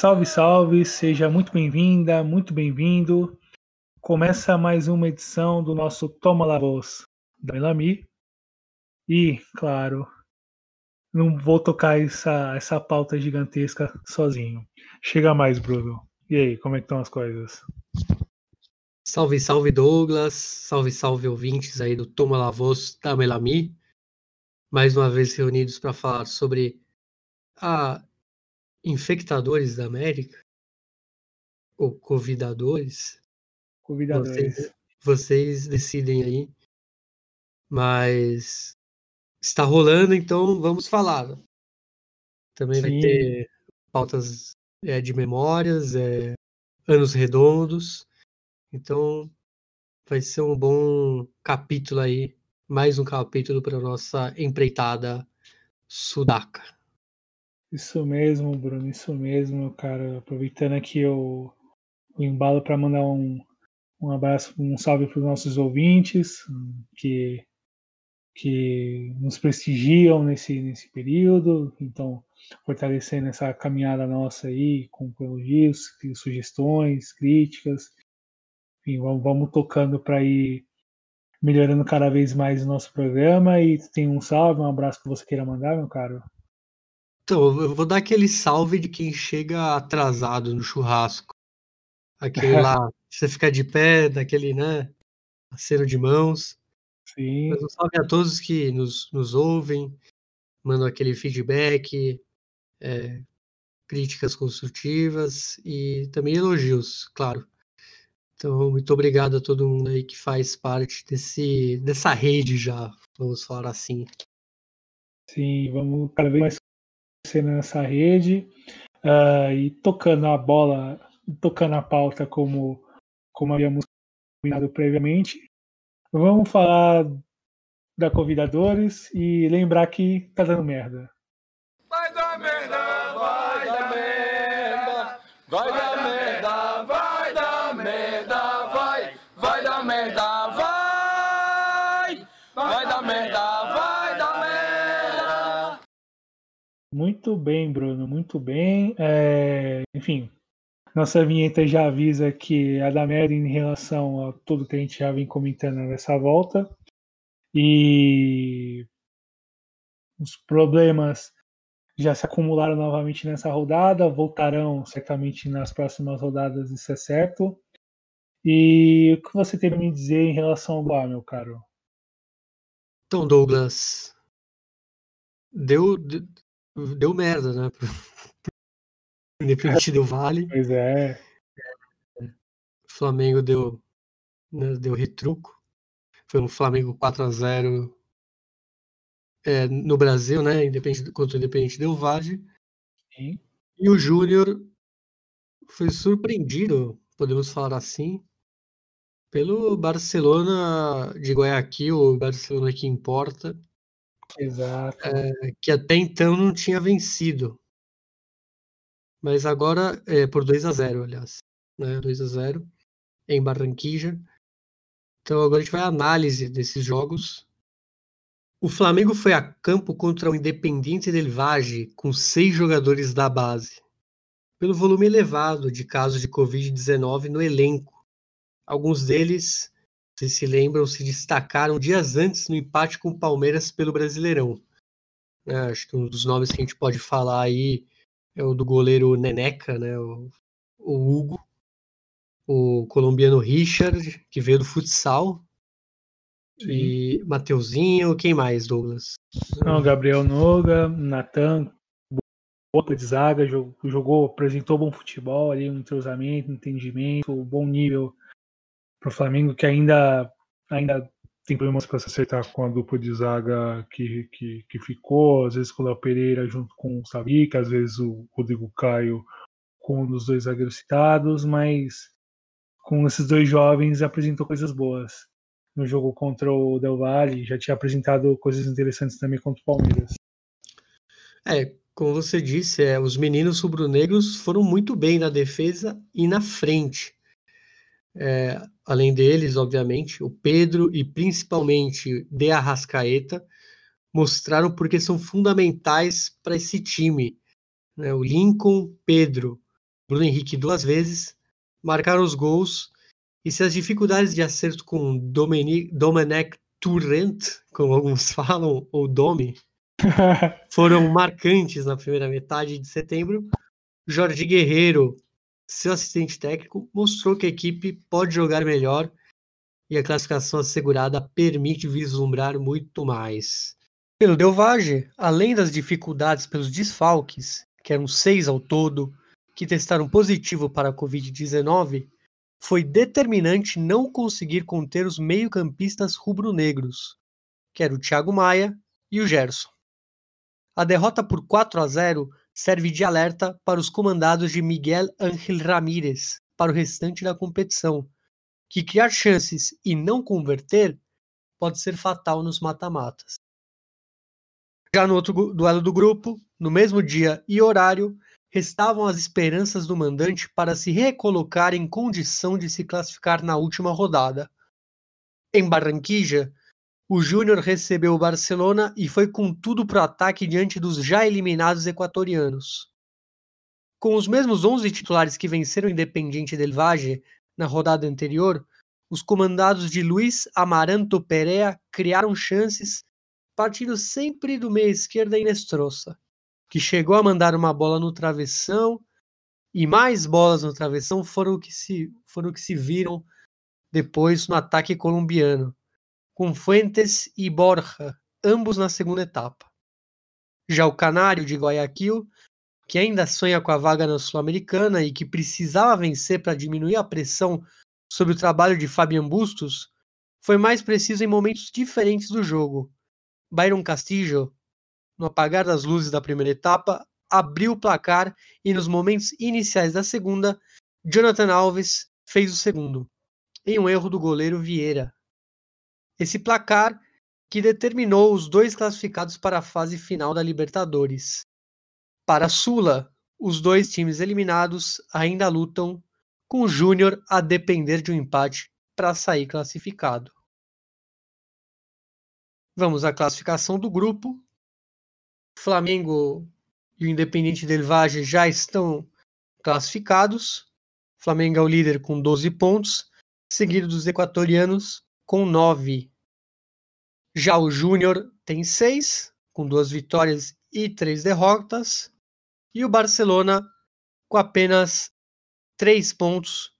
Salve, salve, seja muito bem-vinda, muito bem-vindo. Começa mais uma edição do nosso Toma La Voz da Elami. E, claro, não vou tocar essa, essa pauta gigantesca sozinho. Chega mais, Bruno. E aí, como é que estão as coisas? Salve, salve Douglas, salve, salve ouvintes aí do Toma La Voz da Melami. Mais uma vez reunidos para falar sobre a infectadores da América, ou convidadores. Convidadores. Vocês, vocês decidem aí. Mas está rolando, então vamos falar. Também vai Sim. ter pautas é, de memórias, é, anos redondos. Então vai ser um bom capítulo aí, mais um capítulo para nossa empreitada sudaca. Isso mesmo, Bruno, isso mesmo, cara. Aproveitando aqui o, o embalo para mandar um, um abraço, um salve para os nossos ouvintes que, que nos prestigiam nesse, nesse período. Então, fortalecendo essa caminhada nossa aí com elogios, sugestões, críticas. Enfim, vamos, vamos tocando para ir melhorando cada vez mais o nosso programa. E tem um salve, um abraço que você queira mandar, meu caro. Então, eu vou dar aquele salve de quem chega atrasado no churrasco. Aquele lá, você fica de pé, daquele, né? Acero de mãos. Sim. Mas um salve a todos que nos, nos ouvem, mandam aquele feedback, é, críticas construtivas e também elogios, claro. Então, muito obrigado a todo mundo aí que faz parte desse, dessa rede já, vamos falar assim. Sim, vamos cada vez mais crescendo nessa rede uh, e tocando a bola, tocando a pauta como, como havíamos combinado previamente. Vamos falar da Convidadores e lembrar que tá dando merda. Muito bem, Bruno, muito bem. É, enfim, nossa vinheta já avisa que a da merda em relação a tudo que a gente já vem comentando nessa volta. E os problemas já se acumularam novamente nessa rodada, voltarão certamente nas próximas rodadas, isso é certo. E o que você tem a me dizer em relação ao Goa, meu caro? Então, Douglas, deu, deu merda, né? Independente do Vale. Pois é. O Flamengo deu, né, deu retruco. Foi um Flamengo 4 a 0 é, no Brasil, né? Independente, contra o Independente Del Valle. Sim. E o Júnior foi surpreendido, podemos falar assim, pelo Barcelona de Guayaquil, o Barcelona que importa, Exato. é, que até então não tinha vencido. Mas agora é por 2 a 0 aliás. Né? 2 a 0 em Barranquilla. Então agora a gente vai à análise desses jogos. O Flamengo foi a campo contra o Independiente del Valle com seis jogadores da base. Pelo volume elevado de casos de Covid-19 no elenco. Alguns deles, vocês se lembram, se destacaram dias antes no empate com o Palmeiras pelo Brasileirão. É, acho que um dos nomes que a gente pode falar aí é o do goleiro Neneca, né? O, o Hugo, o colombiano Richard, que veio do futsal, Sim. e Mateuzinho, quem mais, Douglas? Não, Gabriel Noga, Natan, boa de zaga, jogou, jogou, apresentou bom futebol ali, um entrosamento, um entendimento, um bom nível para o Flamengo, que ainda, ainda tem problemas para se acertar com a dupla de zaga que, que, que ficou, às vezes com o Léo Pereira junto com o Sabica, às vezes o Rodrigo Caio com um dos dois zagueiros citados, mas com esses dois jovens apresentou coisas boas. No jogo contra o Del Valle, já tinha apresentado coisas interessantes também contra o Palmeiras. É, como você disse, é, os meninos rubro-negros foram muito bem na defesa e na frente. É, além deles, obviamente, o Pedro e principalmente De Arrascaeta mostraram porque são fundamentais para esse time. né, o Lincoln, Pedro, Bruno Henrique duas vezes, marcaram os gols, e se as dificuldades de acerto com Dominic, Domenech Turrent, como alguns falam, ou Domi, foram marcantes na primeira metade de setembro, Jorge Guerreiro, seu assistente técnico, mostrou que a equipe pode jogar melhor e a classificação assegurada permite vislumbrar muito mais. Pelo Delvage, além das dificuldades pelos desfalques, que eram seis ao todo, que testaram positivo para a Covid-19, foi determinante não conseguir conter os meio-campistas rubro-negros, que era o Thiago Maia e o Gerson. A derrota por 4 a 0 serve de alerta para os comandados de Miguel Ángel Ramírez para o restante da competição, que criar chances e não converter pode ser fatal nos mata-matas. Já no outro duelo do grupo, no mesmo dia e horário, restavam as esperanças do mandante para se recolocar em condição de se classificar na última rodada. Em Barranquilla, o Júnior recebeu o Barcelona e foi com tudo para o ataque diante dos já eliminados equatorianos. Com os mesmos 11 titulares que venceram o Independiente del Valle na rodada anterior, os comandados de Luiz Amaranto Perea criaram chances, partindo sempre do meia esquerda Inestrosa, que chegou a mandar uma bola no travessão e mais bolas no travessão foram o que se, foram que se viram depois no ataque colombiano, com Fuentes e Borja, ambos na segunda etapa. Já o Canário de Guayaquil, que ainda sonha com a vaga na Sul-Americana e que precisava vencer para diminuir a pressão sobre o trabalho de Fabian Bustos, foi mais preciso em momentos diferentes do jogo. Byron Castillo, no apagar das luzes da primeira etapa, abriu o placar e nos momentos iniciais da segunda, Jonathan Alves fez o segundo, em um erro do goleiro Vieira. Esse placar que determinou os dois classificados para a fase final da Libertadores. Para a Sula, os dois times eliminados ainda lutam, com o Júnior a depender de um empate para sair classificado. Vamos à classificação do grupo. Flamengo e o Independente Del Valle já estão classificados. Flamengo é o líder com 12 pontos, seguido dos equatorianos com 9. Já o Júnior tem 6, com duas vitórias e três derrotas. E o Barcelona com apenas 3 pontos,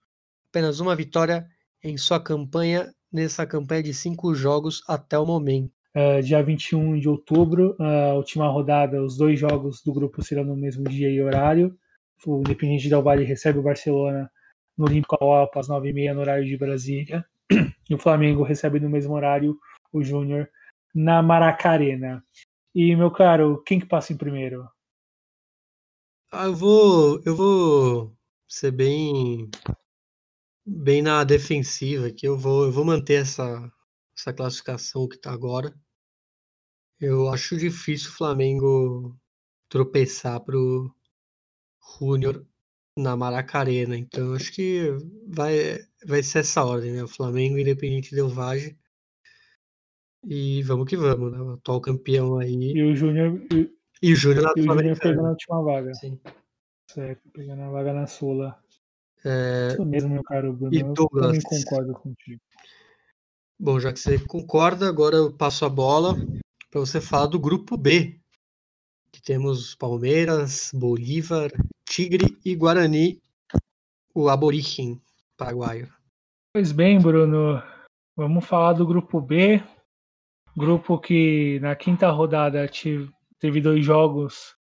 apenas uma vitória em sua campanha, nessa campanha de cinco jogos até o momento. Uh, dia 21 de outubro, a última rodada, os dois jogos do grupo serão no mesmo dia e horário. O Independiente Del Valle recebe o Barcelona no Olímpico Alpa às 9h30 no horário de Brasília. E o Flamengo recebe no mesmo horário o Júnior na Maracarena. E, meu caro, quem que passa em primeiro? Ah, eu vou, eu vou ser bem, bem na defensiva aqui. Eu vou, eu vou manter essa, essa classificação que está agora. Eu acho difícil o Flamengo tropeçar pro Júnior na Maracarena. Então acho que vai, vai ser essa ordem, né? O Flamengo, Independente Del Valle e vamos que vamos, né? O atual campeão aí. E o Júnior. E o Júnior na e o Júnior pegando a última vaga. Sim. Certo, pegando a vaga na Sula. É... Isso mesmo, meu caro Bruno. E Douglas. Eu também concordo contigo. Bom, já que você concorda, agora eu passo a bola para você falar do grupo B. Que temos Palmeiras, Bolívar, Tigre e Guarani, o Aborigen paraguaio. Pois bem, Bruno. Vamos falar do grupo B. Grupo que na quinta rodada teve dois jogos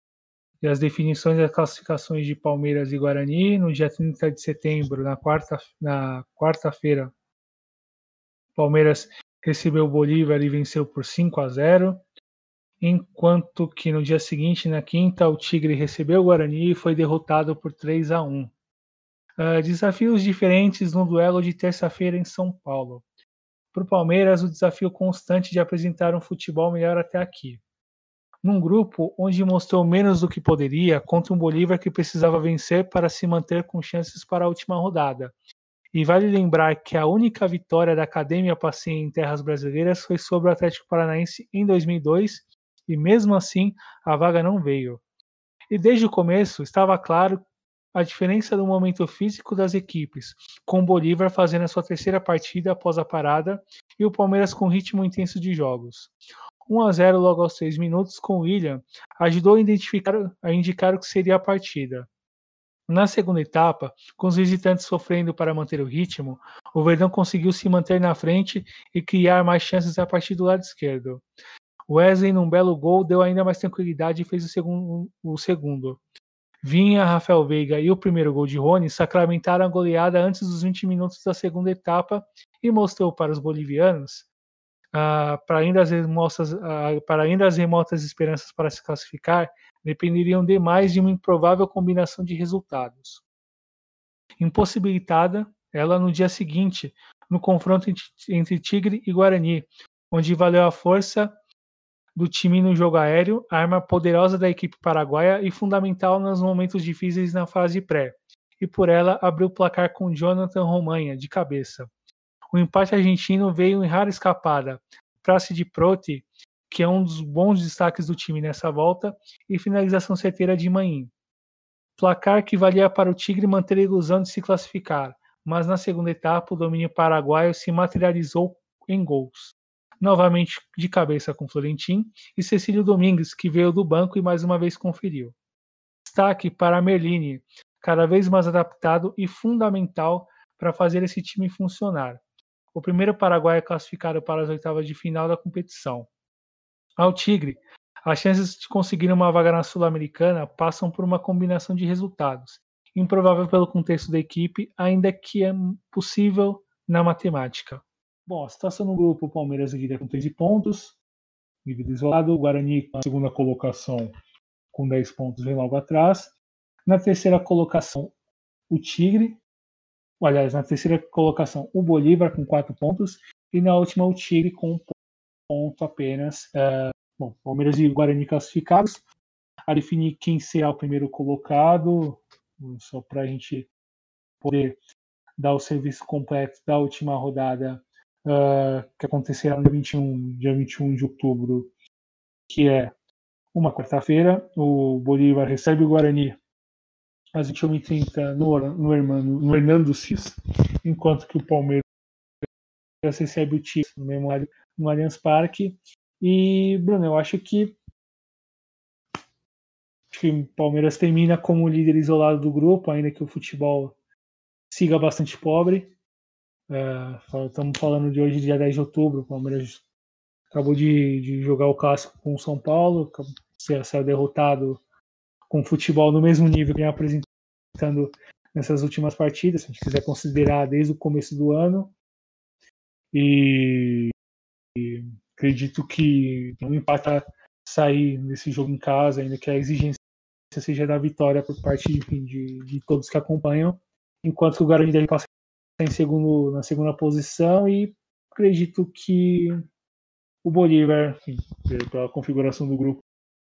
e as definições das classificações de Palmeiras e Guarani no dia 30 de setembro, na quarta na quarta-feira. Palmeiras recebeu o Bolívar e venceu por 5 a 0, enquanto que no dia seguinte, na quinta, o Tigre recebeu o Guarani e foi derrotado por 3 a 1. Uh, ah, desafios diferentes no duelo de terça-feira em São Paulo. Para o Palmeiras, o desafio constante de apresentar um futebol melhor até aqui. Num grupo onde mostrou menos do que poderia contra um Bolívar que precisava vencer para se manter com chances para a última rodada. E vale lembrar que a única vitória da Academia Passinha em terras brasileiras foi sobre o Atlético Paranaense em 2002, e mesmo assim a vaga não veio. E desde o começo estava claro a diferença do momento físico das equipes, com o Bolívar fazendo a sua terceira partida após a parada e o Palmeiras com ritmo intenso de jogos. 1 a 0 logo aos 6 minutos com William ajudou a, identificar, a indicar o que seria a partida. Na segunda etapa, com os visitantes sofrendo para manter o ritmo, o Verdão conseguiu se manter na frente e criar mais chances a partir do lado esquerdo. Wesley, num belo gol, deu ainda mais tranquilidade e fez o segundo. O segundo. Vinha, Rafael Veiga e o primeiro gol de Rony sacramentaram a goleada antes dos 20 minutos da segunda etapa e mostrou para os bolivianos, ah, para, ainda as remotas, ah, remotas esperanças para se classificar, dependeriam demais de uma improvável combinação de resultados. Impossibilitada, ela no dia seguinte, no confronto entre Tigre e Guarani, onde valeu a força do time no jogo aéreo, arma poderosa da equipe paraguaia e fundamental nos momentos difíceis na fase pré, e por ela abriu o placar com Jonathan Romanha, de cabeça. O empate argentino veio em rara escapada. Prace de Proti, que é um dos bons destaques do time nessa volta, e finalização certeira de Maim. Placar que valia para o Tigre manter a ilusão de se classificar, mas na segunda etapa o domínio paraguaio se materializou em gols novamente de cabeça com Florentin, e Cecílio Domingues, que veio do banco e mais uma vez conferiu. Destaque para Merlini, cada vez mais adaptado e fundamental para fazer esse time funcionar. O primeiro paraguaio classificado para as oitavas de final da competição. Ao Tigre, as chances de conseguir uma vaga na Sul-Americana passam por uma combinação de resultados, improvável pelo contexto da equipe, ainda que é possível na matemática. Bom, a situação no grupo, o Palmeiras líder com 13 pontos, líder isolado, o Guarani na segunda colocação com 10 pontos vem logo atrás. Na terceira colocação, o Tigre, aliás, na terceira colocação, o Bolívar com 4 pontos, e na última, o Tigre com um ponto apenas. É, bom, Palmeiras e Guarani classificados. A definir quem será o primeiro colocado, só para a gente poder dar o serviço completo da última rodada uh, que acontecerá no dia 21, dia 21 de outubro, que é uma quarta-feira. O Bolívar recebe o Guarani às 21h30 no, no, no Hernando Cis, enquanto que o Palmeiras recebe o Tigre no no Allianz Parque. E, Bruno, eu acho que, que o Palmeiras termina como líder isolado do grupo, ainda que o futebol siga bastante pobre. É, estamos falando de hoje, dia 10 de outubro. O Palmeiras acabou de, de jogar o clássico com o São Paulo, saiu derrotado com futebol no mesmo nível que vem apresentando nessas últimas partidas, se a gente quiser considerar desde o começo do ano. E, e acredito que não empata sair nesse jogo em casa, ainda que a exigência seja da vitória por parte enfim, de, de todos que acompanham, enquanto que o Guarani deve passar em segundo, na segunda posição e acredito que o Bolívar, pela configuração do grupo,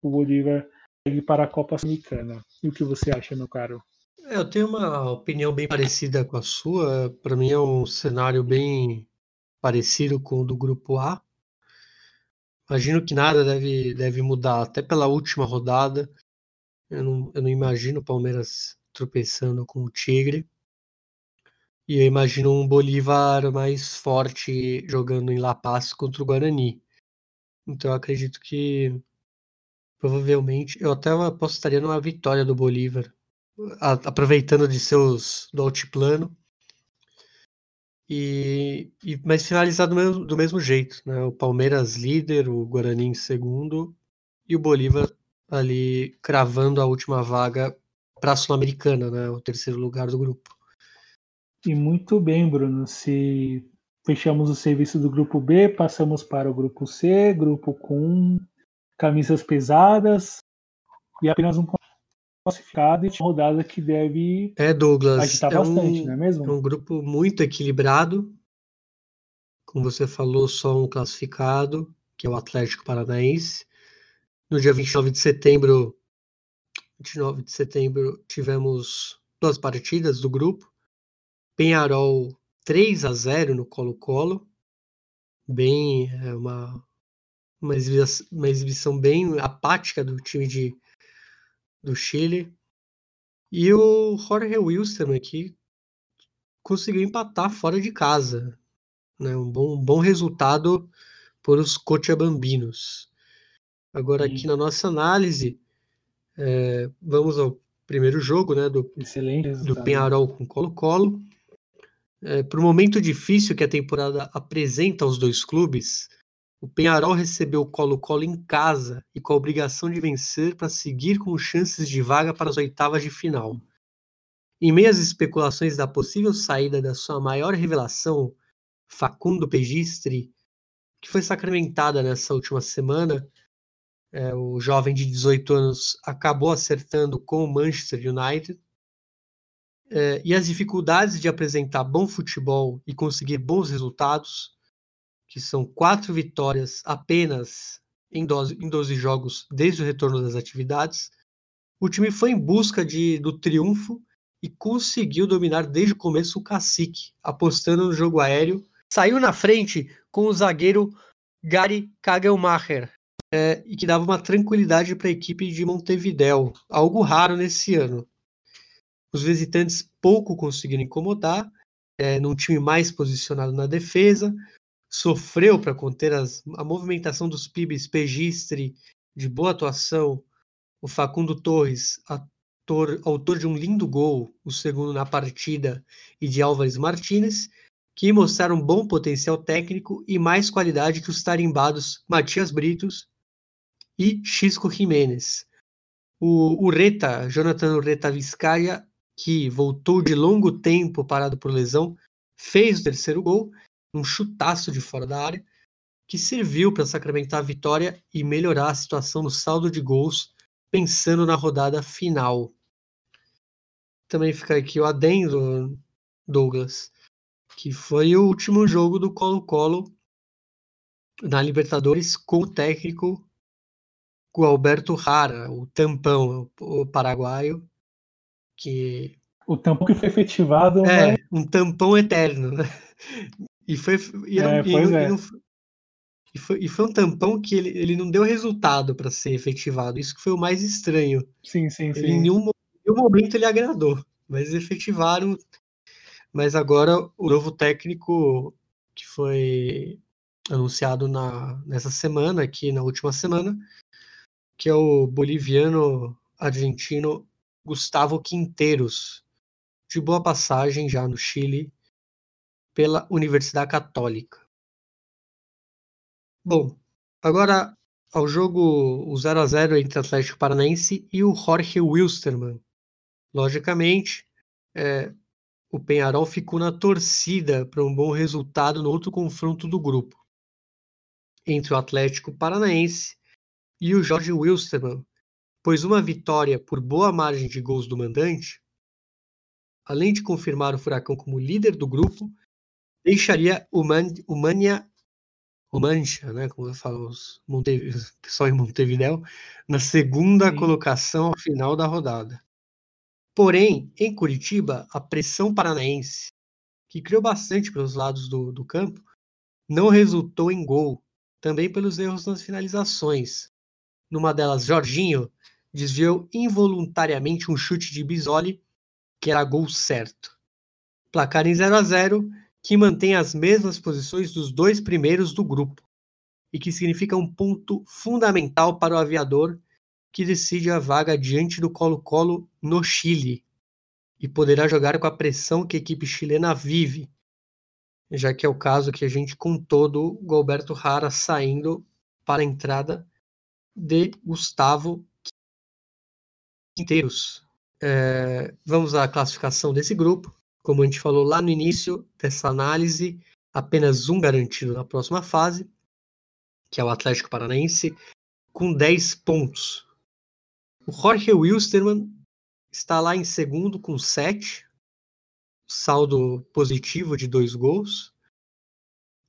o Bolívar segue para a Copa Sul-Americana. E o que você acha, meu caro? É, eu tenho uma opinião bem parecida com a sua. Para mim é um cenário bem parecido com o do grupo A. Imagino que nada deve, deve mudar, até pela última rodada. Eu não, eu não imagino o Palmeiras tropeçando com o Tigre. E eu imagino um Bolívar mais forte jogando em La Paz contra o Guarani. Então eu acredito que provavelmente eu até apostaria numa vitória do Bolívar, aproveitando de seus do altiplano. E, e mas finalizar do mesmo, do mesmo jeito, né? O Palmeiras líder, o Guarani em segundo e o Bolívar ali cravando a última vaga para a Sul-Americana, né? O terceiro lugar do grupo. E muito bem, Bruno. Se fechamos o serviço do grupo B, passamos para o grupo C, grupo com camisas pesadas e apenas um classificado e uma rodada que deve é, Douglas, agitar é bastante, um, não é mesmo? É um grupo muito equilibrado. Como você falou, só um classificado, que é o Atlético Paranaense. No dia 29 de setembro, 29 de setembro, tivemos duas partidas do grupo. Penharol 3 a 0 no Colo-Colo. Bem, é uma, uma, exibição, uma exibição bem apática do time de, do Chile. E o Jorge Wilson aqui conseguiu empatar fora de casa. Né? Um, bom, um bom resultado por os Cochabambinos. Agora, Sim. aqui na nossa análise, é, vamos ao primeiro jogo né, do, Excelente do. Penharol com Colo-Colo. É, Para o momento difícil que a temporada apresenta aos dois clubes, o Penharol recebeu o Colo-Colo em casa e com a obrigação de vencer para seguir com chances de vaga para as oitavas de final. Em meio às especulações da possível saída da sua maior revelação, Facundo Pegistri, que foi sacramentada nessa última semana, é, o jovem de 18 anos acabou acertando com o Manchester United. É, e as dificuldades de apresentar bom futebol e conseguir bons resultados, que são quatro vitórias apenas em 12, em 12 jogos desde o retorno das atividades, o time foi em busca de, do triunfo e conseguiu dominar desde o começo o cacique, apostando no jogo aéreo. Saiu na frente com o zagueiro Gary Kagelmacher, é, e que dava uma tranquilidade para a equipe de Montevideo, algo raro nesse ano. Os visitantes pouco conseguiram incomodar, é, num time mais posicionado na defesa, sofreu para conter as, a movimentação dos pibes Pegistre, de boa atuação, o Facundo Torres, ator, autor de um lindo gol, o segundo na partida, e de Álvares Martínez, que mostraram bom potencial técnico e mais qualidade que os tarimbados Matias Britos e Xisco Jiménez. O Ureta, Jonathan Ureta Vizcaia, que voltou de longo tempo parado por lesão, fez o terceiro gol, um chutaço de fora da área, que serviu para sacramentar a vitória e melhorar a situação no saldo de gols, pensando na rodada final. Também fica aqui o adendo, Douglas, que foi o último jogo do Colo-Colo na Libertadores com o técnico o Alberto Rara, o tampão, o paraguaio, que O tampão que foi efetivado é né? um tampão eterno, né? E foi e, É, e não- é. e não foi- e foi, e foi um tampão que ele, ele não deu resultado para ser efetivado. Isso que foi o mais estranho. Sim, sim, Ele em sim. nenhum, mo- nenhum momento ele agradou, mas efetivaram. Mas agora o novo técnico que foi anunciado na, nessa semana, aqui na última semana, que é o boliviano argentino Gustavo Quinteiros, de boa passagem já no Chile, pela Universidade Católica. Bom, agora ao jogo o 0 a 0 entre Atlético Paranaense e o Jorge Wilstermann. Logicamente, é, o Penharol ficou na torcida para um bom resultado no outro confronto do grupo, entre o Atlético Paranaense e o Jorge Wilstermann, pois uma vitória por boa margem de gols do mandante, além de confirmar o Furacão como líder do grupo, deixaria o, Man, o Mania, o Mancha, né, como falam os Monte, o pessoal em Montevideo, na segunda Sim. colocação ao final da rodada. Porém, em Curitiba, a pressão paranaense, que criou bastante pelos lados do, do campo, não resultou em gol, também pelos erros nas finalizações. Numa delas, Jorginho desviou involuntariamente um chute de Bisoli, que era gol certo. Placar em 0 a 0 que mantém as mesmas posições dos dois primeiros do grupo e que significa um ponto fundamental para o aviador que decide a vaga diante do Colo-Colo no Chile e poderá jogar com a pressão que a equipe chilena vive, já que é o caso que a gente contou do Galberto Rara saindo para a entrada de Gustavo Quinteiros. É, vamos à classificação desse grupo. Como a gente falou lá no início dessa análise, apenas um garantido na próxima fase, que é o Atlético Paranaense, com 10 pontos. O Jorge Wilstermann está lá em segundo com 7, saldo positivo de dois gols.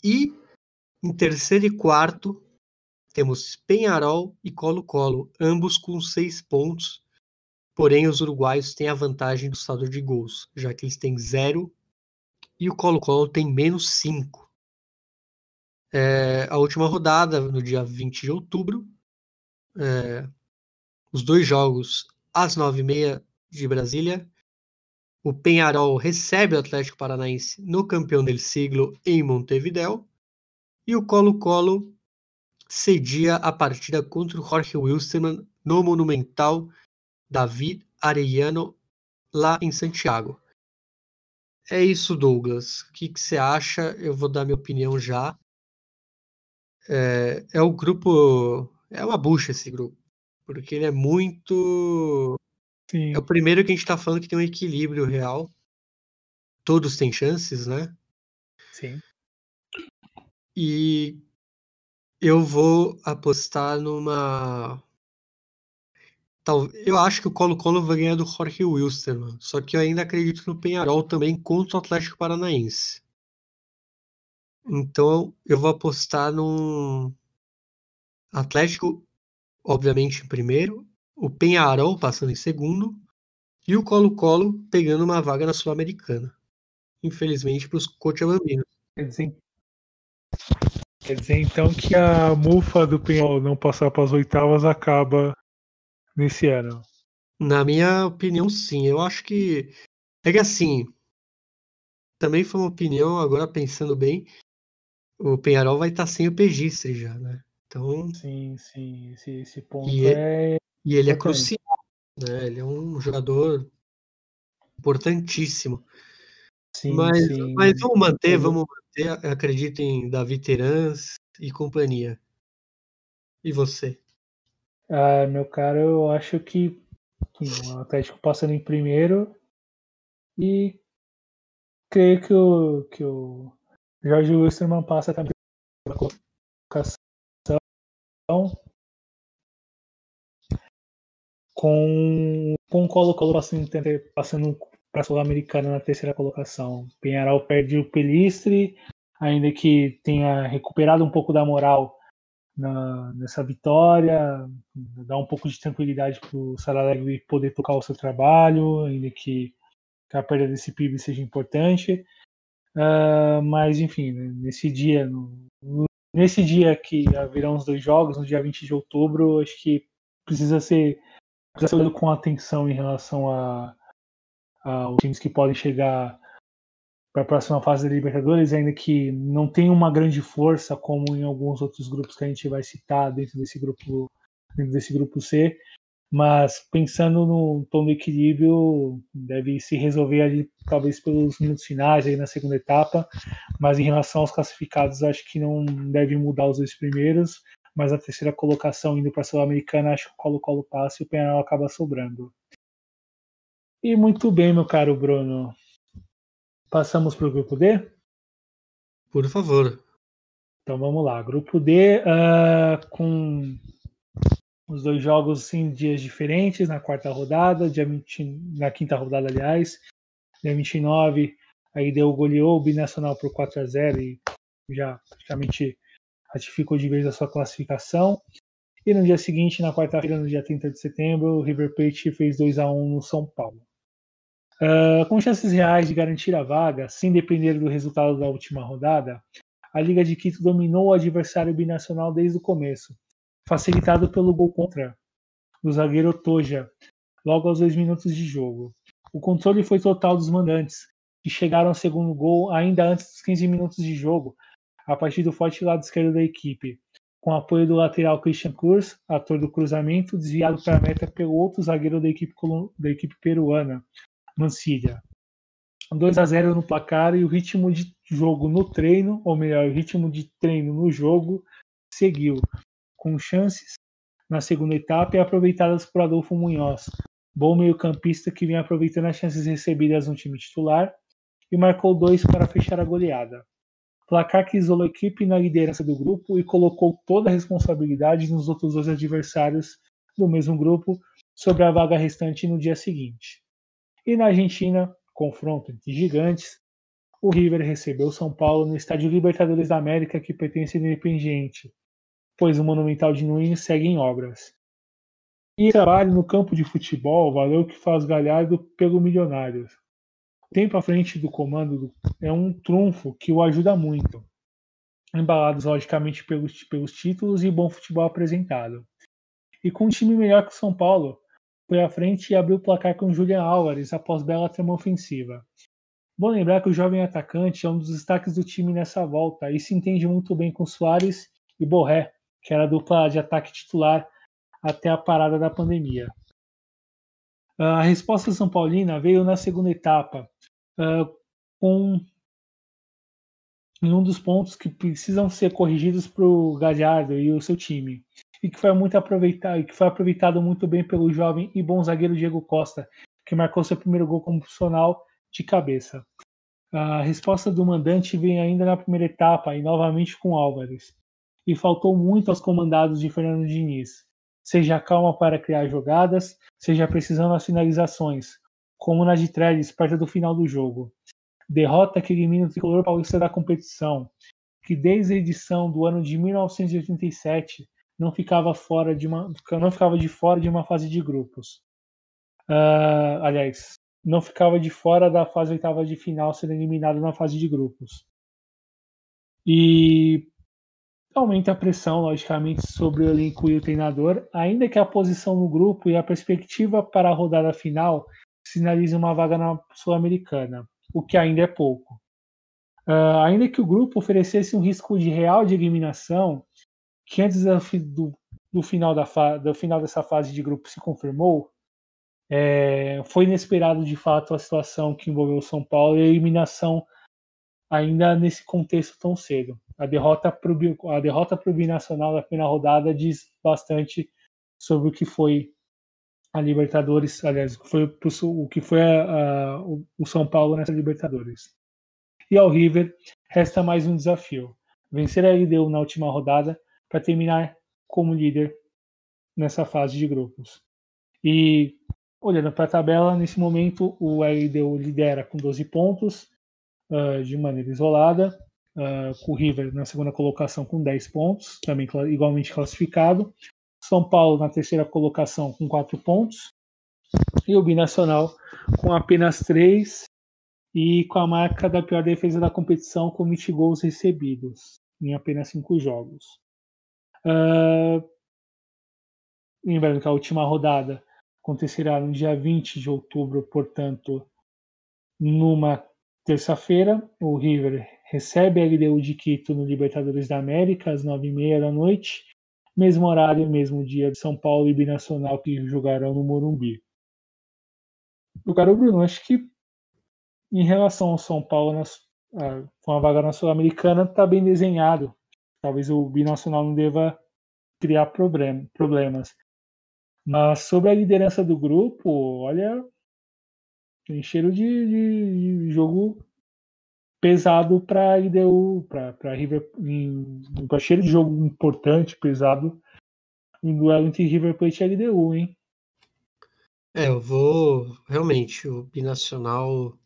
E em terceiro e quarto temos Penharol e Colo-Colo, ambos com 6 pontos. Porém, os uruguaios têm a vantagem do saldo de gols, já que eles têm 0 e o Colo-Colo tem menos 5. É, a última rodada, no dia 20 de outubro, é, os dois jogos às 9h30 de Brasília. O Penharol recebe o Atlético Paranaense no campeão del siglo em Montevideo. E o Colo-Colo cedia a partida contra o Jorge Wilstermann no Monumental David Arellano, lá em Santiago. É isso, Douglas. O que, que você acha? Eu vou dar minha opinião já. É, é o grupo. É uma bucha esse grupo. Porque ele é muito. Sim. É o primeiro que a gente tá falando que tem um equilíbrio real. Todos têm chances, né? Sim. E eu vou apostar numa. Eu acho que o Colo-Colo vai ganhar do Jorge Wilstermann. Só que eu ainda acredito no Penharol também contra o Atlético Paranaense. Então eu vou apostar num Atlético, obviamente, em primeiro, o Penharol passando em segundo e o Colo-Colo pegando uma vaga na Sul-Americana. Infelizmente para os Cochabambinos. Quer dizer, quer dizer então que a mufa do Penhol não passar para as oitavas acaba nesse ano. Na minha opinião, sim. Eu acho que. É que assim. Também foi uma opinião, agora pensando bem, o Penharol vai estar sem o Pegistre já, né? Então. Sim, sim. Esse, esse ponto E é. E ele é crucial, né? Ele é um jogador importantíssimo. Sim, mas, sim. mas vamos manter, vamos manter. Acredito em Davi Terans e companhia. E você? Ah, meu cara, eu acho que o Atlético passando em primeiro e creio que o, que o Jorge Wilstermann passa também pela colocação com, com o Colo-Colo passando, passando para a Sul-Americana na terceira colocação. Penharol perde o Pelistre, ainda que tenha recuperado um pouco da moral na- nessa vitória, dá um pouco de tranquilidade para o Saralegui poder tocar o seu trabalho, ainda que, a perda desse PIB seja importante. Ah, mas, enfim, né, nesse dia, no- nesse dia que haverão os dois jogos, no dia 20 de outubro, acho que precisa ser, precisa ser com atenção em relação a, aos times que podem chegar para a próxima fase da Libertadores, ainda que não tenha uma grande força como em alguns outros grupos que a gente vai citar dentro desse grupo, dentro desse grupo C, mas pensando no tom do equilíbrio, deve se resolver ali talvez pelos minutos finais aí na segunda etapa, mas em relação aos classificados, acho que não deve mudar os dois primeiros, mas a terceira colocação indo para a Sul-Americana, acho que o Colo-Colo passa e o Penal acaba sobrando. E muito bem, meu caro Bruno. Passamos para o grupo D? Por favor. Então vamos lá. Grupo D, ah, com os dois jogos em dias diferentes, na quarta rodada, dia 20, na quinta rodada, aliás. Dia 29, aí deu goleou o Binacional por 4 a 0 e já praticamente ratificou de vez a sua classificação. E no dia seguinte, na quarta-feira, no dia 30 de setembro, o River Plate fez 2 a 1 no São Paulo. Ah, com chances reais de garantir a vaga, sem depender do resultado da última rodada, a Liga de Quito dominou o adversário binacional desde o começo, facilitado pelo gol contra do zagueiro Toja, logo aos dois minutos de jogo. O controle foi total dos mandantes, que chegaram ao segundo gol ainda antes dos 15 minutos de jogo, a partir do forte lado esquerdo da equipe, com apoio do lateral Christian Kurz, ator do cruzamento, desviado para a meta pelo outro zagueiro da equipe, da equipe peruana, Mancilha. 2 a 0 no placar e o ritmo de jogo no treino, ou melhor, o ritmo de treino no jogo seguiu, com chances na segunda etapa e aproveitadas por Adolfo Munhoz, bom meio-campista que vem aproveitando as chances recebidas no time titular e marcou dois para fechar a goleada. Placar que isolou a equipe na liderança do grupo e colocou toda a responsabilidade nos outros dois adversários do mesmo grupo sobre a vaga restante no dia seguinte. E na Argentina, confronto entre gigantes, o River recebeu São Paulo no estádio Libertadores da América, que pertence ao Independiente, pois o Monumental de Nunes segue em obras. E trabalho no campo de futebol valeu o que faz Galhardo pelo Milionários. O tempo à frente do comando do- é um trunfo que o ajuda muito, embalados logicamente pelos, pelos títulos e bom futebol apresentado. E com um time melhor que o São Paulo, à frente e abriu o placar com Julian Álvares após bela trama ofensiva. Bom lembrar que o jovem atacante é um dos destaques do time nessa volta e se entende muito bem com Soares e Borré, que era a dupla de ataque titular até a parada da pandemia. A resposta São Paulina veio na segunda etapa, com um dos pontos que precisam ser corrigidos para o Galhardo e o seu time, e que foi muito aproveitado, que foi aproveitado muito bem pelo jovem e bom zagueiro Diego Costa, que marcou seu primeiro gol como profissional de cabeça. A resposta do mandante vem ainda na primeira etapa e novamente com Álvares. E faltou muito aos comandados de Fernando Diniz. Seja calma para criar jogadas, seja precisando as finalizações, como na de Trellis perto do final do jogo. Derrota que elimina o tricolor paulista da competição, que desde a edição do ano de 1987 não ficava fora de uma não ficava de fora de uma fase de grupos. Uh, aliás, não ficava de fora da fase oitava de final, sendo eliminado na fase de grupos. E aumenta a pressão, logicamente, sobre o elenco e o treinador, ainda que a posição no grupo e a perspectiva para a rodada final sinalizem uma vaga na Sul-Americana, o que ainda é pouco. Uh, ainda que o grupo oferecesse um risco de real de eliminação, que antes do, do, final, da do final dessa fase de grupo se confirmou, é, foi inesperado de fato a situação que envolveu o São Paulo e a eliminação ainda nesse contexto tão cedo. A derrota para o binacional da primeira rodada diz bastante sobre o que foi a Libertadores, aliás, foi o que foi a, a, o São Paulo nessa Libertadores. E ao River resta mais um desafio: vencer a LDU na última rodada para terminar como líder nessa fase de grupos. E Olhando para a tabela, nesse momento o LDU lidera com 12 pontos uh, de maneira isolada, uh, com o River na segunda colocação com 10 pontos, também igualmente classificado. São Paulo na terceira colocação com 4 pontos. E o Binacional com apenas 3 e com a marca da pior defesa da competição com 20 gols recebidos em apenas 5 jogos. Uh, lembrando que a última rodada acontecerá no dia 20 de outubro, portanto, numa terça-feira. O River recebe a LDU de Quito no Libertadores da América, às 9h30 da noite. Mesmo horário, mesmo dia de São Paulo e Binacional que jogarão no Morumbi. O cara Bruno, acho que em relação ao São Paulo nas, com a vaga na Sul-Americana está bem desenhado. Talvez o Binacional não deva criar problem, problemas. Mas sobre a liderança do grupo, olha, tem cheiro de, de, de jogo pesado para a IDU, para River, para cheiro de jogo importante, pesado, em duelo entre River Plate e LDU, hein? É, eu vou realmente o binacional.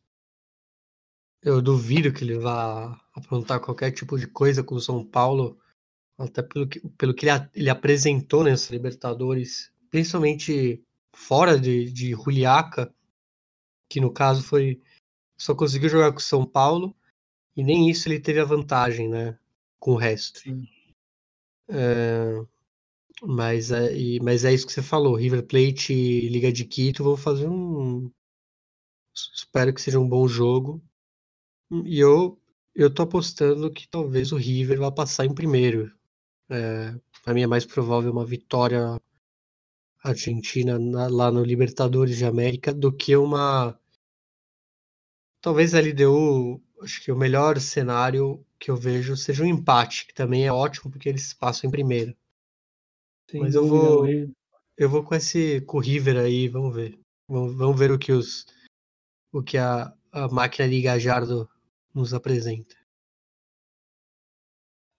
Eu duvido que ele vá aprontar qualquer tipo de coisa com o São Paulo, até pelo que, pelo que ele, ele apresentou nessa Libertadores principalmente fora de, de Juliaca, que no caso foi só conseguiu jogar com o São Paulo e nem isso ele teve a vantagem, né, com o resto. Sim. É, mas, é, mas é isso que você falou, River Plate e Liga de Quito vou fazer um espero que seja um bom jogo e eu eu tô apostando que talvez o River vá passar em primeiro. É, para mim é mais provável uma vitória Argentina na, lá no Libertadores de América do que uma. Talvez a LDU, acho que o melhor cenário que eu vejo seja um empate, que também é ótimo porque eles passam em primeiro. Sim, Mas eu vou. Eu vou com esse com o River aí, vamos ver. Vamos, vamos ver o que os. O que a, a máquina de Gajardo nos apresenta.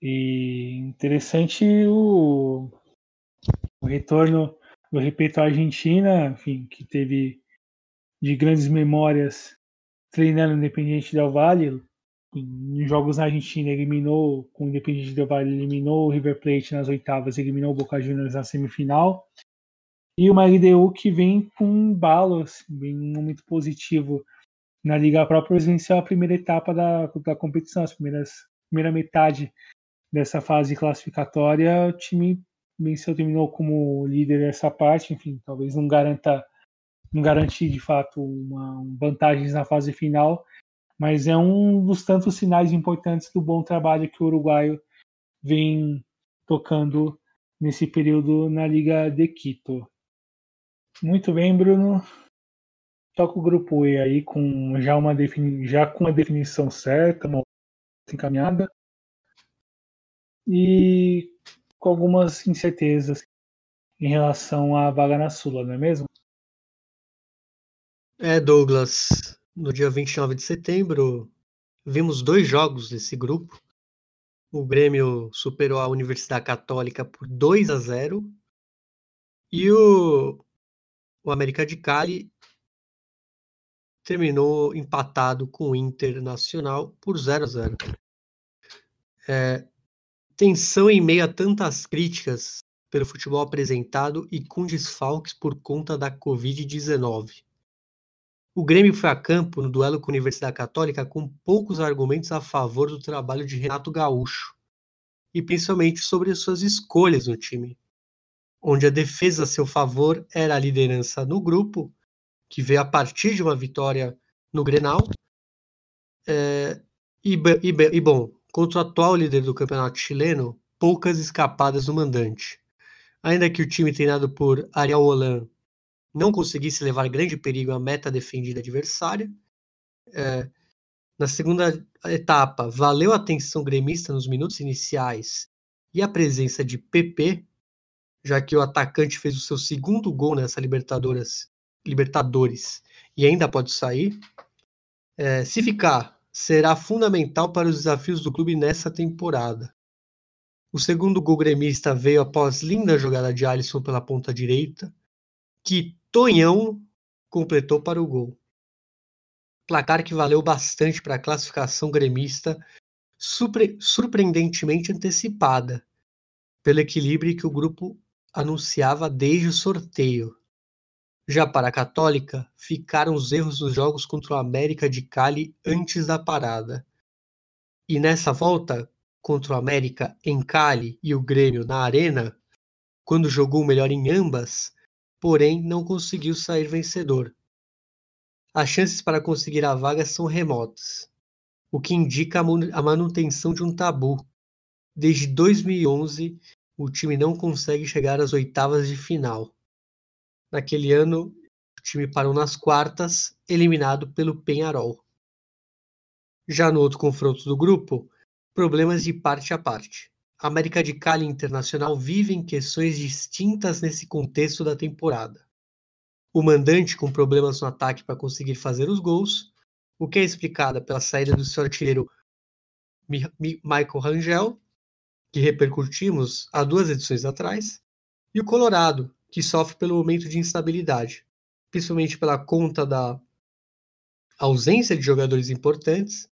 E interessante o, o retorno eu repito, a Argentina, enfim, que teve de grandes memórias treinando Independiente Del Valle, em jogos na Argentina eliminou, com o Independiente Del Valle eliminou o River Plate nas oitavas, eliminou o Boca Juniors na semifinal. E o LDU que vem com um balo, assim, vem um momento positivo na Liga própria, venceu a primeira etapa da, da competição, as primeiras primeira metade dessa fase classificatória, o time venceu, terminou como líder dessa parte, enfim, talvez não garanta não garante de fato uma vantagens na fase final, mas é um dos tantos sinais importantes do bom trabalho que o uruguaio vem tocando nesse período na Liga de Quito. Muito bem, Bruno. Toca o grupo E aí com já uma defini já com a definição certa, uma encaminhada e com algumas incertezas em relação à vaga na Sula, não é mesmo? É, Douglas. No dia 29 de setembro, vimos dois jogos desse grupo. O Grêmio superou a Universidade Católica por 2 a 0 e o, o América de Cali terminou empatado com o Internacional por 0 a 0. É, tensão em meio a tantas críticas pelo futebol apresentado e com desfalques por conta da Covid-19. O Grêmio foi a campo no duelo com a Universidade Católica com poucos argumentos a favor do trabalho de Renato Gaúcho, e principalmente sobre suas escolhas no time, onde a defesa a seu favor era a liderança no grupo, que veio a partir de uma vitória no Grenal, é, e, e, e bom, contra o atual líder do campeonato chileno, poucas escapadas do mandante. Ainda que o time treinado por Ariel Holan não conseguisse levar grande perigo à meta defendida adversária. É, na segunda etapa, valeu a atenção gremista nos minutos iniciais e a presença de PP, já que o atacante fez o seu segundo gol nessa Libertadores, Libertadores e ainda pode sair. É, se ficar, será fundamental para os desafios do clube nessa temporada. O segundo gol gremista veio após linda jogada de Alisson pela ponta direita, que Tonhão completou para o gol. Placar que valeu bastante para a classificação gremista, surpre surpreendentemente antecipada, pelo equilíbrio que o grupo anunciava desde o sorteio. Já para a Católica, ficaram os erros nos jogos contra o América de Cali antes da parada. E nessa volta, contra o América em Cali e o Grêmio na Arena, quando jogou melhor em ambas, porém não conseguiu sair vencedor. As chances para conseguir a vaga são remotas, o que indica a manutenção de um tabu. Desde 2011, o time não consegue chegar às oitavas de final. Naquele ano, o time parou nas quartas, eliminado pelo Penharol. Já no outro confronto do grupo, problemas de parte a parte. América de Cali Internacional vivem questões distintas nesse contexto da temporada. O mandante com problemas no ataque para conseguir fazer os gols, o que é explicado pela saída do seu artilheiro Michael Rangel, que repercutimos há duas edições atrás, e o Colorado, que sofre pelo momento de instabilidade, principalmente pela conta da ausência de jogadores importantes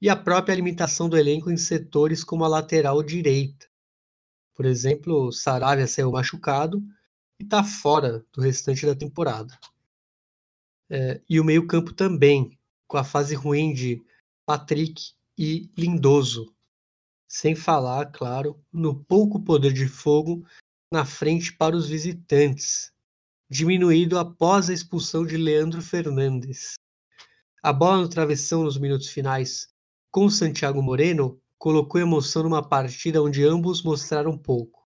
e a própria limitação do elenco em setores como a lateral direita. Por exemplo, Saravia saiu machucado e está fora do restante da temporada. É, e o meio-campo também, com a fase ruim de Patrick e Lindoso. Sem falar, claro, no pouco poder de fogo na frente para os visitantes, diminuído após a expulsão de Leandro Fernandes. A bola no travessão nos minutos finais com Santiago Moreno, colocou emoção numa partida onde ambos mostraram pouco.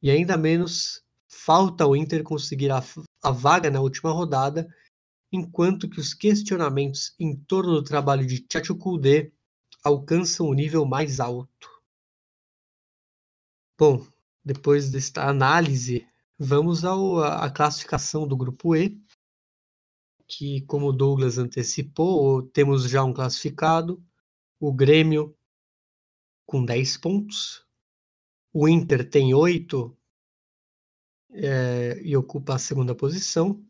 E ainda menos falta ao Inter conseguir a, a vaga na última rodada, enquanto que os questionamentos em torno do trabalho de Tchatcho Kudê alcançam o nível mais alto. Bom, depois desta análise, vamos à classificação do grupo E, que, como o Douglas antecipou, temos já um classificado, o Grêmio com 10 pontos, o Inter tem 8 é, e ocupa a segunda posição.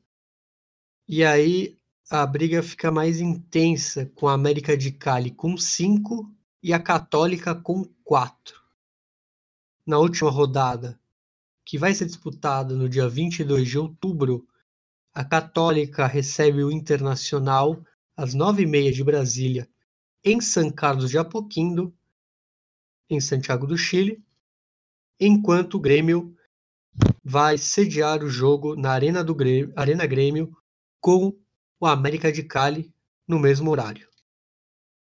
E aí a briga fica mais intensa com a América de Cali com 5 e a Católica com 4. Na última rodada, que vai ser disputada no dia 22 de outubro, a Católica recebe o Internacional às 9h30 de Brasília em São Carlos de Apoquindo, em Santiago do Chile, enquanto o Grêmio vai sediar o jogo na Arena do Grêmio, Arena Grêmio com o América de Cali no mesmo horário.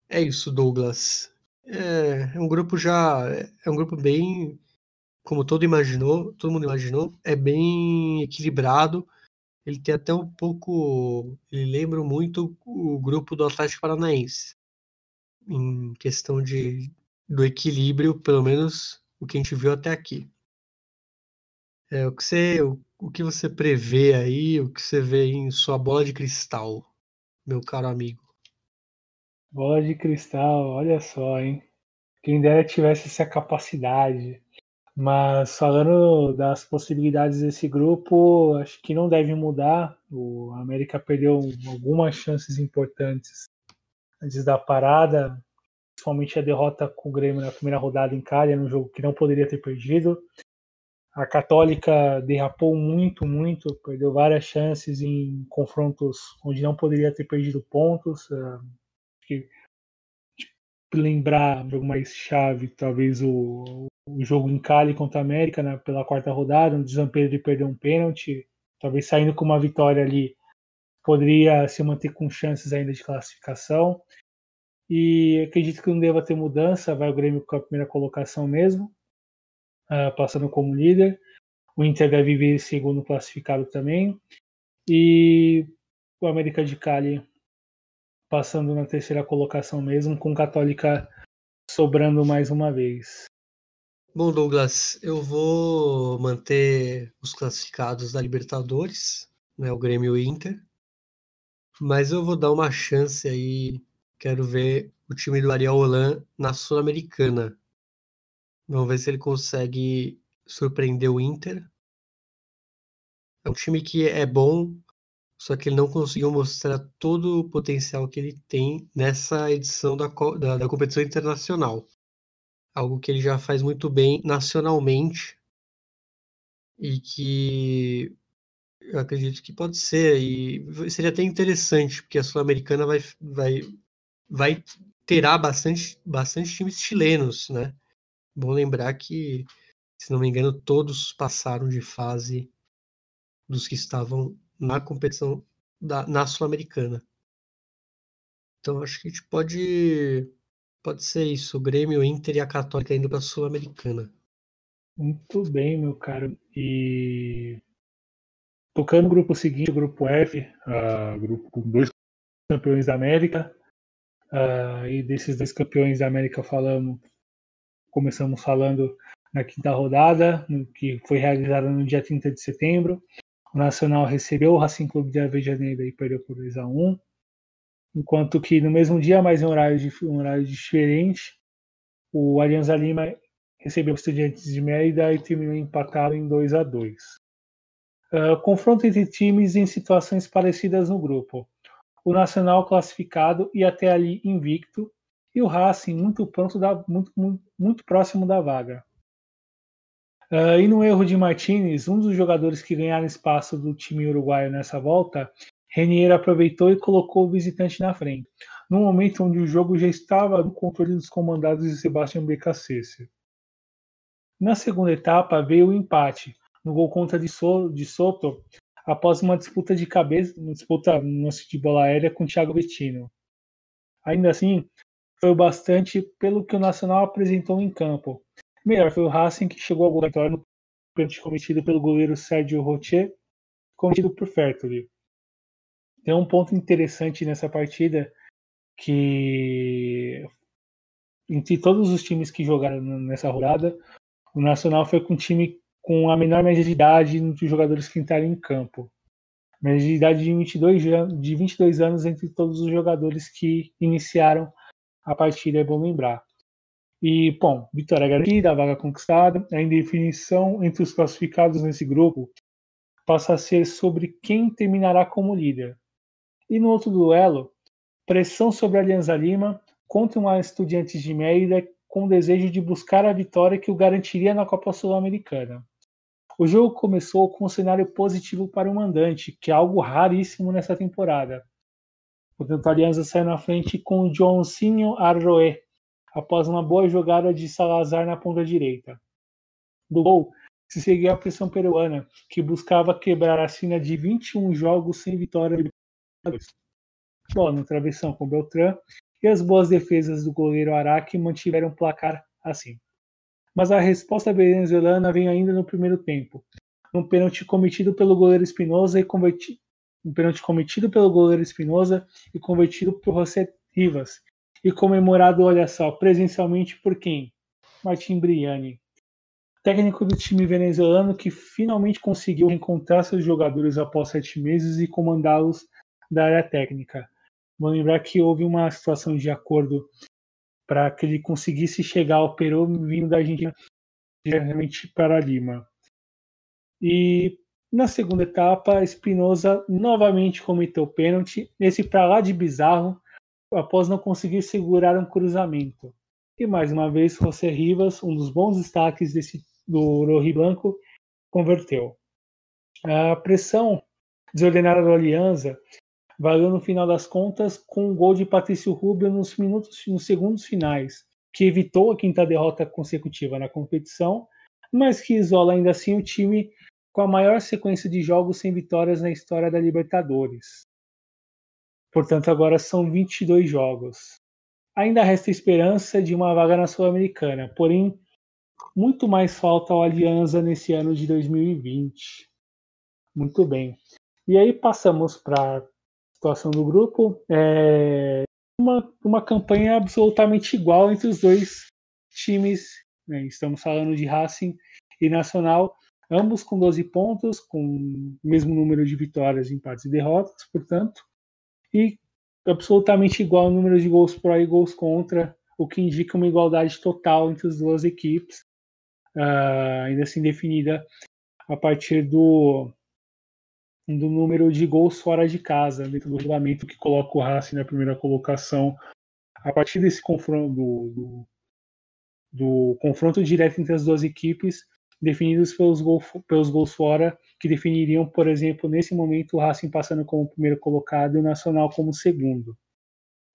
É isso, Douglas. É, é um grupo já. É um grupo bem. Como todo imaginou, todo mundo imaginou, é bem equilibrado. Ele tem até um pouco. Ele lembra muito o grupo do Atlético Paranaense. Em questão de, do equilíbrio, pelo menos o que a gente viu até aqui. É, o, que você, o, o que você prevê aí, o que você vê em sua bola de cristal, meu caro amigo? Bola de cristal, olha só, hein? Quem dera tivesse essa capacidade. Mas falando das possibilidades desse grupo, acho que não deve mudar. O América perdeu algumas chances importantes antes da parada, principalmente a derrota com o Grêmio na primeira rodada em Cali, no jogo que não poderia ter perdido. A Católica derrapou muito, muito, perdeu várias chances em confrontos onde não poderia ter perdido pontos. Uh, que, lembrar um jogo mais chave, talvez o, o jogo em Cali contra a América né, pela quarta rodada, onde o Zampedro perdeu um pênalti, talvez saindo com uma vitória ali, poderia se manter com chances ainda de classificação. E acredito que não deva ter mudança, vai o Grêmio com a primeira colocação mesmo uh, passando como líder. O Inter deve vir segundo classificado também. E o América de Cali passando na terceira colocação mesmo, com Católica sobrando mais uma vez. Bom, Douglas, eu vou manter os classificados da Libertadores, né, o Grêmio e o Inter, mas eu vou dar uma chance aí, quero ver o time do Ariel Holan na Sul-Americana. Vamos ver se ele consegue surpreender o Inter. É um time que é bom, só que ele não conseguiu mostrar todo o potencial que ele tem nessa edição da, da, da competição internacional. Algo que ele já faz muito bem nacionalmente e que eu acredito que pode ser e seria até interessante porque a sul-americana vai vai vai terá bastante bastante times chilenos, né? Bom lembrar que, se não me engano, todos passaram de fase dos que estavam na competição da, na Sul-Americana. Então acho que a gente pode pode ser isso, o Grêmio, o Inter e a Católica indo para a Sul-Americana. Muito bem, meu caro. E tocando no grupo seguinte, o grupo F, uh, grupo com dois campeões da América. Uh, e desses dois campeões da América falamos, começamos falando na quinta rodada, que foi realizada no dia 30 de setembro. O Nacional recebeu o Racing Clube de Avejaneira e perdeu por 2 a 1 enquanto que no mesmo dia, mas em horário, de, um horário diferente, o Alianza Lima recebeu os Estudiantes de Mérida e terminou empatado em 2 a 2 uh, Confronto entre times em situações parecidas no grupo. O Nacional classificado e até ali invicto, e o Racing muito pronto, da, muito, muito, muito próximo da vaga. Uh, e no erro de Martinez, um dos jogadores que ganharam espaço do time uruguaio nessa volta, Renier aproveitou e colocou o visitante na frente, num momento onde o jogo já estava no controle dos comandados de Sebastião Beccacece. Na segunda etapa veio o empate, no gol contra de, so de Soto, após uma disputa de cabeça, uma disputa de bola aérea com Thiago Bettino. Ainda assim, foi bastante pelo que o Nacional apresentou em campo. Melhor foi o Racing que chegou ao gol no pênalti cometido pelo goleiro Sérgio Rocher, cometido por Fertoli. Tem um ponto interessante nessa partida que entre todos os times que jogaram nessa rodada, o Nacional foi com um time com a menor média de idade entre os jogadores que entraram em campo. Média de idade de 22, de 22 anos entre todos os jogadores que iniciaram a partida, é bom lembrar. E, bom, vitória garantida, vaga conquistada, a indefinição entre os classificados nesse grupo passa a ser sobre quem terminará como líder. E no outro duelo, pressão sobre a Alianza Lima contra uma Estudiantes de Mérida com o desejo de buscar a vitória que o garantiria na Copa Sul-Americana. O jogo começou com um cenário positivo para o mandante, que é algo raríssimo nessa temporada. Portanto, a Aliança saiu na frente com o Joãozinho Arroé, após uma boa jogada de Salazar na ponta direita. Do gol, se seguia a pressão peruana, que buscava quebrar a cena de 21 jogos sem vitória Bola no travessão com Beltrán e as boas defesas do goleiro Araque mantiveram o placar assim. Mas a resposta venezuelana vem ainda no primeiro tempo. Um pênalti cometido pelo goleiro Espinosa e convertido um pênalti cometido pelo goleiro Espinosa e convertido por José Rivas e comemorado, olha só, presencialmente por quem? Martim Briani, técnico do time venezuelano que finalmente conseguiu encontrar seus jogadores após sete meses e comandá-los da área técnica. Vamos lembrar que houve uma situação de acordo para que ele conseguisse chegar ao Peru vindo da Argentina diretamente para Lima. E na segunda etapa, Espinosa novamente cometeu pênalti, nesse para lá de bizarro, após não conseguir segurar um cruzamento. E mais uma vez, José Rivas, um dos bons destaques desse, do Rohi Blanco, converteu. A pressão desordenada do Aliança valeu no final das contas com um gol de Patrício Rubio nos minutos, nos segundos finais, que evitou a quinta derrota consecutiva na competição, mas que isola ainda assim o time com a maior sequência de jogos sem vitórias na história da Libertadores. Portanto, agora são 22 jogos. Ainda resta esperança de uma vaga na Sul-Americana, porém, muito mais falta ao Aliança nesse ano de 2020. Muito bem. E aí passamos para situação do grupo. É uma, uma campanha absolutamente igual entre os dois times. Né? Estamos falando de Racing e Nacional, ambos com 12 pontos, com o mesmo número de vitórias, empates e derrotas, portanto, e absolutamente igual o número de gols pró e gols contra, o que indica uma igualdade total entre as duas equipes, uh, ainda assim definida a partir do do número de gols fora de casa, dentro do regulamento que coloca o Racing na primeira colocação. A partir desse confronto, do, do, do confronto direto entre as duas equipes, definidos pelos, gol, pelos gols fora, que definiriam, por exemplo, nesse momento, o Racing passando como primeiro colocado e o Nacional como segundo.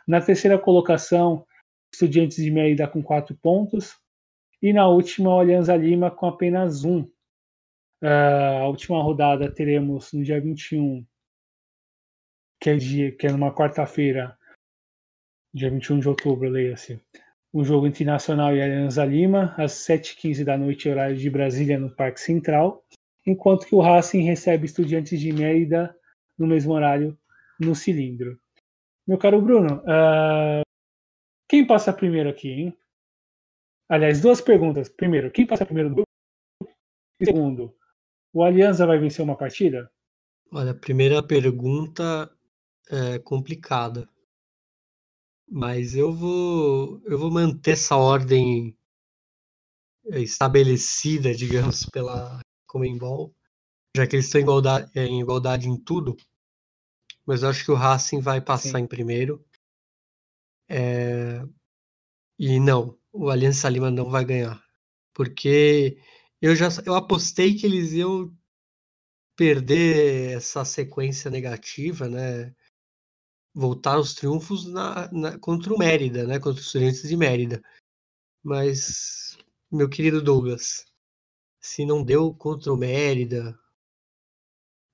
Na terceira colocação, Estudiantes de Mérida com quatro pontos, e na última, Alianza Lima com apenas um, a última rodada teremos no dia 21, que é, dia, que é numa quarta-feira, dia 21 de outubro, leia-se. Um jogo entre Nacional e Alianza Lima, às 7h15 da noite, horário de Brasília, no Parque Central, enquanto que o Racing recebe Estudiantes de Mérida no mesmo horário, no Cilindro. Meu caro Bruno, uh, quem passa primeiro aqui, hein? Aliás, duas perguntas. Primeiro, quem passa primeiro do grupo? E segundo, o Alianza vai vencer uma partida? Olha, a primeira pergunta é complicada. Mas eu vou, eu vou manter essa ordem estabelecida, digamos, pela Comembol, já que eles estão em igualdade, é, em igualdade em tudo. Mas eu acho que o Racing vai passar Sim. em primeiro. É... E não, o Aliança Lima não vai ganhar. Porque eu já eu apostei que eles iam perder essa sequência negativa, né? Voltar aos triunfos na, na, contra o Mérida, né? Contra os estudantes de Mérida. Mas, meu querido Douglas, se não deu contra o Mérida,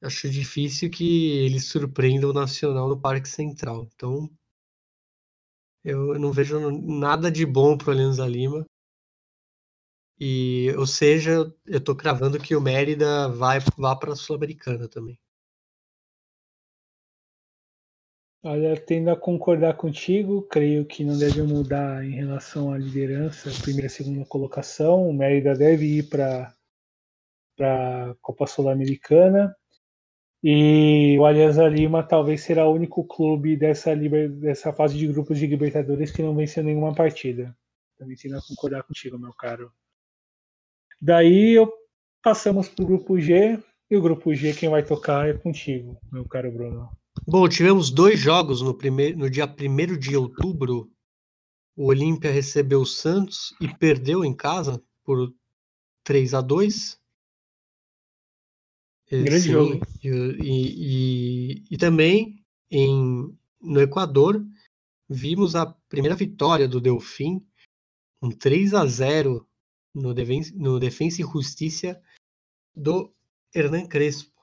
acho difícil que eles surpreendam o Nacional no Parque Central. Então, eu não vejo nada de bom para o Alianza Lima. E, ou seja, eu estou cravando que o Mérida vai vá para a Sul-Americana também. Olha, tendo a concordar contigo, creio que não deve mudar em relação à liderança, primeira e segunda colocação. O Mérida deve ir para a Copa Sul-Americana. E o Alianza Lima talvez será o único clube dessa, dessa fase de grupos de Libertadores que não venceu nenhuma partida. Também tendo a concordar contigo, meu caro. Daí eu passamos para o grupo G, e o grupo G quem vai tocar é contigo, meu caro Bruno. Bom, tivemos dois jogos no, primeiro, no dia 1 de outubro. O Olímpia recebeu o Santos e perdeu em casa por 3 a 2 Grande Sim, jogo. E, e, e, também em, no Equador vimos a primeira vitória do Delfim, um 3 a 0 no, Defen no Defensa e Justiça do Hernan Crespo.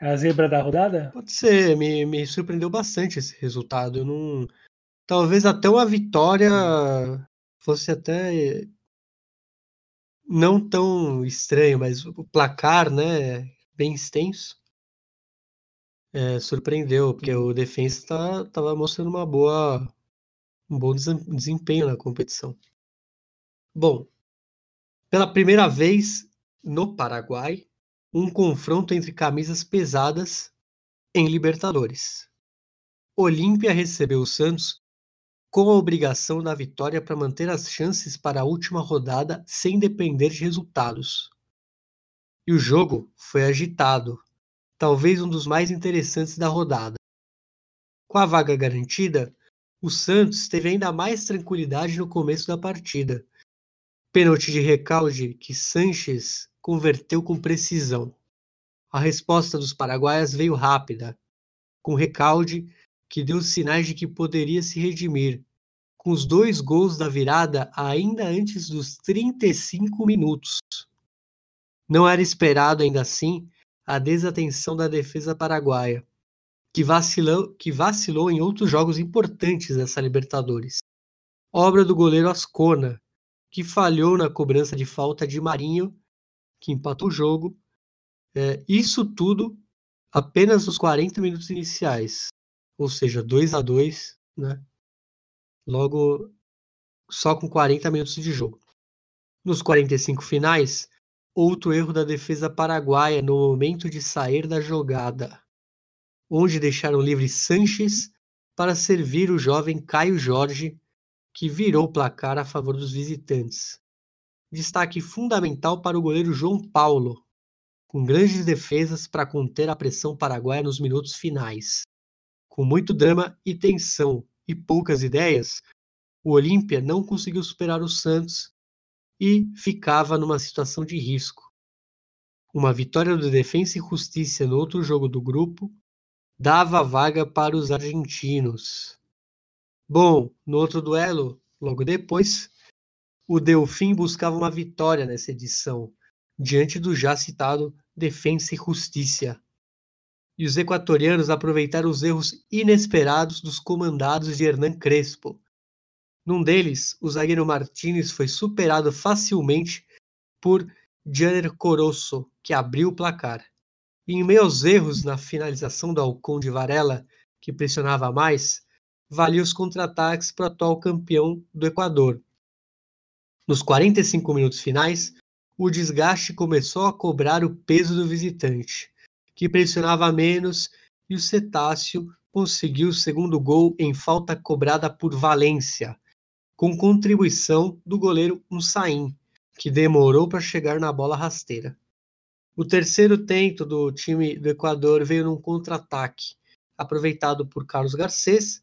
É a zebra da rodada? Pode ser, me, me surpreendeu bastante esse resultado. Eu não. Talvez até uma vitória fosse até não tão estranho, mas o placar, né, bem extenso, é, surpreendeu, porque o defensa estava tá, mostrando uma boa, um bom desempenho na competição. Bom, pela primeira vez no Paraguai, um confronto entre camisas pesadas em Libertadores. Olímpia recebeu o Santos com a obrigação da vitória para manter as chances para a última rodada sem depender de resultados. E o jogo foi agitado, talvez um dos mais interessantes da rodada. Com a vaga garantida, o Santos teve ainda mais tranquilidade no começo da partida. Pênalti de recalde que Sanches converteu com precisão. A resposta dos paraguaias veio rápida, com recalde que deu sinais de que poderia se redimir, com os dois gols da virada ainda antes dos 35 minutos. Não era esperado, ainda assim, a desatenção da defesa paraguaia, que vacilou, que vacilou em outros jogos importantes dessa Libertadores. Obra do goleiro Ascona, que falhou na cobrança de falta de Marinho, que empatou o jogo. É, isso tudo apenas nos 40 minutos iniciais ou seja, 2 a 2 né? Logo, só com 40 minutos de jogo. Nos 45 finais, outro erro da defesa paraguaia no momento de sair da jogada, onde deixaram livre Sanches para servir o jovem Caio Jorge, que virou o placar a favor dos visitantes. Destaque fundamental para o goleiro João Paulo, com grandes defesas para conter a pressão paraguaia nos minutos finais. Com muito drama e tensão e poucas ideias, o Olímpia não conseguiu superar o Santos e ficava numa situação de risco. Uma vitória do Defensa e Justiça no outro jogo do grupo dava vaga para os argentinos. Bom, no outro duelo, logo depois, o Delfim buscava uma vitória nessa edição, diante do já citado Defensa e Justiça e os equatorianos aproveitaram os erros inesperados dos comandados de Hernan Crespo. Num deles, o zagueiro Martinez foi superado facilmente por Janer Corosso, que abriu o placar. E em meio aos erros na finalização do Alcon de Varela, que pressionava mais, valia os contra-ataques para o atual campeão do Equador. Nos 45 minutos finais, o desgaste começou a cobrar o peso do visitante que pressionava menos, e o Cetáceo conseguiu o segundo gol em falta cobrada por Valência, com contribuição do goleiro Unsain, que demorou para chegar na bola rasteira. O terceiro tento do time do Equador veio num contra-ataque, aproveitado por Carlos Garcês.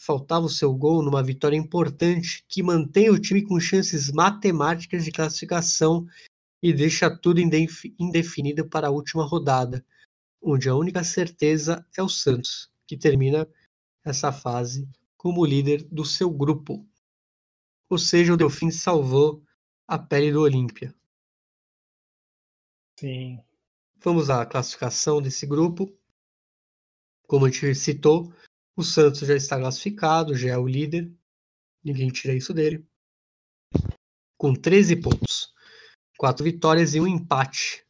Faltava o seu gol numa vitória importante que mantém o time com chances matemáticas de classificação e deixa tudo indefinido para a última rodada, onde a única certeza é o Santos, que termina essa fase como líder do seu grupo. Ou seja, o Delfim salvou a pele do Olímpia. Sim. Vamos à classificação desse grupo. Como a gente citou, o Santos já está classificado, já é o líder. Ninguém tira isso dele. Com 13 pontos quatro vitórias e um empate.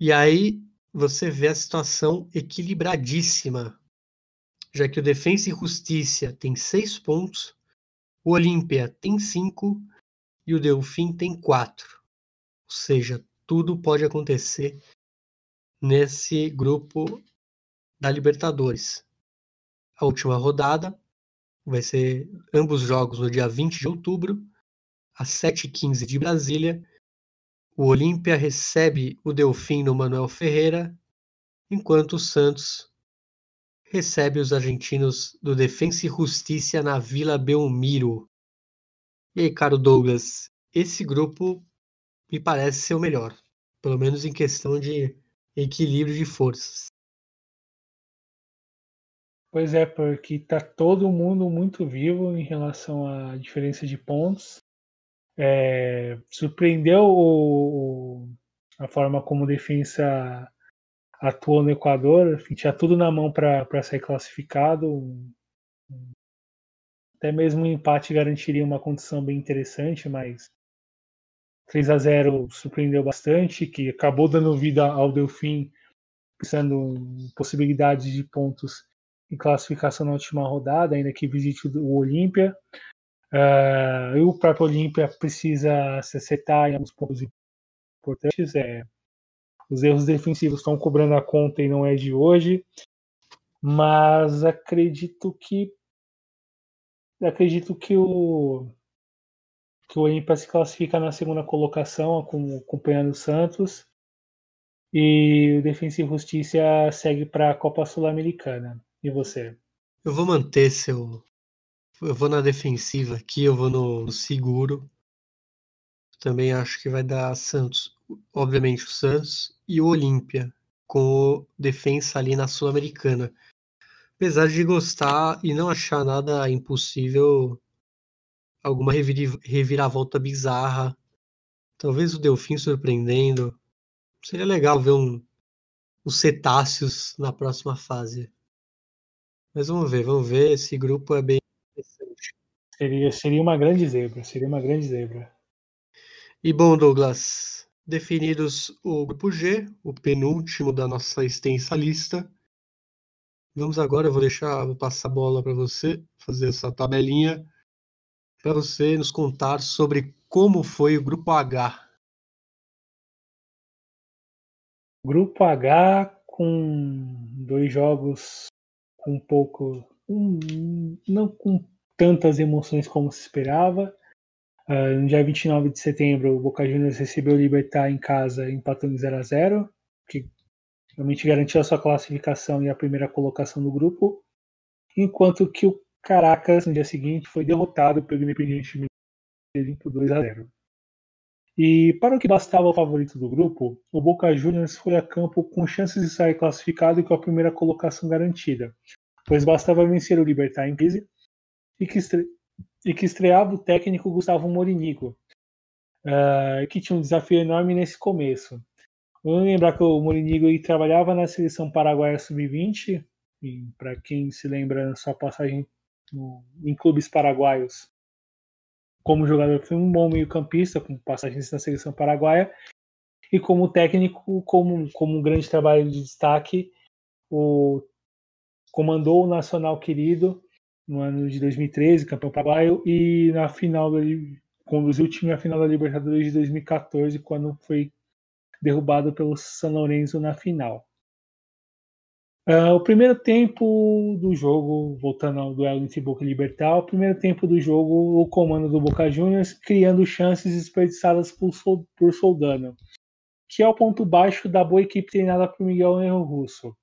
E aí você vê a situação equilibradíssima, já que o Defensa e Justiça tem seis pontos, o Olímpia tem cinco e o Delfim tem quatro. Ou seja, tudo pode acontecer nesse grupo da Libertadores. A última rodada vai ser ambos jogos no dia 20 de outubro, às 7h15 de Brasília, o Olímpia recebe o Delfim no Manuel Ferreira, enquanto o Santos recebe os argentinos do Defensa e Justiça na Vila Belmiro. E aí, caro Douglas, esse grupo me parece ser o melhor, pelo menos em questão de equilíbrio de forças. Pois é, porque está todo mundo muito vivo em relação à diferença de pontos. É, surpreendeu o, a forma como o defensa atuou no Equador, tinha tudo na mão para sair classificado. Até mesmo um empate garantiria uma condição bem interessante, mas 3 a 0 surpreendeu bastante, que acabou dando vida ao Delfim, pensando em possibilidades de pontos em classificação na última rodada, ainda que visite o Olímpia. Uh, e o próprio Olímpia precisa se acertar em alguns pontos importantes. É, os erros defensivos estão cobrando a conta e não é de hoje. Mas acredito que acredito que o que o Olímpia se classifica na segunda colocação, acompanhando o Santos. E o Defensa e Justiça segue para a Copa Sul-Americana. E você? Eu vou manter seu. Eu vou na defensiva aqui, eu vou no, seguro. Também acho que vai dar Santos, obviamente o Santos e o Olímpia, com o defensa ali na Sul-Americana. Apesar de gostar e não achar nada impossível, alguma reviravolta bizarra. Talvez o Delfim surpreendendo. Seria legal ver um, os cetáceos na próxima fase. Mas vamos ver, vamos ver. Esse grupo é bem interessante. Seria, seria uma grande zebra, seria uma grande zebra. E bom, Douglas, definidos o grupo G, o penúltimo da nossa extensa lista. Vamos agora, eu vou deixar, vou passar a bola para você, fazer essa tabelinha, para você nos contar sobre como foi o grupo H. Grupo H com dois jogos um pouco. Um, não com tantas emoções como se esperava. Uh, no dia 29 de setembro, o Boca Juniors recebeu o Libertar em casa, empatando 0 a 0 que realmente garantiu a sua classificação e a primeira colocação do grupo. Enquanto que o Caracas, no dia seguinte, foi derrotado pelo Independiente Medellín por 2 a 0 e para o que bastava o favorito do grupo, o Boca Juniors foi a campo com chances de sair classificado e com a primeira colocação garantida, pois bastava vencer o Libertar em crise e que, estre... e que estreava o técnico Gustavo Morinigo, uh, que tinha um desafio enorme nesse começo. Vamos lembrar que o Morinigo trabalhava na seleção paraguaia sub-20, para quem se lembra sua passagem no... em clubes paraguaios, como jogador foi um bom meio-campista, com passagens na seleção paraguaia, e como técnico, como, como um grande trabalho de destaque, o, comandou o Nacional Querido no ano de 2013, campeão paraguaio, e na final conduziu o time à final da Libertadores de 2014, quando foi derrubado pelo São Lourenço na final. Uh, o primeiro tempo do jogo, voltando ao duelo entre Boca e Libertar, o primeiro tempo do jogo, o comando do Boca Juniors criando chances desperdiçadas por, por Soldano, que é o ponto baixo da boa equipe treinada por Miguel Nerro Russo.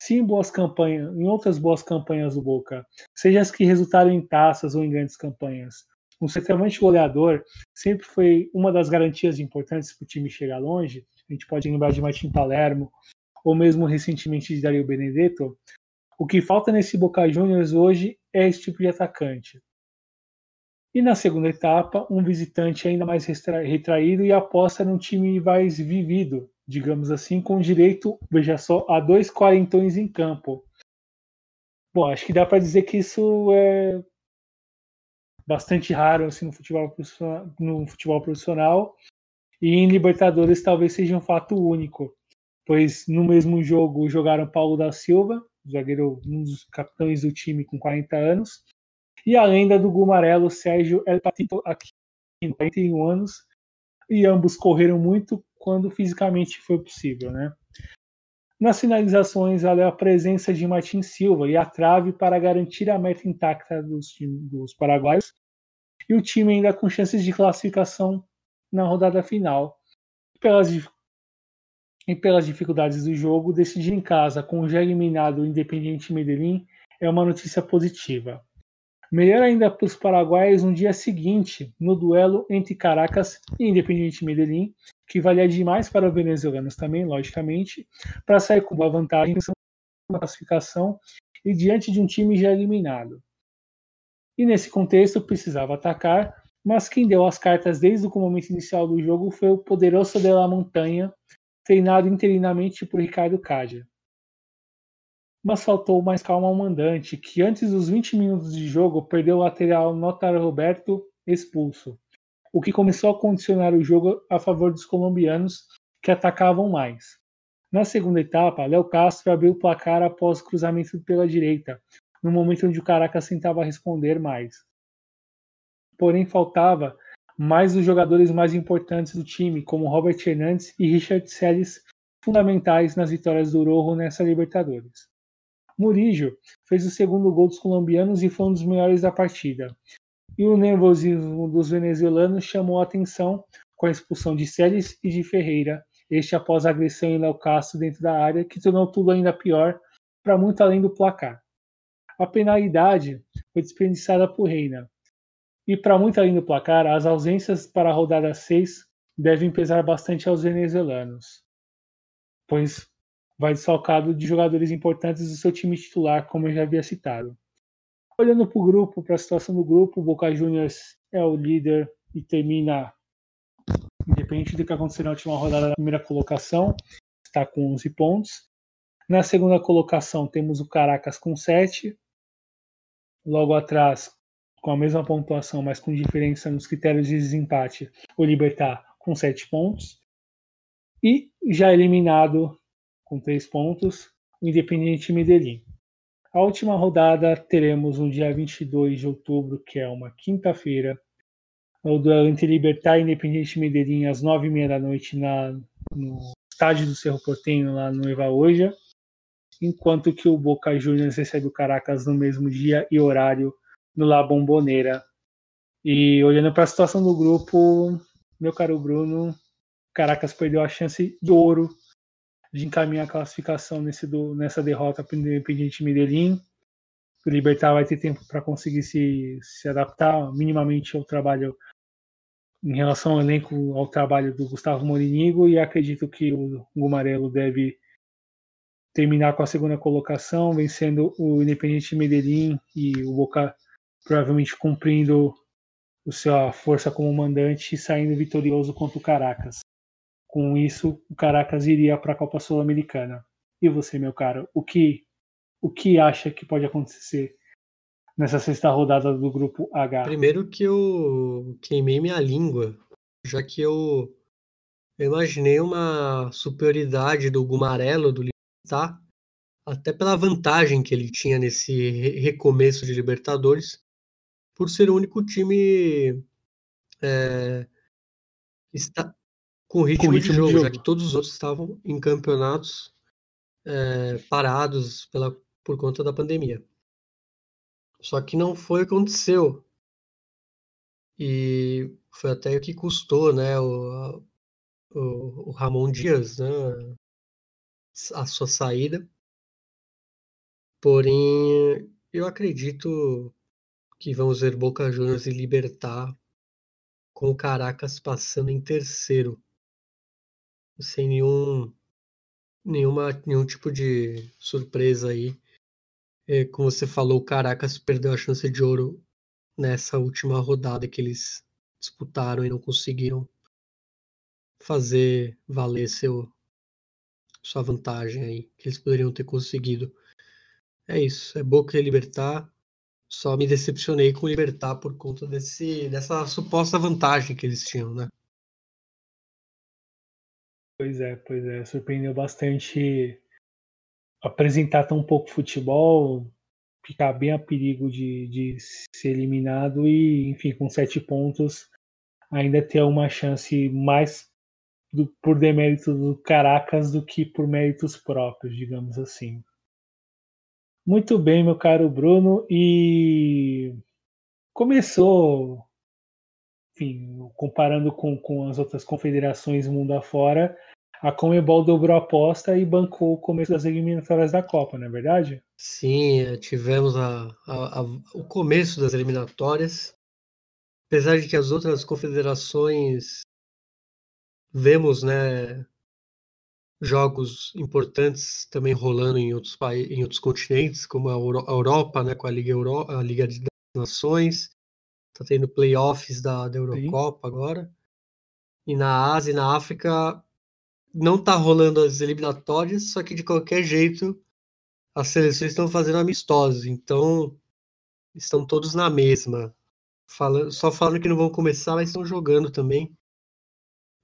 Sim, boas campanhas, em outras boas campanhas do Boca, seja as que resultaram em taças ou em grandes campanhas. Um centroavante goleador sempre foi uma das garantias importantes para o time chegar longe. A gente pode lembrar de Martin Palermo, ou mesmo recentemente de Dario Benedetto, o que falta nesse Boca Juniors hoje é esse tipo de atacante. E na segunda etapa, um visitante ainda mais retraído e aposta num time mais vivido, digamos assim, com direito, veja só, a dois quarentões em campo. Bom, acho que dá para dizer que isso é bastante raro assim, no, futebol no futebol profissional e em Libertadores talvez seja um fato único pois no mesmo jogo jogaram Paulo da Silva, zagueiro, um dos capitães do time com 40 anos, e a lenda do Gumarelo, Sérgio El Patito, aqui com 41 anos, e ambos correram muito quando fisicamente foi possível, né? Nas finalizações, a presença de Martin Silva e a trave para garantir a meta intacta dos, dos paraguaios, e o time ainda com chances de classificação na rodada final. Pelas e pelas dificuldades do jogo, decidir em casa com o já eliminado Independiente Medellín é uma notícia positiva. Melhor ainda para os paraguaios no dia seguinte, no duelo entre Caracas e Independiente Medellín, que valia demais para os venezuelanos também, logicamente, para sair com uma vantagem na classificação e diante de um time já eliminado. E nesse contexto precisava atacar, mas quem deu as cartas desde o momento inicial do jogo foi o poderoso de la Montanha, treinado interinamente por Ricardo Cádia. Mas faltou mais calma ao mandante, que antes dos 20 minutos de jogo perdeu o lateral Notar Roberto expulso, o que começou a condicionar o jogo a favor dos colombianos, que atacavam mais. Na segunda etapa, Léo Castro abriu o placar após cruzamento pela direita, no momento onde o Caracas tentava responder mais. Porém, faltava mais os jogadores mais importantes do time, como Robert Hernandes e Richard Selles, fundamentais nas vitórias do Rojo nessa Libertadores. Murillo fez o segundo gol dos colombianos e foi um dos melhores da partida. E o nervosismo dos venezuelanos chamou a atenção com a expulsão de Celes e de Ferreira, este após a agressão em Léo Castro dentro da área, que tornou tudo ainda pior, para muito além do placar. A penalidade foi desperdiçada por Reina. E para muito além do placar, as ausências para a rodada 6 devem pesar bastante aos venezuelanos, pois vai desfalcado de jogadores importantes do seu time titular, como eu já havia citado. Olhando para o grupo, para a situação do grupo, o Boca Juniors é o líder e termina Independente do que acontecer na última rodada da primeira colocação, está com 11 pontos. Na segunda colocação temos o Caracas com 7. Logo atrás, com a mesma pontuação, mas com diferença nos critérios de desempate, o Libertar com 7 pontos. E já eliminado com 3 pontos, o Independiente Medellín. A última rodada teremos no dia 22 de outubro, que é uma quinta-feira, o duelo entre Libertar e Independiente Medellín às nove e meia da noite na, no estádio do Cerro Porteño, lá no Evaoja, enquanto que o Boca Juniors recebe o Caracas no mesmo dia e horário no La Bombonera. E olhando para a situação do grupo, meu caro Bruno, Caracas perdeu a chance de ouro de encaminhar a classificação nesse do, nessa derrota para o Independiente Medellín. O Libertar vai ter tempo para conseguir se, se adaptar minimamente ao trabalho em relação ao elenco, ao trabalho do Gustavo Morinigo e acredito que o Gumarelo deve terminar com a segunda colocação, vencendo o Independiente Medellín e o Boca provavelmente cumprindo o sua força como mandante e saindo vitorioso contra o Caracas. Com isso, o Caracas iria para a Copa Sul-Americana. E você, meu caro, o que o que acha que pode acontecer nessa sexta rodada do grupo H? Primeiro que eu queimei minha língua, já que eu, imaginei uma superioridade do Gumarelo, do Libertar, até pela vantagem que ele tinha nesse recomeço de Libertadores, por ser o único time é, está, com ritmo, com ritmo de, jogo, de, jogo, já que todos os outros estavam em campeonatos é, parados pela, por conta da pandemia. Só que não foi o que aconteceu. E foi até o que custou, né, o, o, o Ramon Dias, né, a sua saída. Porém, eu acredito que vamos ver Boca Juniors e Libertar com o Caracas passando em terceiro, sem nenhum, nenhuma, nenhum tipo de surpresa aí é, como você falou, o Caracas perdeu a chance de ouro nessa última rodada que eles disputaram e não conseguiram fazer valer seu, sua vantagem aí, que eles poderiam ter conseguido. É isso, é Boca e Libertar. Só me decepcionei com o Libertar por conta desse, dessa suposta vantagem que eles tinham, né? Pois é, pois é. Surpreendeu bastante apresentar tão pouco futebol, ficar bem a perigo de, de ser eliminado e, enfim, com sete pontos, ainda ter uma chance mais do, por demérito do Caracas do que por méritos próprios, digamos assim. Muito bem, meu caro Bruno, e começou, enfim, comparando com, com as outras confederações mundo afora, a Comebol dobrou a aposta e bancou o começo das eliminatórias da Copa, não é verdade? Sim, é, tivemos a, a, a, o começo das eliminatórias. Apesar de que as outras confederações vemos, né, jogos importantes também rolando em outros países, em outros continentes, como a, Europa, né, com a Liga Euro, a Liga das Nações, está tendo playoffs da, da Eurocopa Sim. agora. E na Ásia e na África não tá rolando as eliminatórias, só que de qualquer jeito as seleções estão fazendo amistosos, então estão todos na mesma. Falando, só falando que não vão começar, mas estão jogando também.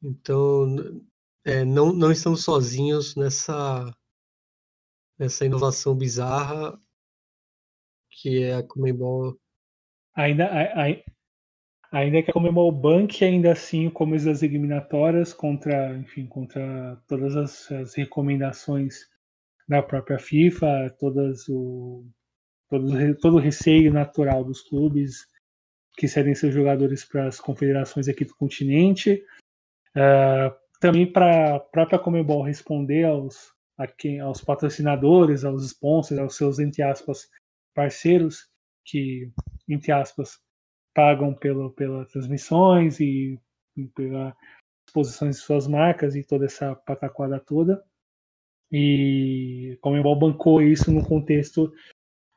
Então, é, não, não estamos sozinhos nessa, nessa inovação bizarra que é a Comembol. Ainda, a- ainda que a Comembol banque ainda assim o começo das eliminatórias contra, enfim, contra todas as, as recomendações da própria FIFA, todas o, todo, todo o receio natural dos clubes que cedem seus jogadores para as confederações aqui do continente. Ah, também para a própria Comebol responder aos, a quem, aos patrocinadores, aos sponsors, aos seus, entre aspas, parceiros, que, entre aspas, pagam pelo, pelas transmissões e, e pela exposição de suas marcas e toda essa pataquada toda. E a Comebol bancou isso no contexto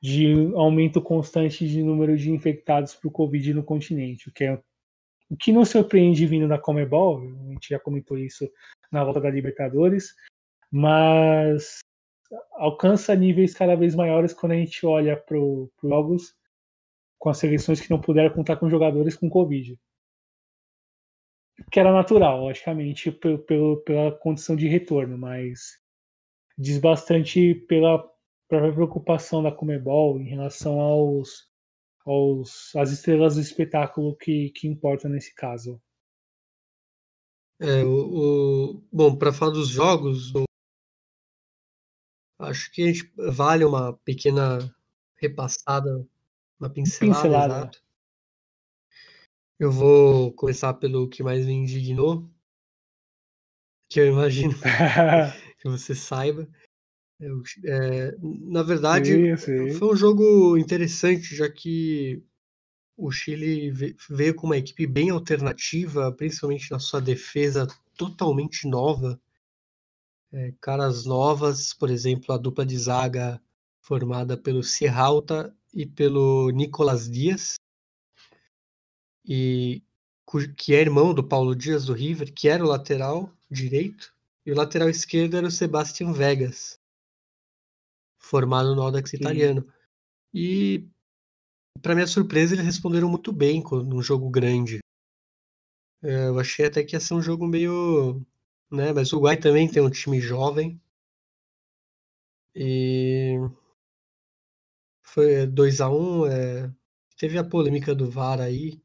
de aumento constante de número de infectados por Covid no continente, o que é o que não surpreende vindo da Comebol, a gente já comentou isso na volta da Libertadores, mas alcança níveis cada vez maiores quando a gente olha para os jogos com as seleções que não puderam contar com jogadores com Covid. Que era natural, logicamente, pelo, pelo, pela condição de retorno, mas diz bastante pela própria preocupação da Comebol em relação aos aos, às estrelas do espetáculo que, que importam nesse caso. É, o, o- bom, para falar dos jogos, o- acho que a gente vale uma pequena repassada, uma pincelada, Pincelada. exato. Eu vou começar pelo que mais me indignou, que eu imagino que você saiba. Eu- é, na verdade, Sim, sim. foi um jogo interessante, já que o Chile ve- veio com uma equipe bem alternativa, principalmente na sua defesa totalmente nova. É, caras novas, por exemplo, a dupla de zaga formada pelo Serralta e pelo Nicolas Dias, e que é irmão do Paulo Dias do River, que era o lateral direito, e o lateral esquerdo era o Sebastian Vegas, formado no Audax Sim. italiano. E para minha surpresa, eles responderam muito bem num jogo grande. É, eu achei até que ia ser um jogo meio. Né? Mas o Uruguai também tem um time jovem. E. Foi 2x1. é, Teve a polêmica do VAR aí.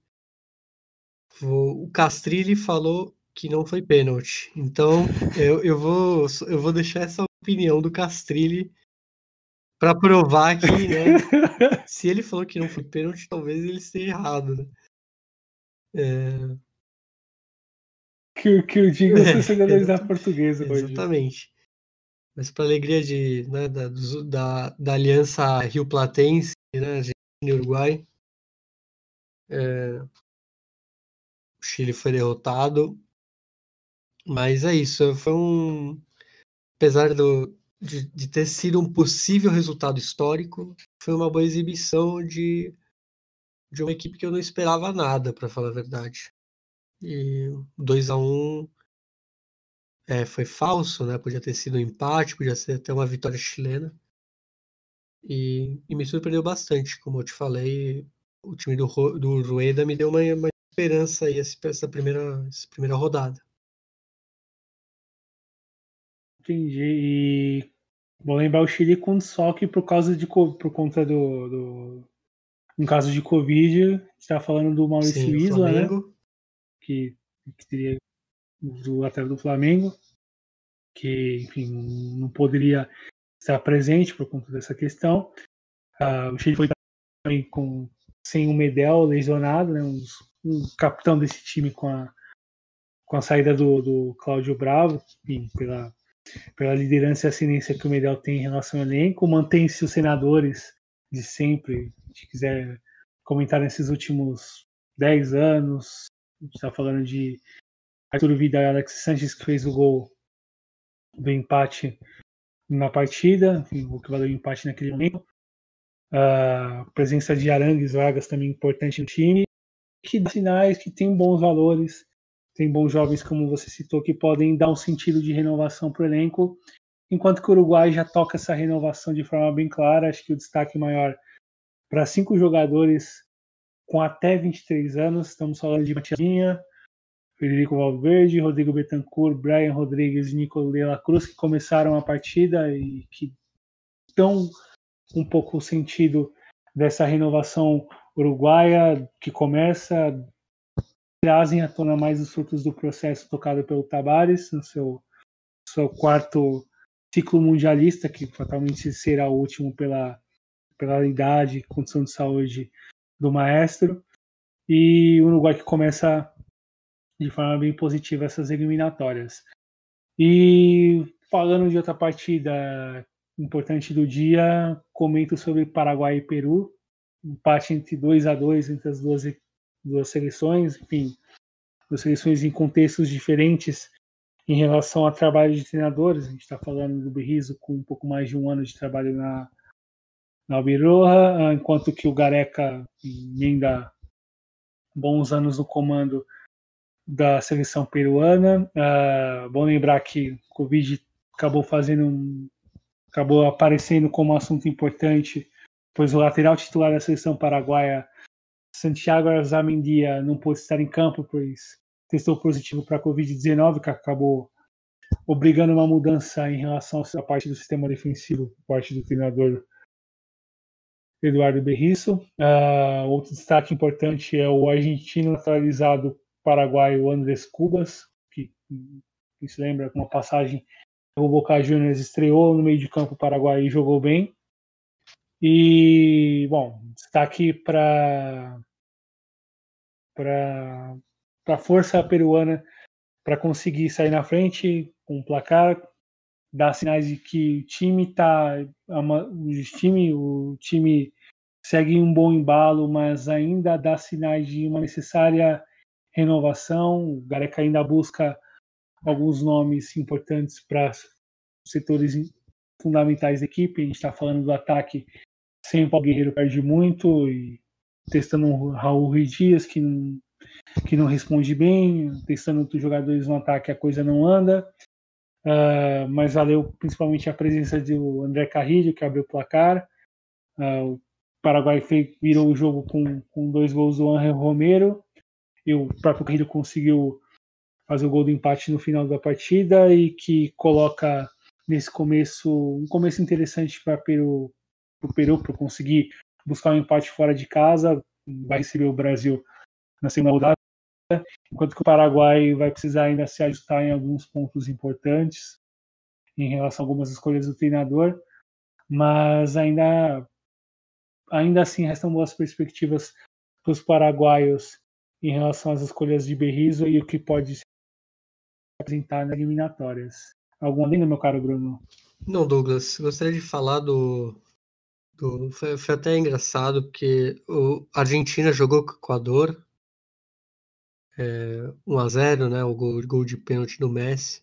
O o Castrilli falou que não foi pênalti. Então eu, eu, vou, eu vou deixar essa opinião do Castrilli para provar que, né? Se ele falou que não foi pênalti, talvez ele esteja errado, né? É, que, que o diga os É, torcedores da exata- portuguesa hoje. exatamente. Mas para alegria de, né, da, da, da aliança Rio Platense, né, Argentina e Uruguai, é, o Chile foi derrotado. Mas é isso, foi um. Apesar do, de, de ter sido um possível resultado histórico, foi uma boa exibição de, de uma equipe que eu não esperava nada, para falar a verdade. E 2 a 1 é, foi falso, né? Podia ter sido um empate, podia ser até uma vitória chilena. E, e me surpreendeu bastante, como eu te falei, o time do, do Rueda me deu uma, uma esperança aí essa primeira, essa primeira rodada. Entendi. E vou lembrar o Chile com só que por causa de por conta do, do um caso de Covid, está falando do Maurício Sim, Isla, né? Que, que teria do lateral do Flamengo, que enfim não poderia estar presente por conta dessa questão. Ah, o Chile foi também com sem o Medel lesionado, né? Um, um capitão desse time com a com a saída do, do Cláudio Bravo, enfim, pela pela liderança e ascendência que o Medel tem em relação ao elenco, mantém-se os senadores de sempre. Se quiser comentar nesses últimos 10 anos, a gente está falando de Arturo Vidal e Alex Sanches, que fez o gol do empate na partida, o que valeu o empate naquele momento. A presença de Arangues Vargas também importante no time, que dá sinais que tem bons valores tem bons jovens, como você citou, que podem dar um sentido de renovação para o elenco, enquanto que o Uruguai já toca essa renovação de forma bem clara. Acho que o destaque maior para cinco jogadores com até 23 anos, estamos falando de Matiasinha, Federico Valverde, Rodrigo Betancourt, Brian Rodrigues e de la Cruz, que começaram a partida e que dão um pouco o sentido dessa renovação uruguaia que começa, trazem à tona mais os frutos do processo tocado pelo Tabares no seu, seu quarto ciclo mundialista, que fatalmente será o último pela, pela idade condição de saúde do maestro. E o Uruguai que começa de forma bem positiva essas eliminatórias. E falando de outra partida importante do dia, comento sobre Paraguai e Peru, empate entre 2 a 2 entre as duas, duas seleções, enfim, duas seleções em contextos diferentes em relação ao trabalho de treinadores. A gente está falando do Berrizo com um pouco mais de um ano de trabalho na, na Albiroja, enquanto que o Gareca emenda bons anos no comando da seleção peruana. Uh, bom lembrar que o Covid acabou fazendo um, acabou aparecendo como assunto importante, pois o lateral titular da seleção paraguaia, Santiago Arzamendia, não pôde estar em campo, pois testou positivo para a Covid-19, que acabou obrigando uma mudança em relação à parte do sistema defensivo por parte do treinador Eduardo Berriço. Uh, outro destaque importante é o argentino naturalizado paraguaio Andrés Cubas, que, que se lembra com uma passagem o Boca Juniors estreou no meio de campo paraguai e jogou bem. E, bom, destaque para para a força peruana para conseguir sair na frente com o placar, dar sinais de que o time está o time o time segue um bom embalo, mas ainda dá sinais de uma necessária renovação. O Gareca ainda busca alguns nomes importantes para setores fundamentais da equipe. A gente está falando do ataque sem o Guerreiro perde muito e testando o Raul Ruiz Dias que não, que não responde bem, testando outros jogadores no ataque a coisa não anda. Uh, mas valeu principalmente a presença do André Carrilho, que abriu o placar. Uh, o Paraguai virou o jogo com, com dois gols do Angel Romero e o próprio Carrilho conseguiu fazer o gol do empate no final da partida e que coloca nesse começo um começo interessante para o Peru para conseguir buscar um empate fora de casa, vai receber o Brasil na segunda rodada, enquanto que o Paraguai vai precisar ainda se ajustar em alguns pontos importantes em relação a algumas escolhas do treinador, mas ainda ainda assim restam boas perspectivas para os paraguaios em relação às escolhas de Berrizo e o que pode se apresentar nas eliminatórias. Algum adendo, meu caro Bruno? Não, Douglas, gostaria de falar do. Do foi, foi, até engraçado, porque o a Argentina jogou com o Equador é, 1x0, né? O gol, gol de pênalti do Messi.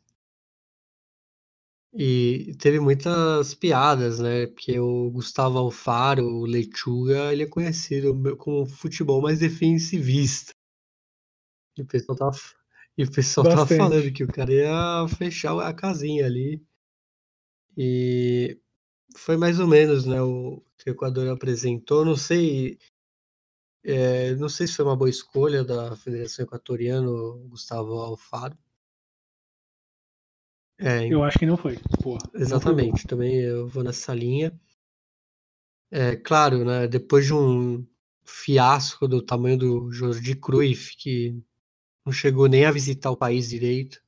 E teve muitas piadas, né? Porque o Gustavo Alfaro, o Lechuga, ele é conhecido como futebol mais defensivista. E o pessoal tava, e o pessoal tava falando que o cara ia fechar a casinha ali. E foi mais ou menos, né? O que o Equador apresentou. Não sei. É, não sei se foi uma boa escolha da Federação Equatoriana, Gustavo Alfaro. É, eu acho que não foi. Porra, exatamente, não foi também eu vou nessa linha. É claro, né? Depois de um fiasco do tamanho do Jordi Cruyff, que não chegou nem a visitar o país direito,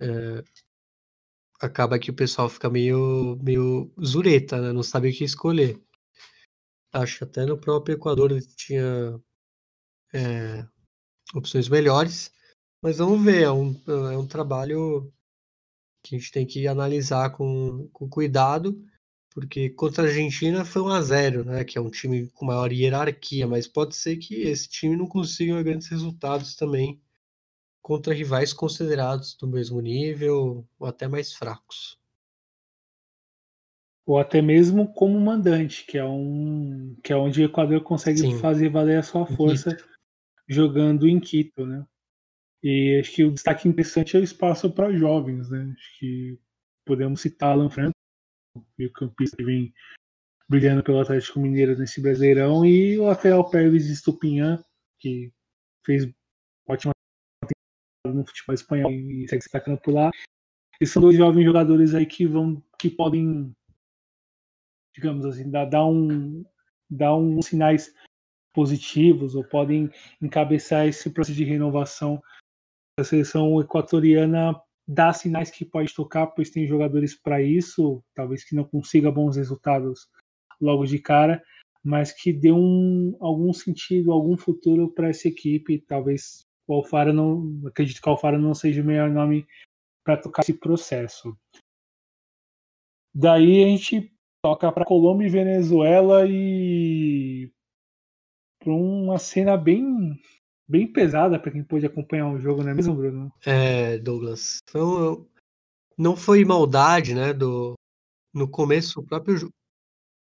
é, acaba que o pessoal fica meio, meio zureta, né? Não sabe o que escolher. Acho que até no próprio Equador tinha é, opções melhores, mas vamos ver, é um, é um trabalho que a gente tem que analisar com, com cuidado, porque contra a Argentina foi 1 a 0 né? Que é um time com maior hierarquia, mas pode ser que esse time não consiga grandes resultados também contra rivais considerados do mesmo nível ou até mais fracos. Ou até mesmo como mandante, que é um que é onde o Equador consegue Sim. fazer valer a sua força Quito. jogando em Quito, né? E acho que o destaque interessante é o espaço para jovens, né? Acho que podemos citar Alan Franco, meio campista que vem brilhando pelo Atlético Mineiro nesse Brasileirão, e o lateral Pérez Estupinhan, que fez ótima no futebol espanhol e segue se destacando por lá. E são dois jovens jogadores aí que vão, que podem, digamos assim, dar, dar um, dar uns sinais positivos ou podem encabeçar esse processo de renovação a seleção equatoriana dá sinais que pode tocar, pois tem jogadores para isso, talvez que não consiga bons resultados logo de cara, mas que dê um, algum sentido, algum futuro para essa equipe. Talvez o Alfara não, acredito que o Alfara não seja o melhor nome para tocar esse processo. Daí a gente toca para Colômbia e Venezuela e para uma cena bem bem pesada para quem pôde acompanhar o jogo, não é mesmo, Bruno? É, Douglas. Então, não foi maldade, né? Do, no começo, o próprio,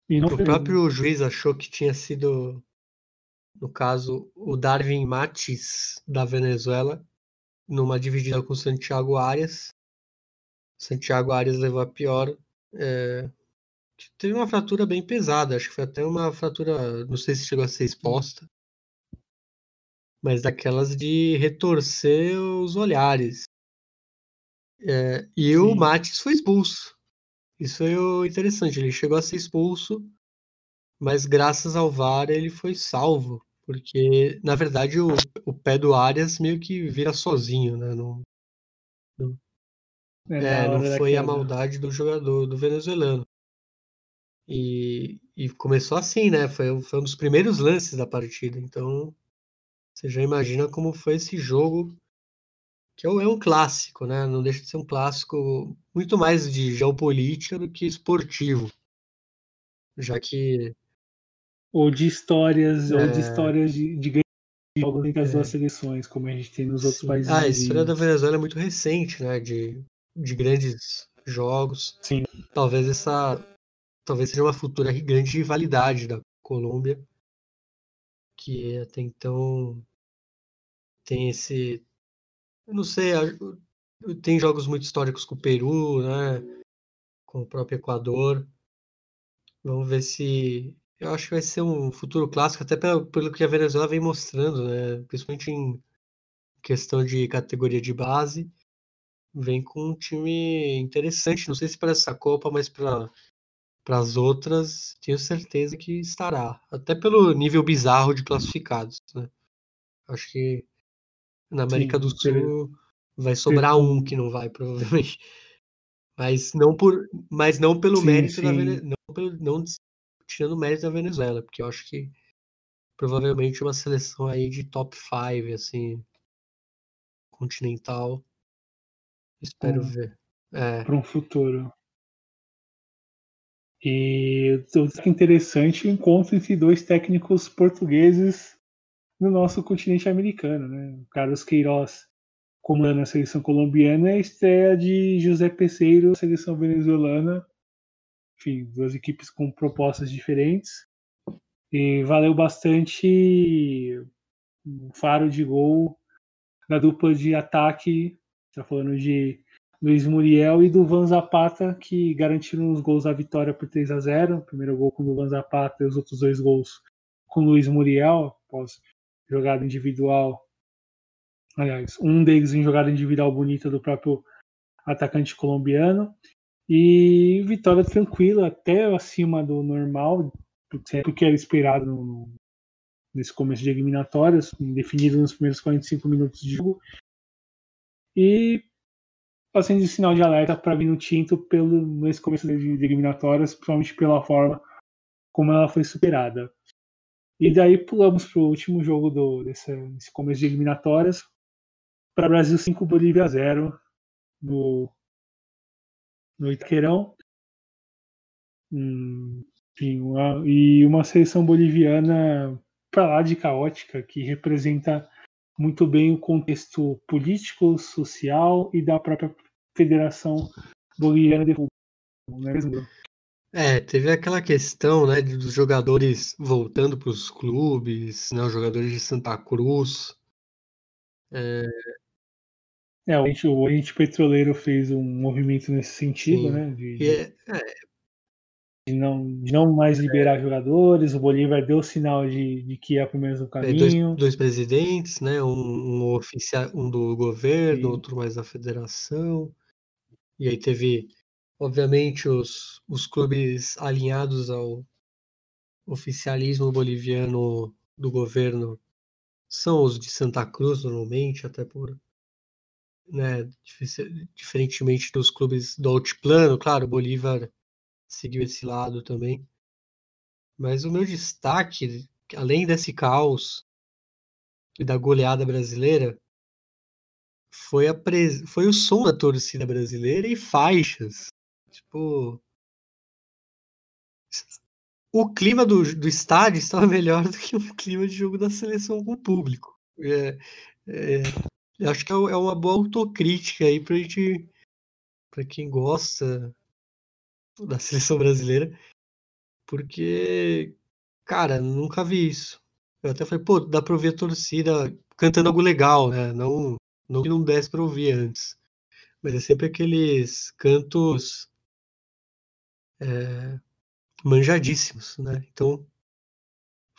o próprio juiz achou que tinha sido, no caso, o Darwin Matis, da Venezuela, numa dividida com Santiago Arias. Santiago Arias levou a pior. É, teve uma fratura bem pesada, acho que foi até uma fratura, não sei se chegou a ser exposta mas daquelas de retorcer os olhares. É, e Sim. o Matis foi expulso. Isso foi o interessante. Ele chegou a ser expulso, mas graças ao VAR ele foi salvo. Porque, na verdade, o, o pé do Arias meio que vira sozinho, né? Não, não, é, é não foi a maldade do jogador, do venezuelano. E, e começou assim, né? Foi, foi um dos primeiros lances da partida. Então, você já imagina como foi esse jogo, que é, é um clássico, né? Não deixa de ser um clássico muito mais de geopolítica do que esportivo. Já que. Ou de histórias, é... ou de é. histórias de, de jogos entre as é... duas seleções, como a gente tem nos outros Sim. países. Ah, a história da Venezuela é muito recente, né? De, de grandes jogos. Sim. Talvez essa. Talvez seja uma futura grande rivalidade da Colômbia que até então tem esse. Eu não sei, tem jogos muito históricos com o Peru, né? Com o próprio Equador. Vamos ver se. Eu acho que vai ser um futuro clássico, até pelo, pelo que a Venezuela vem mostrando, né? Principalmente em questão de categoria de base. Vem com um time interessante. Não sei se para essa Copa, mas para as outras, tenho certeza que estará. Até pelo nível bizarro de classificados. Né? Acho que na América Sim, do Sul vai sobrar um que não vai, provavelmente. Mas não, por, mas não pelo sim, mérito sim. da Venezuela. Não, pelo, não tirando o mérito da Venezuela, porque eu acho que provavelmente uma seleção aí de top 5, assim, continental. Espero hum, ver. É. Para um futuro. E o que interessante o encontro entre dois técnicos portugueses no nosso continente americano, né? O Carlos Queiroz comandando a seleção colombiana e a estreia de José Peseiro, seleção venezuelana. Enfim, duas equipes com propostas diferentes. E valeu bastante o faro de gol da dupla de ataque. Está falando de Luiz Muriel e do Van Zapata, que garantiram os gols da vitória por 3 a 0 o primeiro gol com o Van Zapata e os outros dois gols com o Luiz Muriel, após jogada individual. Aliás, um deles em jogada individual bonita do próprio atacante colombiano. E vitória tranquila, até acima do normal, porque era esperado no, nesse começo de eliminatórias, definido nos primeiros 45 minutos de jogo. E acende o sinal de alerta para vir no Tinto pelo, nesse começo de, de eliminatórias, principalmente pela forma como ela foi superada. E daí pulamos para o último jogo do, desse, desse começo de eliminatórias, para Brasil 5, Bolívia 0, no, no Itaquerão. Hum, uma, e uma seleção boliviana para lá de caótica, que representa muito bem o contexto político, social e da própria Federação Boliviana de Futebol, não é mesmo? É, teve aquela questão, né, dos jogadores voltando para os clubes, né, os jogadores de Santa Cruz. É, É, o Oriente, o Oriente Petroleiro fez um movimento nesse sentido, Sim. né? De, E é- é, de não, de não mais liberar jogadores. O Bolívar deu sinal de, de que ia para o mesmo é, dois, caminho. dois presidentes, né? Um, um oficial, um do governo, Sim. outro mais da federação. E aí teve, obviamente, os, os clubes alinhados ao oficialismo boliviano do governo são os de Santa Cruz, normalmente, até por. Né, dife- diferentemente dos clubes do altiplano, claro, o Bolívar seguiu esse lado também. Mas o meu destaque, além desse caos e da goleada brasileira, foi, a foi o som da torcida brasileira e faixas. Tipo. O clima do, do estádio estava melhor do que o clima de jogo da seleção com o público. É, é, acho que é, é uma boa autocrítica aí pra gente. Pra quem gosta da seleção brasileira. Porque, cara, nunca vi isso. Eu até falei, pô, dá pra ouvir a torcida cantando algo legal, né? Não, não que não desse pra ouvir antes. Mas é sempre aqueles cantos é, manjadíssimos, né? Então,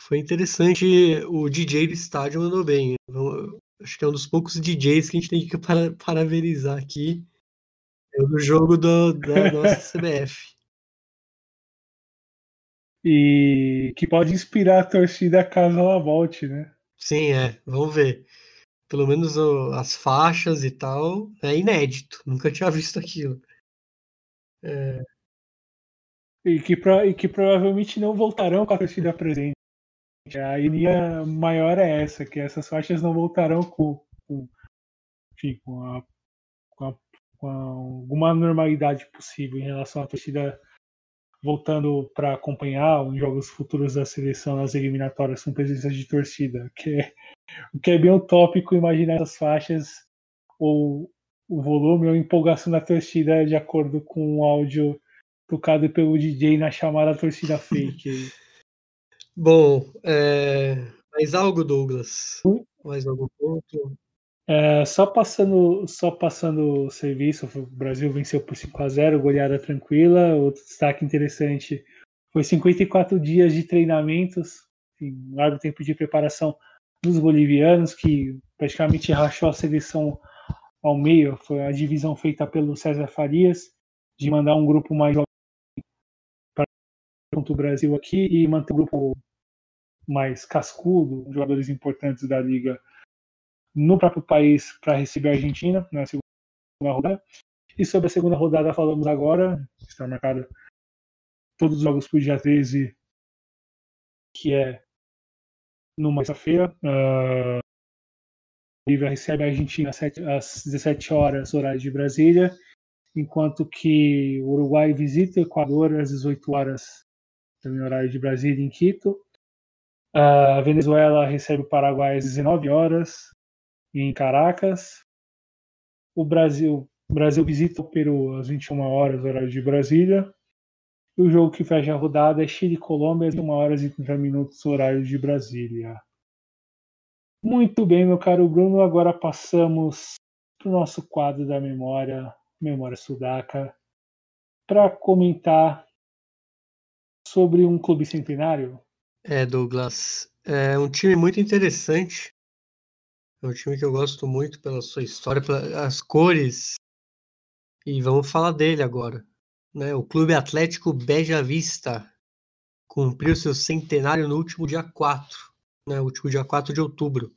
foi interessante. O DJ do estádio mandou bem. Acho que é um dos poucos DJs que a gente tem que para, parabenizar aqui. É o do jogo do, da nossa CBF. E que pode inspirar a torcida caso ela volte, né? Sim, é. Vamos ver. Pelo menos o- as faixas e tal, é inédito. Nunca tinha visto aquilo. É, E que, pro- e que provavelmente não voltarão com a torcida presente. A ironia maior é essa, que essas faixas não voltarão com, com, enfim, com, a, com, a- com a- alguma normalidade possível em relação à torcida voltando para acompanhar os jogos futuros da seleção nas eliminatórias com presença de torcida. Que é, o que é bem utópico imaginar essas faixas ou o volume ou empolgação da torcida de acordo com o áudio tocado pelo DJ na chamada torcida fake. Bom, é, mais algo, Douglas? Mais algum ponto? É, só passando só passando o serviço, o Brasil venceu por 5 a 0 goleada tranquila. Outro destaque interessante foi 54 dias de treinamentos, enfim, um largo tempo de preparação dos bolivianos, que praticamente rachou a seleção ao meio. Foi a divisão feita pelo César Farias, de mandar um grupo mais jovem para o Brasil aqui e manter o grupo mais cascudo, jogadores importantes da liga no próprio país para receber a Argentina na segunda rodada. E sobre a segunda rodada falamos agora, está marcado todos os jogos para o dia 13, que é numa sexta-feira. Uh, Bolívia recebe a Argentina às 17 horas, horário de Brasília, enquanto que o Uruguai visita o Equador às 18 horas, também horário de Brasília, em Quito. A Venezuela recebe o Paraguai às 19 horas, em Caracas. O Brasil, o Brasil visita o Peru às 21 horas, horário de Brasília. O jogo que fecha a rodada é Chile e Colômbia às 1 horas e 30 minutos, horário de Brasília. Muito bem, meu caro Bruno. Agora passamos para o nosso quadro da memória, Memória Sudaca, para comentar sobre um clube centenário. É, Douglas, é um time muito interessante. É um time que eu gosto muito pela sua história, pelas cores. E vamos falar dele agora. Né? O Clube Atlético Beja Vista cumpriu seu centenário no último dia 4, né? último dia 4 de outubro.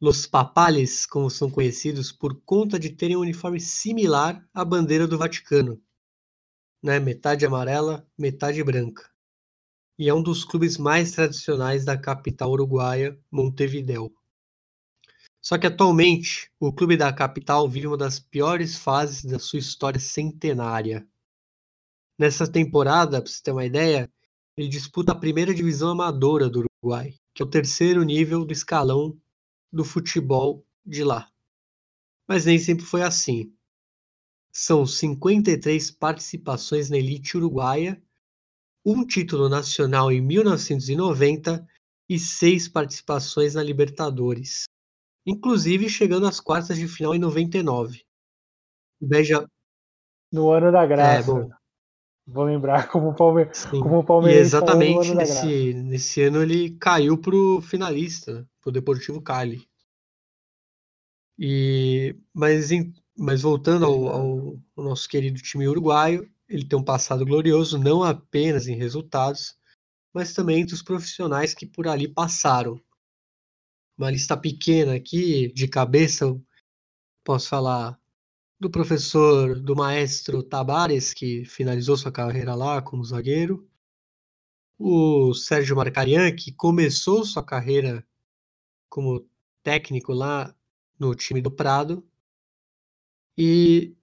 Los Papales, como são conhecidos, por conta de terem um uniforme similar à bandeira do Vaticano. Né? Metade amarela, metade branca. E é um dos clubes mais tradicionais da capital uruguaia, Montevideo. Só que atualmente o clube da capital vive uma das piores fases da sua história centenária. Nessa temporada, para você ter uma ideia, ele disputa a primeira divisão amadora do Uruguai, que é o terceiro nível do escalão do futebol de lá. Mas nem sempre foi assim. São 53 participações na elite uruguaia, um título nacional em 1990 e seis participações na Libertadores. inclusive chegando às quartas de final em 99. O Beja, No ano da graça. é, bom, Vou lembrar como o Palme... sim. como o E falou no exatamente nesse, nesse ano ele caiu pro finalista, pro Deportivo Cali. E, mas, em- mas voltando ao, ao- ao nosso querido time uruguaio, ele tem um passado glorioso, não apenas em resultados, mas também entre os profissionais que por ali passaram. Uma lista pequena aqui, de cabeça, posso falar do professor, do maestro Tabares, que finalizou sua carreira lá como zagueiro, o Sérgio Marcarian, que começou sua carreira como técnico lá no time do Prado, e,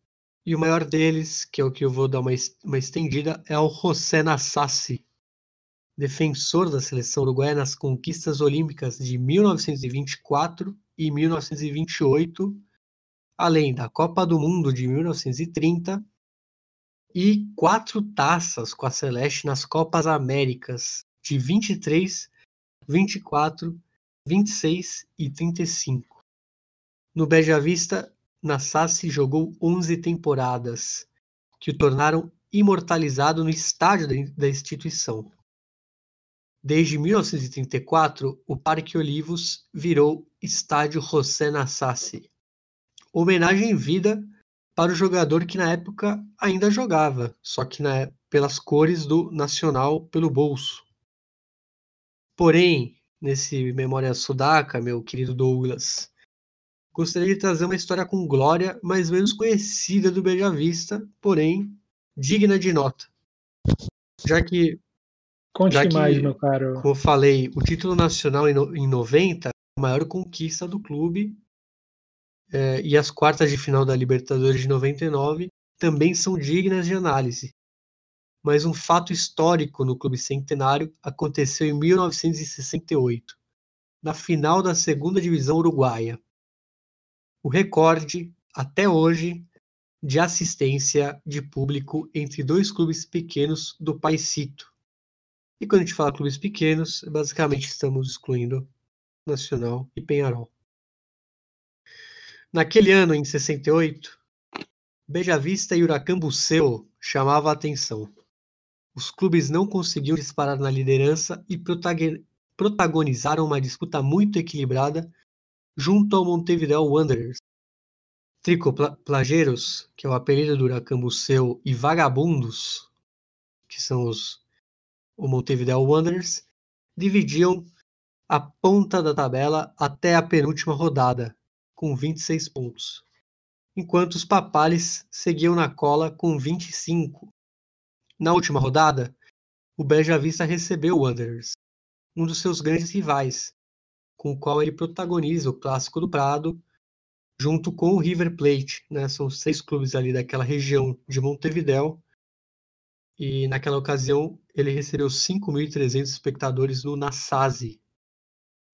e o maior deles, que é o que eu vou dar uma, uma estendida, é o José Nassassi, defensor da seleção uruguaia nas conquistas olímpicas de 1924 e 1928, além da Copa do Mundo de 1930 e quatro taças com a Celeste nas Copas Américas de 23, 24, 26 e 35. No Beja Vista, Nassassi jogou 11 temporadas, que o tornaram imortalizado no estádio da instituição. Desde 1934, o Parque Olivos virou Estádio José Nassassi, homenagem em vida para o jogador que na época ainda jogava, só que na- pelas cores do Nacional pelo bolso. Porém, nesse Memória Sudaca, meu querido Douglas, gostaria de trazer uma história com glória, mas menos conhecida do Beija Vista, porém digna de nota. Já que Conte Já que- mais, meu caro. como eu falei, o título nacional em, no- em 90 é a maior conquista do clube. é, e as quartas de final da Libertadores de 99 também são dignas de análise. Mas um fato histórico no clube centenário aconteceu em 1968, na final da segunda divisão uruguaia. O recorde, até hoje, de assistência de público entre dois clubes pequenos do Paisito. E quando a gente fala clubes pequenos, basicamente estamos excluindo Nacional e Penharol. Naquele ano, em 68, Beja Vista e Huracan Buceu chamavam a atenção. Os clubes não conseguiam disparar na liderança e protagonizaram uma disputa muito equilibrada junto ao Montevideo Wanderers. Tricoplageiros, que é o apelido do Huracan Buceu, e Vagabundos, que são os o Montevideo Wanderers, dividiam a ponta da tabela até a penúltima rodada, com 26 pontos, enquanto os Papales seguiam na cola com 25. Na última rodada, o Beja Vista recebeu o Wanderers, um dos seus grandes rivais, com o qual ele protagoniza o Clássico do Prado, junto com o River Plate. Né? São seis clubes ali daquela região de Montevideo, e naquela ocasião ele recebeu 5.300 espectadores no Nassasi.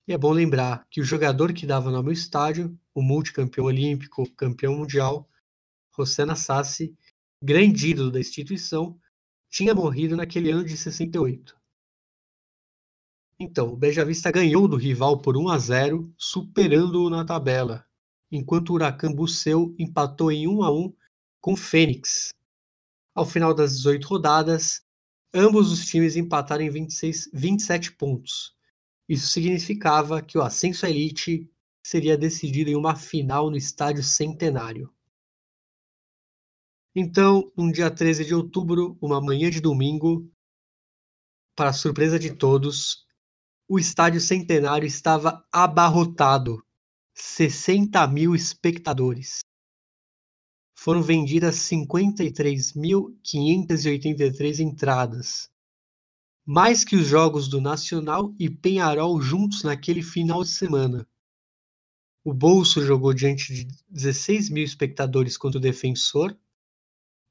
E é bom lembrar que o jogador que dava nome ao estádio, o multicampeão olímpico, campeão mundial, José Nassasi, grande ídolo da instituição, tinha morrido naquele ano de 68. Então, o Beja Vista ganhou do rival por 1 a 0, superando-o na tabela, enquanto o Huracan Buceu empatou em 1 a 1 com o Fênix, ao final das 18 rodadas, ambos os times empataram em 26, 27 pontos. Isso significava que o ascenso à elite seria decidido em uma final no Estádio Centenário. Então, no dia 13 de outubro, uma manhã de domingo, para surpresa de todos, o Estádio Centenário estava abarrotado 60 mil espectadores foram vendidas 53.583 entradas, mais que os jogos do Nacional e Penharol juntos naquele final de semana. O Bolso jogou diante de 16 mil espectadores contra o Defensor,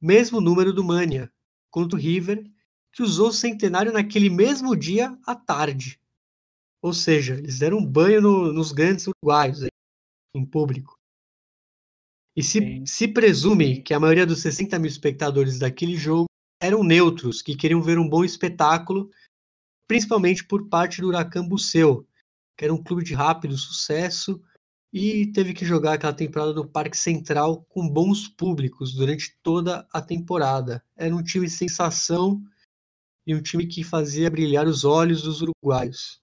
mesmo número do Mania, contra o River, que usou o Centenário naquele mesmo dia à tarde. Ou seja, eles deram um banho no, nos grandes uruguaios aí, em público. E se, Sim. se presume que a maioria dos 60 mil espectadores daquele jogo eram neutros, que queriam ver um bom espetáculo, principalmente por parte do Huracan Buceu, que era um clube de rápido sucesso e teve que jogar aquela temporada no Parque Central com bons públicos durante toda a temporada. Era um time sensação e um time que fazia brilhar os olhos dos uruguaios.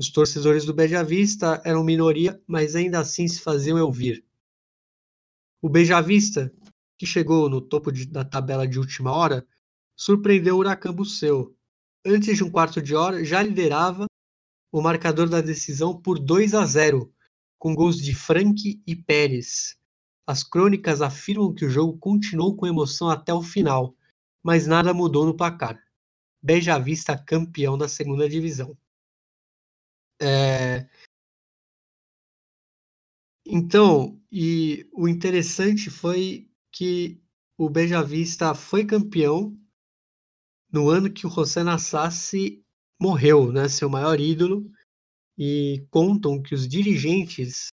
Os torcedores do Beja Vista eram minoria, mas ainda assim se faziam ouvir. O Beja Vista, que chegou no topo de, da tabela de última hora, surpreendeu o Huracan Buceu. Antes de um quarto de hora, já liderava o marcador da decisão por 2 a 0, com gols de Frank e Pérez. As crônicas afirmam que o jogo continuou com emoção até o final, mas nada mudou no placar. Beja Vista campeão da segunda divisão. É... Então, e o interessante foi que o Beja Vista foi campeão no ano que o José Nassassi morreu, né, seu maior ídolo, e contam que os dirigentes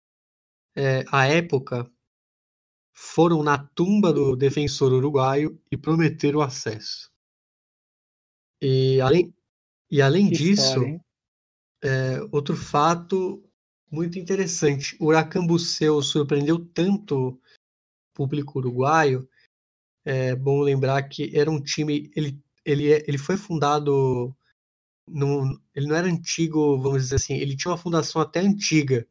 é, à época foram na tumba do defensor uruguaio e prometeram acesso. E além, e além disso, é, outro fato muito interessante, o Huracan Buceu surpreendeu tanto o público uruguaio, é bom lembrar que era um time, ele, ele, ele foi fundado não, ele não era antigo, vamos dizer assim, ele tinha uma fundação até antiga,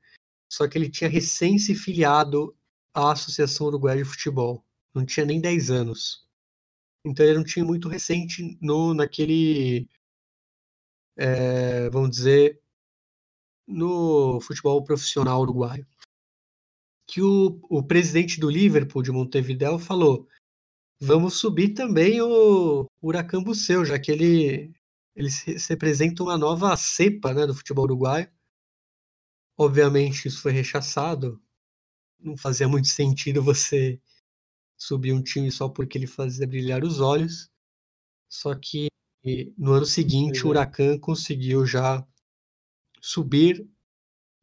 só que ele tinha recém se filiado à Associação Uruguaia de Futebol, não tinha nem 10 anos. Então ele era um time muito recente no, naquele, é, vamos dizer, no futebol profissional uruguaio. Que o, o presidente do Liverpool de Montevideo falou: vamos subir também o Huracan Buceu, já que ele eles representam uma nova cepa né, do futebol uruguaio. Obviamente, isso foi rechaçado. Não fazia muito sentido você subir um time só porque ele fazia brilhar os olhos. Só que no ano seguinte, o. Huracan conseguiu já subir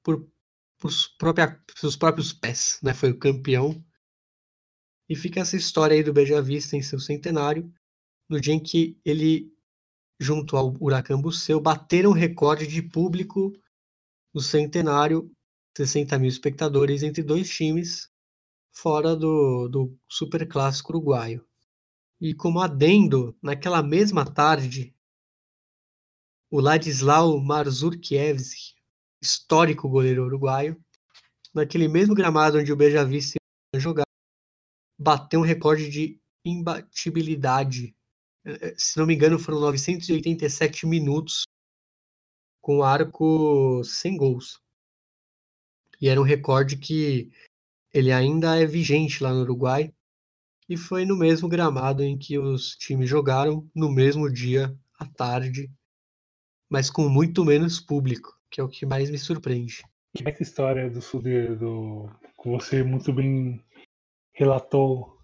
por, por própria, seus próprios pés. Né? Foi o campeão. E fica essa história aí do Beija Vista em seu centenário, no dia em que ele junto ao Huracan Buceu, bateram o recorde de público no centenário, 60 mil espectadores entre dois times, fora do, do Super Clássico Uruguaio. E como adendo, naquela mesma tarde, o Ladislau Marzurkiewicz, histórico goleiro uruguaio, naquele mesmo gramado onde o ia jogar, bateu um recorde de imbatibilidade é, é, se não me engano, foram 987 minutos com arco sem gols. E era um recorde que ele ainda é vigente lá no Uruguai. E foi no mesmo gramado em que os times jogaram, no mesmo dia, à tarde, mas com muito menos público, que é o que mais me surpreende. Essa história do Sudir, do que você muito bem relatou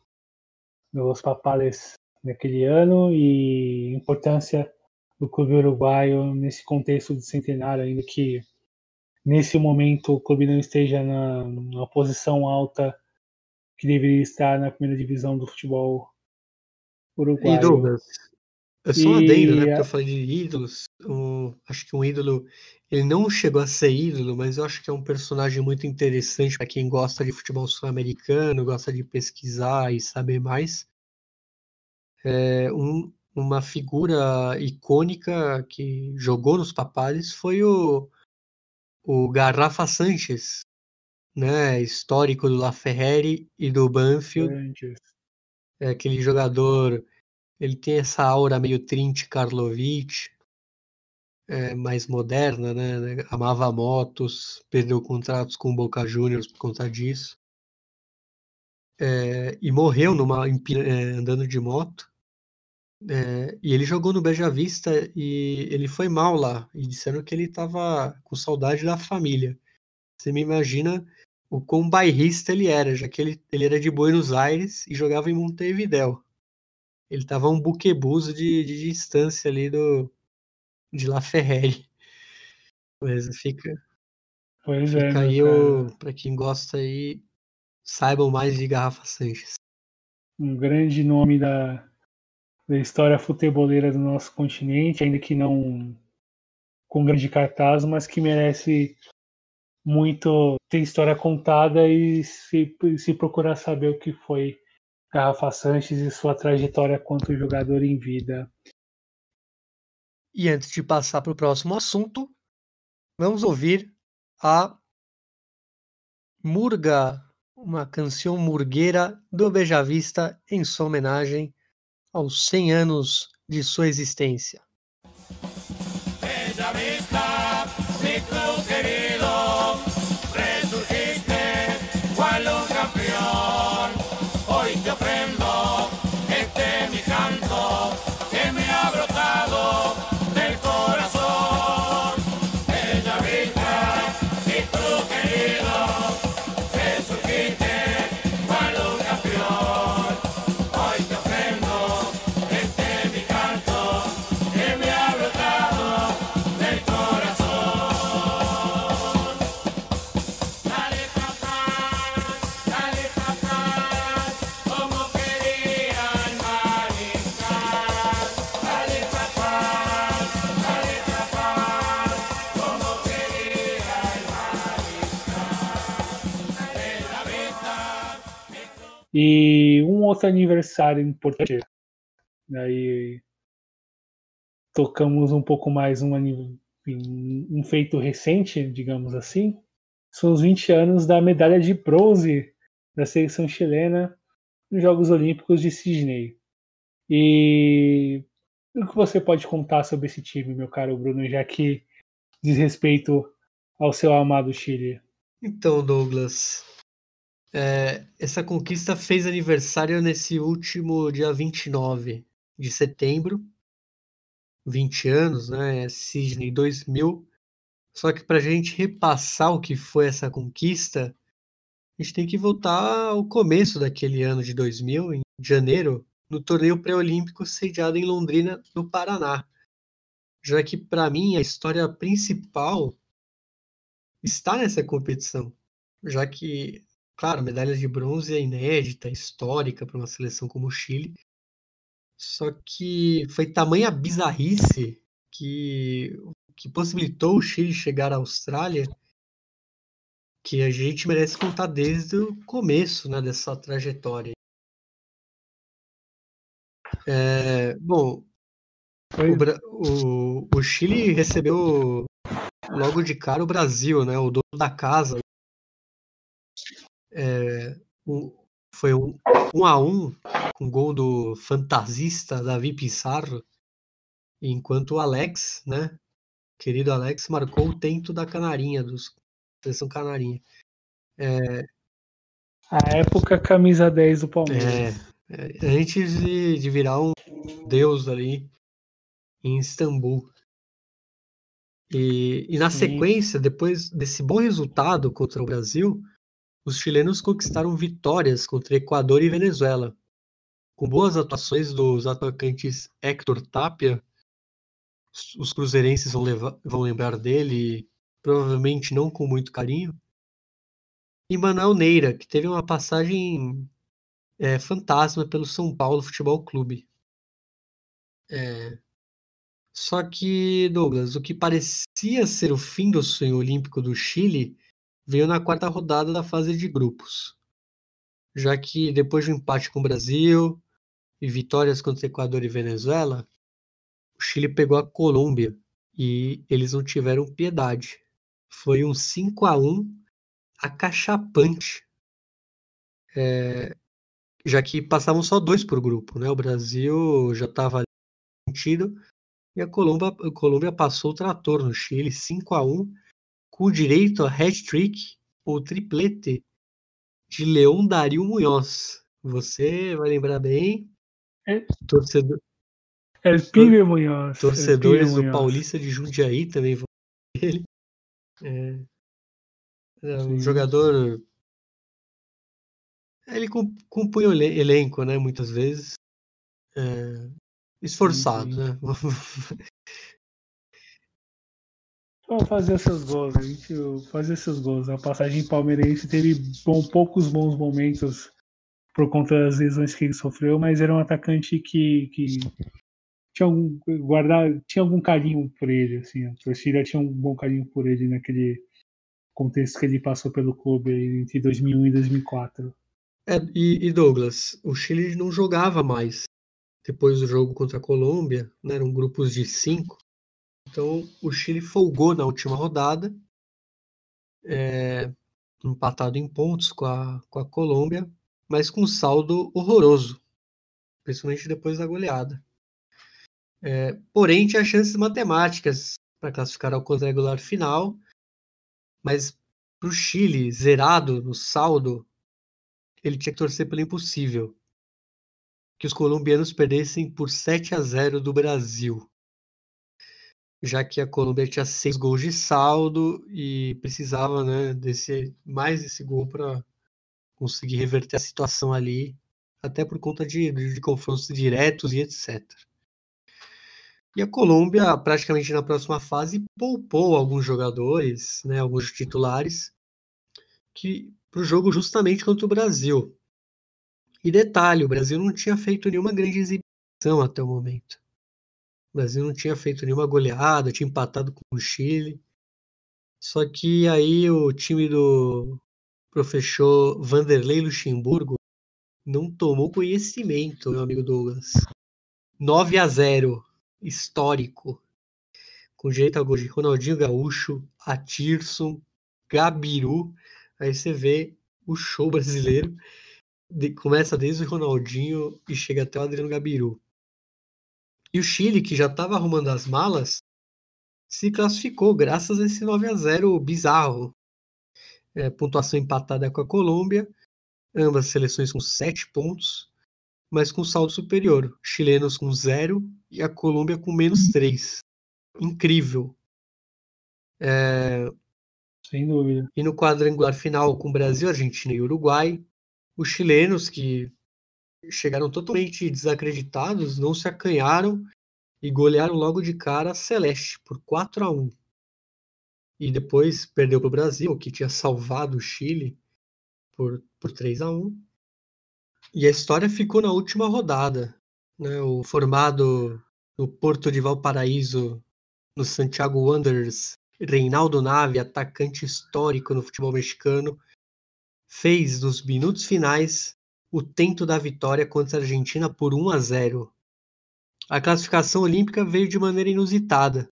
dos papales naquele ano e importância do clube uruguaio nesse contexto de centenário, ainda que nesse momento o clube não esteja na, na posição alta que deveria estar na primeira divisão do futebol uruguaio. E Douglas, eu sou um adendo, né? Porque eu falei de ídolos. Um, acho que um ídolo, ele não chegou a ser ídolo, mas eu acho que é um personagem muito interessante para quem gosta de futebol sul-americano, gosta de pesquisar e saber mais é, um, uma figura icônica que jogou nos Papales foi o, o Garrafa Sanches, né, histórico do La Ferreri e do Banfield. É aquele jogador, ele tem essa aura meio Trint Karlovic, é, mais moderna, né, né? Amava motos, perdeu contratos com o Boca Juniors por conta disso. É, e morreu numa, é, andando de moto. É, e ele jogou no Beja Vista e ele foi mal lá. E disseram que ele estava com saudade da família. Você me imagina o quão bairrista ele era, já que ele, ele era de Buenos Aires e jogava em Montevideo. Ele estava um buquebus de, de distância ali do de La Ferreri. Mas fica, pois é, fica é, aí o, para quem gosta aí, saibam mais de Garrafa Sanches. Um grande nome da, da história futeboleira do nosso continente, ainda que não com grande cartaz, mas que merece muito tem história contada e se, se procurar saber o que foi Garrafa Sanches e sua trajetória quanto jogador em vida. E antes de passar para o próximo assunto, vamos ouvir a Murga, uma canção murgueira do Beija Vista em sua homenagem aos 100 anos de sua existência. E um outro aniversário importante, aí tocamos um pouco mais um, um feito recente, digamos assim, são os 20 anos da medalha de bronze da seleção chilena nos Jogos Olímpicos de Sydney. E o que você pode contar sobre esse time, meu caro Bruno, já que diz respeito ao seu amado Chile? Então, Douglas, é, essa conquista fez aniversário nesse último dia 29 de setembro, 20 anos, né? é Sydney 2000. Só que para a gente repassar o que foi essa conquista, a gente tem que voltar ao começo daquele ano de 2000, em janeiro, no torneio pré-olímpico sediado em Londrina, no Paraná. Já que, para mim, a história principal está nessa competição, já que, claro, medalha de bronze é inédita, histórica para uma seleção como o Chile, só que foi tamanha bizarrice que, que possibilitou o Chile chegar à Austrália que a gente merece contar desde o começo né, dessa trajetória. É, bom, o, o- o Chile recebeu logo de cara o Brasil, né? O dono da casa. É, um- foi um, um a um com gol do fantasista Davi Pissarro, enquanto o Alex, né? Querido Alex, marcou o tento da Canarinha, dos seleção Canarinha. a época camisa 10 do Palmeiras. É, é, antes de, de virar um deus ali em Istambul. E, e na Sim. sequência, depois desse bom resultado contra o Brasil, os chilenos conquistaram vitórias contra Equador e Venezuela. Com boas atuações dos atacantes Héctor Tapia, os- os cruzeirenses vão, levar- vão lembrar dele, provavelmente não com muito carinho, e Manuel Neira, que teve uma passagem é, fantasma pelo São Paulo Futebol Clube. É, Só que, Douglas, o que parecia ser o fim do sonho olímpico do Chile veio na quarta rodada da fase de grupos. Já que depois de um empate com o Brasil e vitórias contra Equador e Venezuela, o Chile pegou a Colômbia e eles não tiveram piedade. Foi um 5 a 1 acachapante. É, já que passavam só dois por grupo, né? O Brasil já estava sentido e a Colômbia, a Colômbia passou o trator no Chile 5 a 1 com direito a hat-trick ou triplete de Leão Dario Munhoz. Você vai lembrar bem. É. Torcedor, El Pibe Munhoz. El torcedores do. Paulista de Jundiaí também vão ele. É, é um Sim. jogador. Ele com- compunha o ele- elenco, né? Muitas vezes. É, esforçado, sim. né? Só fazer seus gols, a gente fazer seus gols. A passagem palmeirense teve bom, poucos bons momentos por conta das lesões que ele sofreu, mas era um atacante que, que tinha algum guardar, tinha algum carinho por ele, assim, a torcida tinha um bom carinho por ele naquele contexto que ele passou pelo clube entre 2001 e 2004. É, e, e Douglas, o Chile não jogava mais depois do jogo contra a Colômbia, né, eram grupos de cinco. Então o Chile folgou na última rodada, é, empatado em pontos com a, com a Colômbia, mas com um saldo horroroso, principalmente depois da goleada. É, porém, tinha chances matemáticas para classificar ao quadrangular final, mas para o Chile, zerado no saldo, ele tinha que torcer pelo impossível. Que os colombianos perdessem por 7 a 0 do Brasil. Já que a Colômbia tinha seis gols de saldo e precisava né, desse, mais esse gol para conseguir reverter a situação ali, até por conta de, de confrontos diretos e etc. E a Colômbia, praticamente na próxima fase, poupou alguns jogadores, né, alguns titulares, que para o jogo justamente contra o Brasil. E detalhe, o Brasil não tinha feito nenhuma grande exibição até o momento. O Brasil não tinha feito nenhuma goleada, tinha empatado com o Chile. Só que aí o time do professor Vanderlei Luxemburgo não tomou conhecimento, meu amigo Douglas. 9 a 0 histórico, com jeito a gol de Ronaldinho Gaúcho, Atirson, Gabiru. Aí você vê o show brasileiro. De, começa desde o Ronaldinho e chega até o Adriano Gabiru. E o Chile, que já estava arrumando as malas, se classificou graças a esse 9 a 0 bizarro. É, pontuação empatada com a Colômbia, ambas seleções com 7 pontos mas com saldo superior. Chilenos com zero e a Colômbia com menos três. Incrível. É... Sem dúvida. E no quadrangular final com Brasil, Argentina e Uruguai, os chilenos que chegaram totalmente desacreditados não se acanharam e golearam logo de cara a Celeste por 4 a 1. E depois perdeu para o Brasil, que tinha salvado o Chile por, por 3 a 1 e a história ficou na última rodada. Né? O formado no Porto de Valparaíso, no Santiago Wanderers, Reinaldo Nave, atacante histórico no futebol mexicano, fez nos minutos finais o tento da vitória contra a Argentina por 1 a 0. A classificação olímpica veio de maneira inusitada.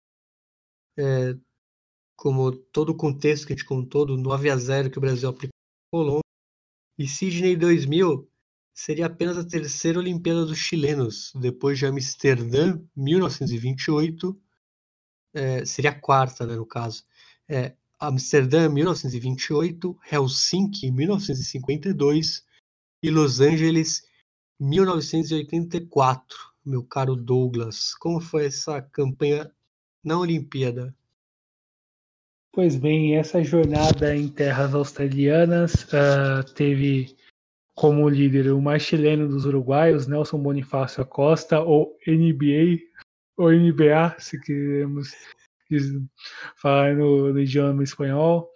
É, como todo o contexto que a gente contou do 9 a 0 que o Brasil aplicou Colômbia. E Sydney 2000 seria apenas a terceira Olimpíada dos chilenos, depois de Amsterdã, 1928, é, seria a quarta, né, no caso. É, Amsterdã, 1928, Helsinki, 1952 e Los Angeles, 1984. Meu caro Douglas, como foi essa campanha na Olimpíada? Pois bem, essa jornada em terras australianas uh, teve como líder o mais chileno dos uruguaios, Nelson Bonifácio Acosta, ou NBA, ou NBA, se queremos falar no, no idioma espanhol,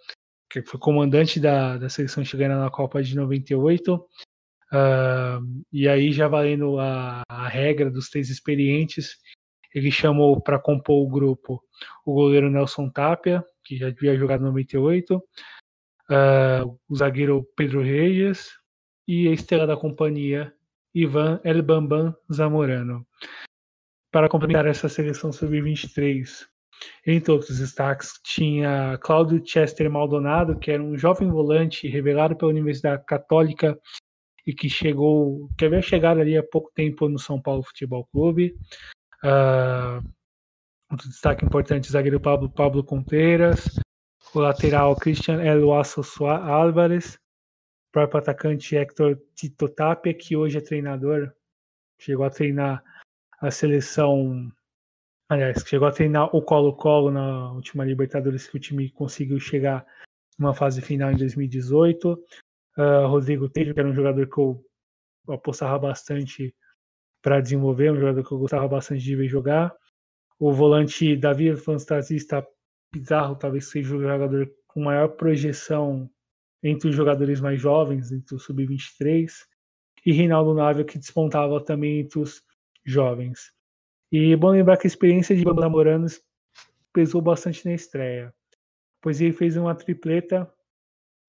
que foi comandante da, da seleção chilena na Copa de 98. Uh, e aí, já valendo a, a regra dos três experientes, ele chamou para compor o grupo o goleiro Nelson Tapia, que já havia jogado em 98, uh, o zagueiro Pedro Reis, e a estrela da companhia, Ivan El Bambam Zamorano. Para complementar essa seleção sub-23, entre outros destaques, tinha Cláudio Chester Maldonado, que era um jovem volante revelado pela Universidade Católica e que chegou, que havia chegado ali há pouco tempo no São Paulo Futebol Clube. Uh, outro destaque importante, o zagueiro Pablo, Pablo Contreiras, o lateral Christian El Wasso Álvares, próprio atacante Hector Tito Tapia, que hoje é treinador, chegou a treinar a seleção, aliás, chegou a treinar o Colo-Colo na última Libertadores que o time conseguiu chegar numa fase final em 2018. Uh, Rodrigo Tejo, que era um jogador que eu apostava bastante para desenvolver, um jogador que eu gostava bastante de ver jogar. O volante Davi Fantasista Pizarro talvez seja o jogador com maior projeção entre os jogadores mais jovens, entre o sub-23, e Reinaldo Návia, que despontava também entre os jovens. E é bom lembrar que a experiência de Bamba Moranos pesou bastante na estreia. pois ele fez uma tripleta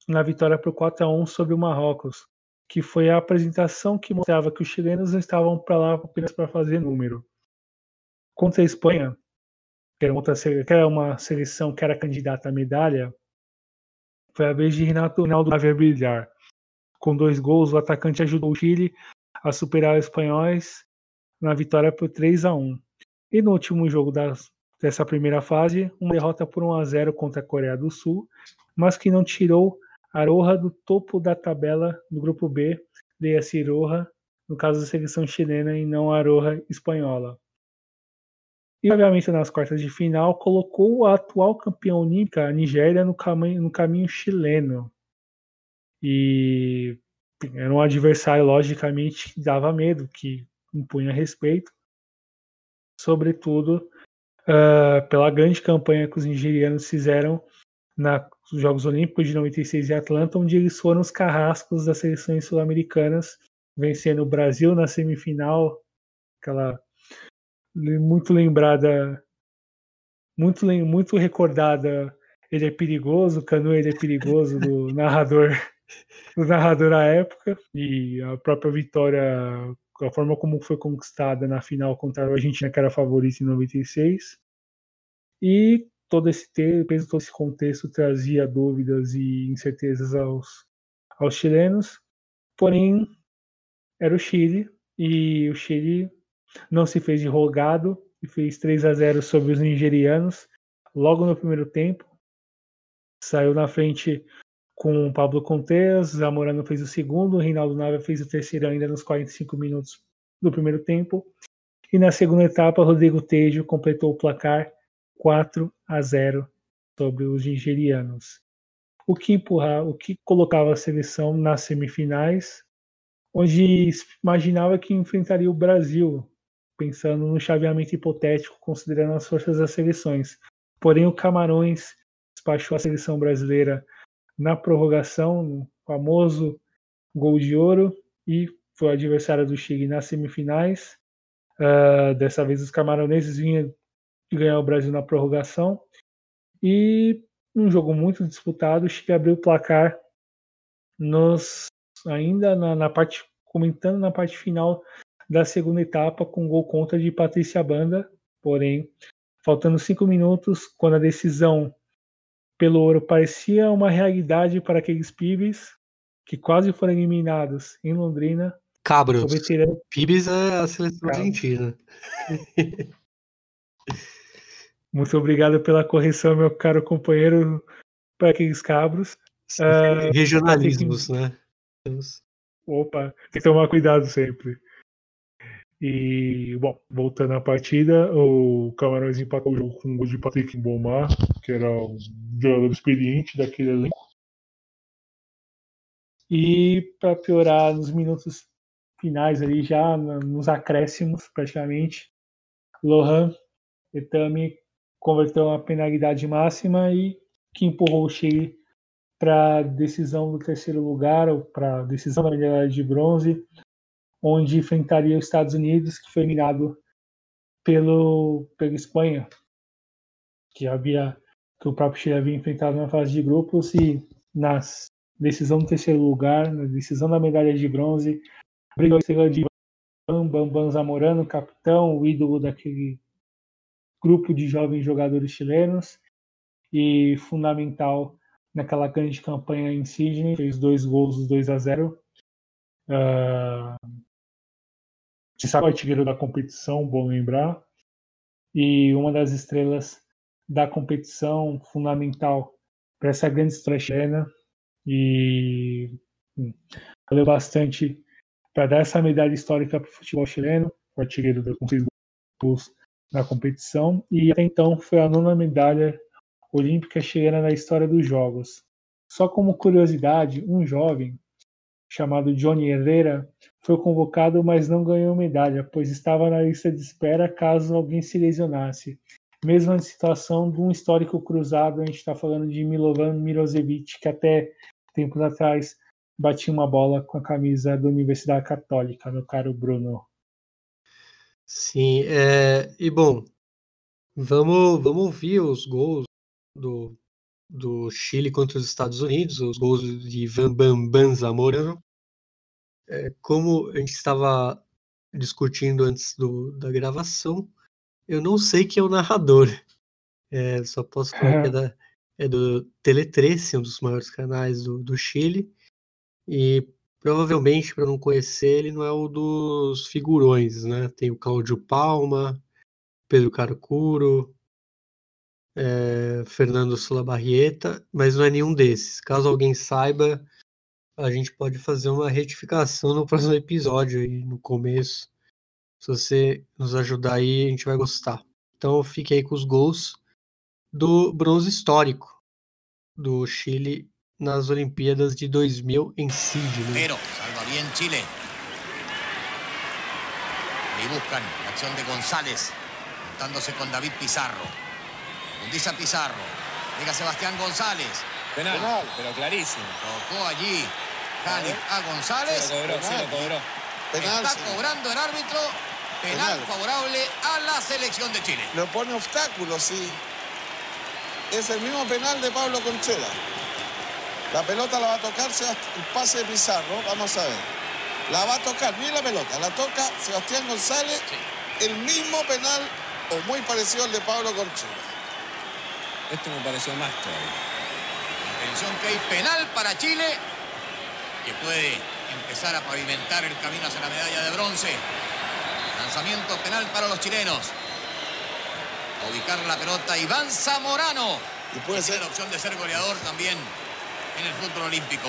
na vitória por 4 a 1 sobre o Marrocos, que foi a apresentação que mostrava que os chilenos estavam para lá apenas para fazer número. Contra a Espanha, que era, outra, que era uma seleção que era candidata à medalha, foi a vez de Renato Ronaldo Javier brilhar. Com dois gols, o atacante ajudou o Chile a superar os espanhóis na vitória por 3 a 1. E no último jogo das, dessa primeira fase, uma derrota por 1 a 0 contra a Coreia do Sul, mas que não tirou Aroha do topo da tabela do grupo B, de Roja, no caso da seleção chilena e não Aroha espanhola. E obviamente nas quartas de final colocou a atual campeã olímpica, a Nigéria, no caminho, no caminho chileno. E era um adversário, logicamente, que dava medo, que impunha respeito, sobretudo uh, pela grande campanha que os nigerianos fizeram na, nos Jogos Olímpicos de 96 em Atlanta, onde eles foram os carrascos das seleções sul-americanas, vencendo o Brasil na semifinal, aquela muito lembrada, muito, muito recordada. Ele é perigoso, Canu ele é perigoso do narrador, do narrador à época e a própria vitória, a forma como foi conquistada na final contra a Argentina que era favorita em 96 e todo esse peso, todo esse contexto trazia dúvidas e incertezas aos, aos chilenos, porém era o Chile e o Chile não se fez de rogado e fez 3 a 0 sobre os nigerianos logo no primeiro tempo. Saiu na frente com o Pablo Contes, Zamorano fez o segundo, o Reinaldo Nava fez o terceiro ainda nos 45 minutos do primeiro tempo. E na segunda etapa, Rodrigo Tejo completou o placar 4 a 0 sobre os nigerianos. O que empurrar, o que colocava a seleção nas semifinais, onde imaginava que enfrentaria o Brasil, pensando no chaveamento hipotético, considerando as forças das seleções. Porém, o Camarões despachou a seleção brasileira na prorrogação, no famoso gol de ouro, e foi adversário do Chile nas semifinais. Uh, dessa vez, os camaroneses vinham ganhar o Brasil na prorrogação. E um jogo muito disputado, o Chile abriu o placar nos ainda na, na, parte comentando na parte final da segunda etapa com gol contra de Patrícia Banda, porém faltando cinco minutos quando a decisão pelo ouro parecia uma realidade para aqueles pibes que quase foram eliminados em Londrina. Cabros. Pibes é a seleção Cabros. argentina. Muito obrigado pela correção, meu caro companheiro, aqueles cabros. Uh, Regionalismos, que... né? Opa, tem que tomar cuidado sempre. E, bom, voltando à partida, o Camarões empatou o jogo com um gol de Patrick Bomar, que era um jogador experiente daquele elenco. E, para piorar, nos minutos finais ali, já nos acréscimos, praticamente, Lohan Etami converteu uma penalidade máxima e que empurrou o Chile para a decisão do terceiro lugar, ou para a decisão da medalha de bronze, onde enfrentaria os Estados Unidos, que foi eliminado pelo, pela Espanha, que havia que o próprio Chile havia enfrentado na fase de grupos e na decisão do terceiro lugar, na decisão da medalha de bronze, brigou a estrela de Bam Bam Zamorano, capitão, o ídolo daquele grupo de jovens jogadores chilenos e fundamental naquela grande campanha em Sydney, fez dois gols, os 2 a 0. Uh, se sabe o artilheiro da competição, bom lembrar, e uma das estrelas da competição fundamental para essa grande história chilena e hum, valeu bastante para dar essa medalha histórica para o futebol chileno, o artilheiro com seis gols na competição e até então foi a nona medalha olímpica chilena na história dos Jogos. Só como curiosidade, um jovem chamado Johnny Herrera foi convocado, mas não ganhou medalha, pois estava na lista de espera caso alguém se lesionasse. Mesma situação de um histórico cruzado, a gente está falando de Milovan Mirosevic, que até tempos atrás batia uma bola com a camisa da Universidade Católica, meu caro Bruno. Sim, é, e bom, vamos, vamos ouvir os gols do, do Chile contra os Estados Unidos, os gols de Van Bambam Zamorano. É, como a gente estava discutindo antes do, da gravação, eu não sei quem é o narrador. É, só posso falar que é, da, é do Tele13, um dos maiores canais do, do Chile. E provavelmente, para não conhecer, ele não é o dos figurões, né? Tem o Cláudio Palma, Pedro Carcuro, é, Fernando Sulabarrieta, mas não é nenhum desses. Caso alguém saiba, a gente pode fazer uma retificação no próximo episódio aí, no começo. Se você nos ajudar aí, a gente vai gostar. Então fique aí com os gols do bronze histórico do Chile nas Olimpíadas de 2000 em Sydney. Pero salva bien Chile. Y buscan la acción de González, juntándose con David Pizarro. Condiza Pizarro. Llega Sebastián González. Penal, Penal. pero clarísimo. Tocó allí Cali a González. Se lo cobró, se lo cobró. Penal, Está cobrando el árbitro. Penal, Penal. favorable a la selección de Chile. Le pone obstáculos, sí. Es el mismo penal de Pablo Conchera. La pelota la va a tocar el pase de Pizarro, vamos a ver. La va a tocar, mire la pelota, la toca Sebastián González, el mismo penal o muy parecido al de Pablo Conchera. Este me pareció más todavía. Atención que hay penal para Chile, que puede empezar a pavimentar el camino hacia la medalla de bronce. Lanzamiento penal para los chilenos. A ubicar la pelota Iván Zamorano. Y puede ser la opción de ser goleador también en el fútbol olímpico.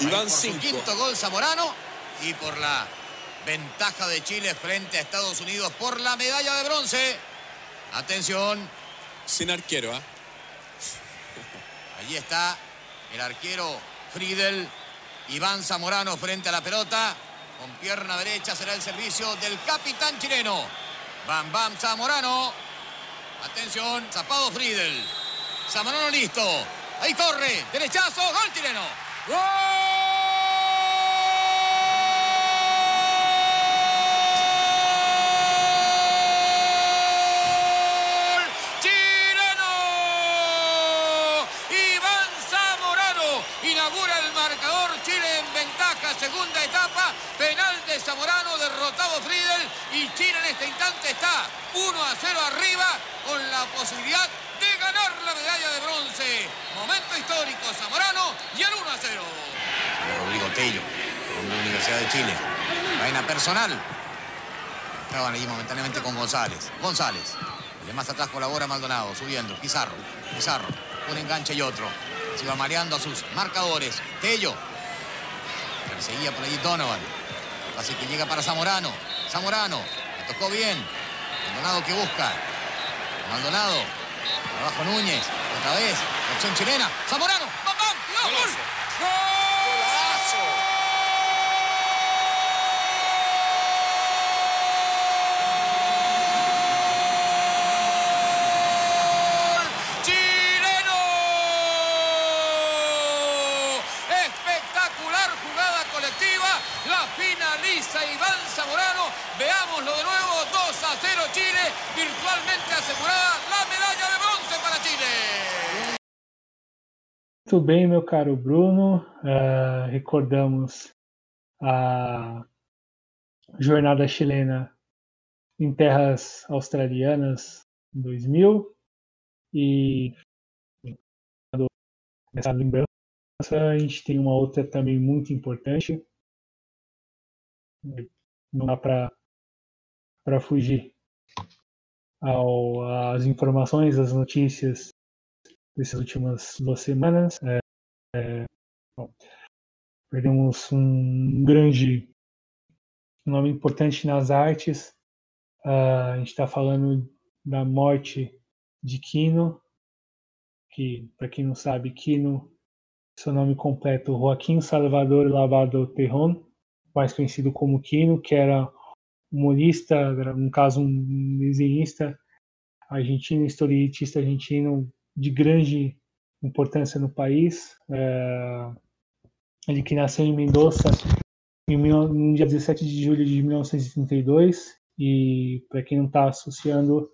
Ahí Iván por su 5. quinto gol Zamorano y por la ventaja de Chile frente a Estados Unidos por la medalla de bronce. Atención, Sin arquero, ¿ah? Allí está el arquero Friedel. Iván Zamorano frente a la pelota. Con pierna derecha será el servicio del capitán chileno. Bam Bam Zamorano. Atención, zapado Friedel. Zamorano listo. Ahí corre. Derechazo. Gol chileno. ¡Gol chileno! Iván Zamorano inaugura el marcador. Chile en ventaja, segunda etapa. Penal de Zamorano, derrotado Friedel. Y Chile en este instante está 1 a 0 arriba con la posibilidad la medalla de bronce. Momento histórico, Zamorano y el 1 a 0. Rodrigo Tello, con la Universidad de Chile. Vaina personal. Estaban allí momentáneamente con González. González. El de más atrás colabora Maldonado, subiendo. Pizarro. Pizarro. Un enganche y otro. Se va mareando a sus marcadores. Tello. Perseguía por allí Donovan. Así que llega para Zamorano. Zamorano. Le tocó bien. Maldonado que busca. Maldonado. Abajo Núñez. Otra vez. Opción chilena. Zamorano. ¡Bam, bam! ¡Cuidado! ¡Gol! Golazo. Muito bem, meu caro Bruno. Ah, recordamos a jornada chilena em terras australianas em 2000 e nessa lembrança a gente tem uma outra também muito importante. Não dá para para fugir ao, às informações, às notícias dessas últimas duas semanas. É, é, bom, perdemos um grande nome importante nas artes. Ah, a gente está falando da morte de Quino, que, para quem não sabe, Quino, seu nome completo, Joaquim Salvador Lavado Terron, mais conhecido como Quino, que era humorista, no caso um desenhista argentino, historietista argentino de grande importância no país. É, ele que nasceu em Mendoza em no dia 17 de julho de 1932 e para quem não está associando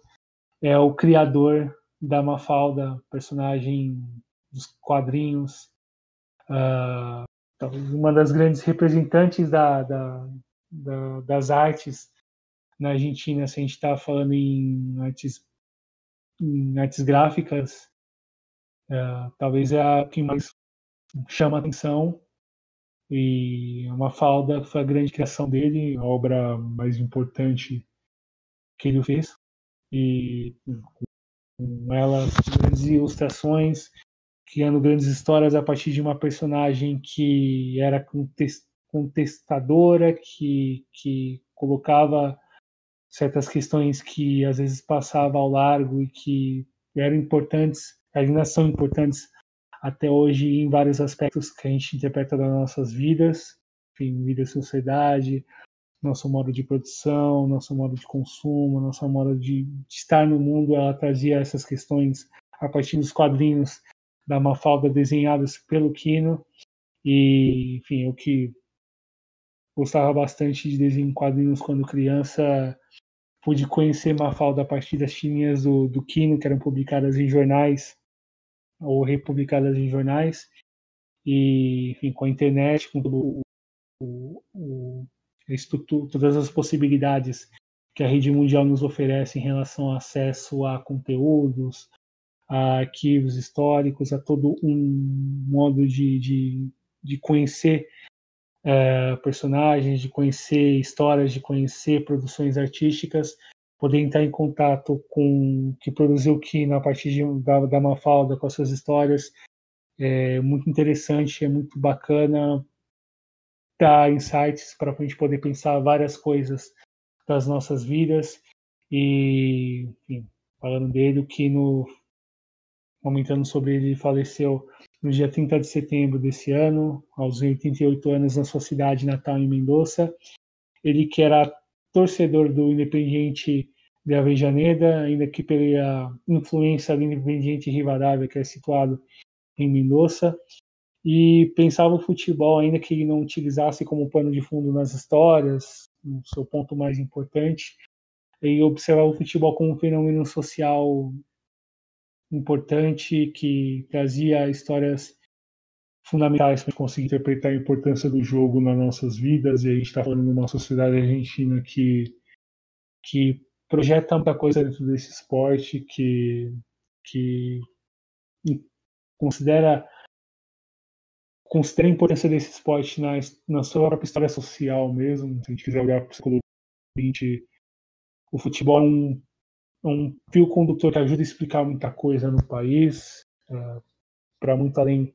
é o criador da Mafalda, personagem dos quadrinhos, uh, uma das grandes representantes da, da, da, das artes na Argentina, se a gente está falando em artes, em artes gráficas, uh, talvez é a que mais chama atenção e uma falda foi a grande criação dele, a obra mais importante que ele fez. E com ela grandes ilustrações criando grandes histórias a partir de uma personagem que era contestadora, que, que colocava certas questões que às vezes passava ao largo e que eram importantes, ainda são importantes até hoje em vários aspectos que a gente interpreta das nossas vidas, enfim, vida e sociedade, nosso modo de produção, nosso modo de consumo, nosso modo de, de estar no mundo, ela trazia essas questões a partir dos quadrinhos da Mafalda desenhadas pelo Kino. E, enfim, eu que gostava bastante de desenhar quadrinhos quando criança, pude conhecer Mafalda a partir das tirinhas do, do Kino, que eram publicadas em jornais, ou republicadas em jornais. E, enfim, com a internet, com todo o, o, o todas as possibilidades que a rede mundial nos oferece em relação ao acesso a conteúdos, a arquivos históricos, a todo um modo de, de, de conhecer é, personagens, de conhecer histórias, de conhecer produções artísticas, poder entrar em contato com o que produziu que na partir de, da, da Mafalda com as suas histórias é muito interessante, é muito bacana dar insights para a gente poder pensar várias coisas das nossas vidas e, enfim, falando dele, o que no comentando sobre ele, faleceu no dia 30 de setembro desse ano, aos 88 anos, na sua cidade natal, em Mendoza. Ele que era torcedor do Independiente de Avejaneda, ainda que pela influência do Independiente Rivadavia, que é situado em Mendoza, e pensava o futebol, ainda que ele não utilizasse como pano de fundo nas histórias, no seu ponto mais importante, e observava o futebol como um fenômeno social importante que trazia histórias fundamentais para conseguir interpretar a importância do jogo nas nossas vidas. E a gente está falando de uma sociedade argentina que, que projeta muita coisa dentro desse esporte, que, que considera considera a importância desse esporte na, na sua própria história social mesmo. Se a gente quiser olhar para o século XX, o futebol é um um fio condutor que ajuda a explicar muita coisa no país, é, para muito além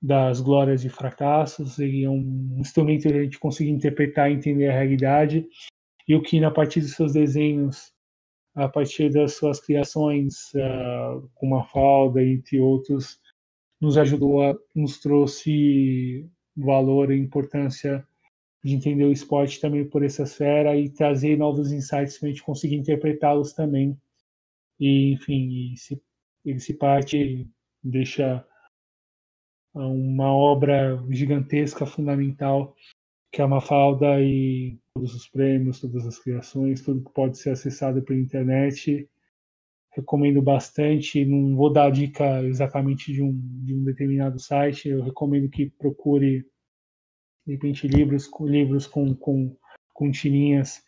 das glórias e fracassos, ele é um instrumento que a gente conseguir interpretar e entender a realidade, e o que, a partir dos seus desenhos, a partir das suas criações, uh, com uma falda, entre outros, nos ajudou, a, nos trouxe valor e importância de entender o esporte também por essa esfera e trazer novos insights para a gente conseguir interpretá-los também. E, enfim, se, se parte deixa uma obra gigantesca, fundamental, que é uma falda e todos os prêmios, todas as criações, tudo que pode ser acessado pela internet. Recomendo bastante, não vou dar dica exatamente de um, de um determinado site, eu recomendo que procure de repente livros, livros com, com, com tirinhas,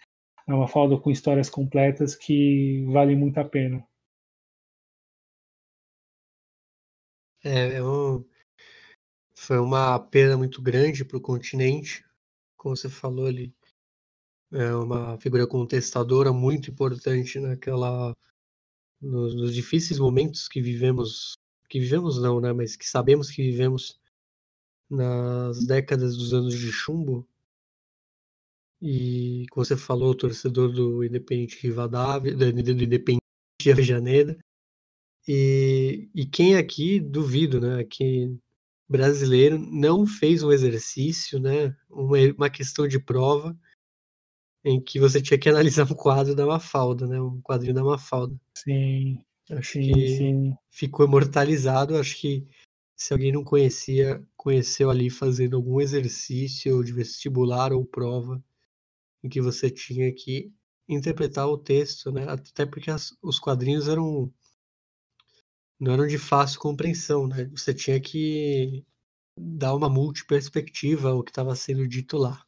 é uma falda com histórias completas que valem muito a pena. É, um, foi uma perda muito grande para o continente, como você falou ali. É uma figura contestadora muito importante naquela nos, nos, difíceis momentos que vivemos, que vivemos não, né, mas que sabemos que vivemos nas décadas dos anos de chumbo. E, como você falou, torcedor do Independente Rivadavia, do Independente de Avejaneda. E, e quem aqui, duvido, né, que brasileiro não fez um exercício, né, uma, uma questão de prova em que você tinha que analisar um quadro da Mafalda, né, um quadrinho da Mafalda. Sim. Acho sim, que sim. ficou imortalizado. Acho que se alguém não conhecia, conheceu ali fazendo algum exercício de vestibular ou prova em que você tinha que interpretar o texto, né? Até porque as, os quadrinhos eram não eram de fácil compreensão, né? Você tinha que dar uma multiperspectiva ao que estava sendo dito lá.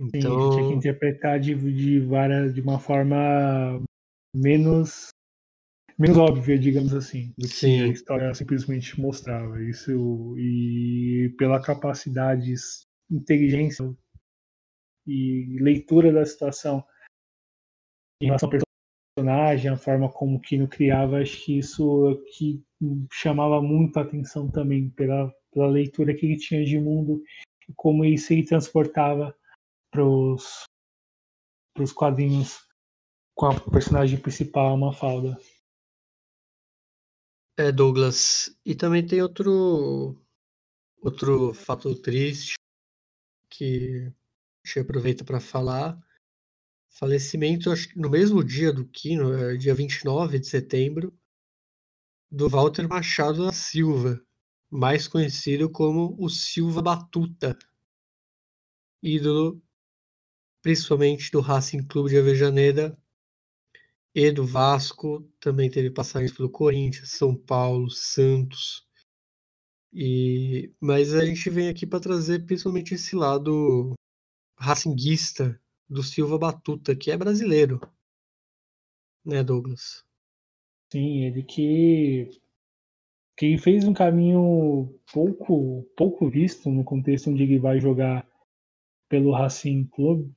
Sim, Então, tinha que interpretar de, de, várias, de uma forma menos menos óbvia, digamos assim, do que Sim. a história simplesmente mostrava. Isso e pela capacidade, inteligência e leitura da situação em relação ao personagem, a forma como Kino criava, acho que isso que chamava muito a atenção também pela, pela leitura que ele tinha de mundo e como ele transportava para os quadrinhos com a personagem principal, a Mafalda. é, Douglas. E também tem outro, outro fato triste que a gente aproveita para falar. Falecimento, acho que no mesmo dia do Kino, é dia 29 de setembro, do Walter Machado da Silva, mais conhecido como o Silva Batuta, ídolo principalmente do Racing Clube de Avejaneda e do Vasco, também teve passagens pelo Corinthians, São Paulo, Santos. E mas a gente vem aqui para trazer principalmente esse lado racinguista do Silva Batuta, que é brasileiro. Né, Douglas? Sim, ele que que fez um caminho pouco pouco visto no contexto onde ele vai jogar pelo Racing Clube.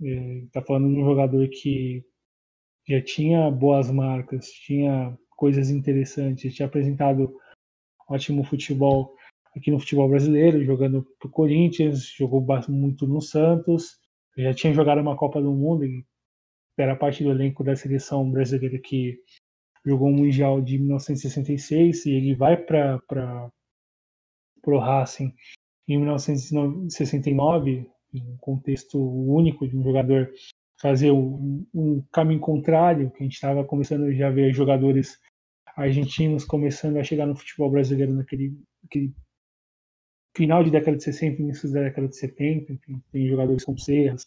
Está falando de um jogador que já tinha boas marcas, tinha coisas interessantes, tinha apresentado ótimo futebol aqui no futebol brasileiro, jogando pro Corinthians, jogou muito no Santos, já tinha jogado uma Copa do Mundo, e era parte do elenco da seleção brasileira que jogou o Mundial de 1966 e ele vai para o Racing em 1969, em um contexto único de um jogador fazer um, um caminho contrário, que a gente estava começando já a ver jogadores argentinos começando a chegar no futebol brasileiro naquele, naquele final de década de 60, início da década de 70, enfim, tem jogadores como Serras,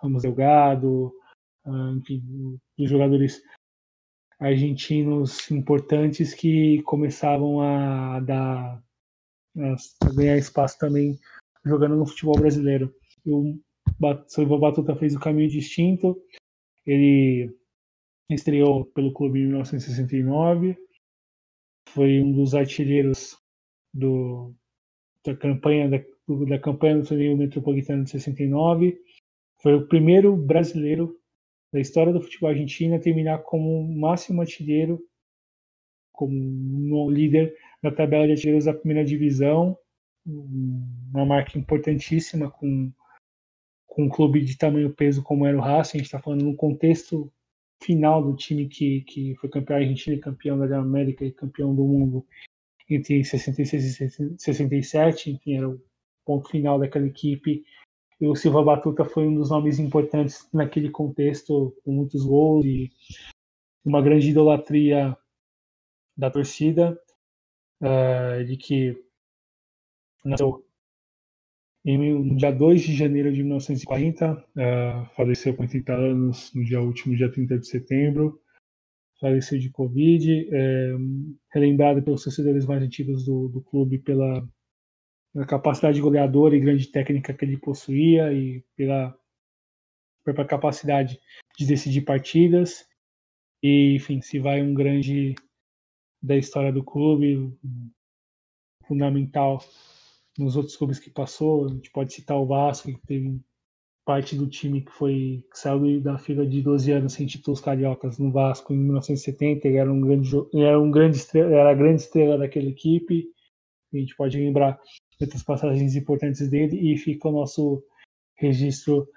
Ramos Delgado, enfim, jogadores argentinos importantes que começavam a dar a ganhar espaço também jogando no futebol brasileiro. E o Silva Batuta fez o caminho distinto. Ele estreou pelo clube em 1969, foi um dos artilheiros do, da campanha da, da campanha do torneio metropolitano de 69. Foi o primeiro brasileiro da história do futebol argentino a terminar como máximo artilheiro, como líder da tabela de artilheiros da primeira divisão, uma marca importantíssima com, com um clube de tamanho peso como era o Racing. A gente está falando no contexto final do time que, que foi campeão argentino, campeão da América e campeão do mundo entre 66 e 67, enfim, era o ponto final daquela equipe. E o Silva Batuta foi um dos nomes importantes naquele contexto, com muitos gols e uma grande idolatria da torcida, uh, de que nasceu no dia 2 de janeiro de 1940, uh, faleceu com 80 anos no dia último, dia 30 de setembro, faleceu de Covid, é, relembrado pelos torcedores mais antigos do, do clube pela, pela, capacidade goleadora e grande técnica que ele possuía e pela, pela capacidade de decidir partidas. E, enfim, se vai um grande da história do clube, fundamental nos outros clubes que passou. A gente pode citar o Vasco, que teve parte do time que foi que saiu da fila de 12 anos sem títulos cariocas no Vasco em 1970. Ele era um grande, era um grande estrela, era a grande estrela daquela equipe. A gente pode lembrar outras passagens importantes dele e fica o nosso registro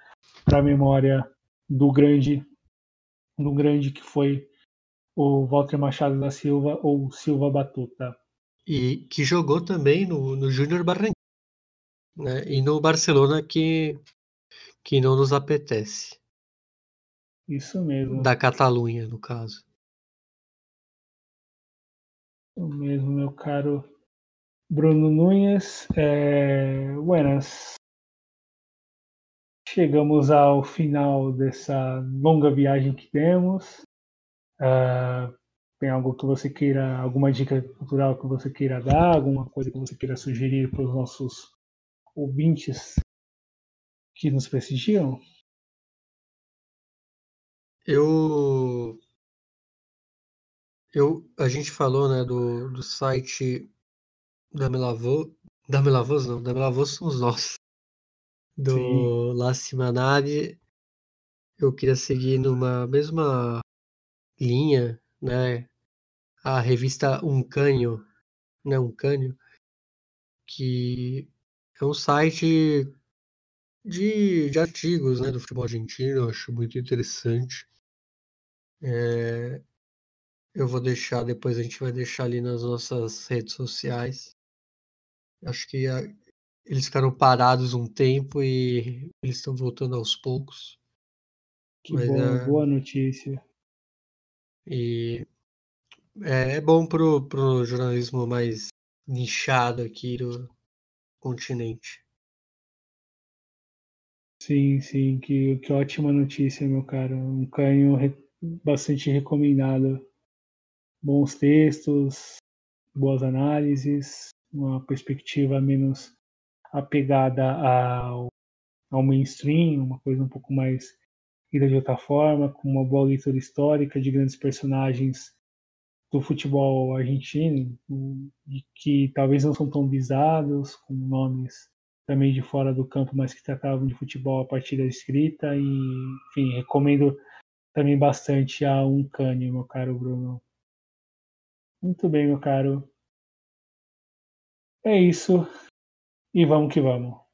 para a memória do grande, do grande que foi o Walter Machado da Silva ou Silva Batuta. E que jogou também no, no Júnior Barranquilla, né? E no Barcelona que que não nos apetece. Isso mesmo. Da Catalunha, no caso. Isso mesmo, meu caro Bruno Nunes. É... Buenas. Chegamos ao final dessa longa viagem que temos. Uh, Tem algo que você queira, alguma dica cultural que você queira dar, alguma coisa que você queira sugerir para os nossos ouvintes que nos prestigiam? Eu, eu, a gente falou, né, do, do site da Melavô, da Melavôs não, da Melavôs somos nós, do Sim. La Simanade. Eu queria seguir numa mesma linha, né, a revista Um Cânio, né, Um Cânio, que é um site de, de artigos, né, do futebol argentino, eu acho muito interessante. É, eu vou deixar, depois a gente vai deixar ali nas nossas redes sociais. Acho que a- eles ficaram parados um tempo e eles estão voltando aos poucos. Que Mas bom, é- boa notícia. E é, é bom pro, pro jornalismo mais nichado aqui do continente. Sim, sim, que, que ótima notícia, meu caro. Um canho re- bastante recomendado. Bons textos, boas análises, uma perspectiva menos apegada ao, ao mainstream, uma coisa um pouco mais ida de outra forma, com uma boa leitura histórica de grandes personagens do futebol argentino, e que talvez não são tão visados, com nomes também de fora do campo, mas que tratavam de futebol a partir da escrita. E, enfim, recomendo também bastante a Uncânio, meu caro Bruno. Muito bem, meu caro. É isso. E vamos que vamos.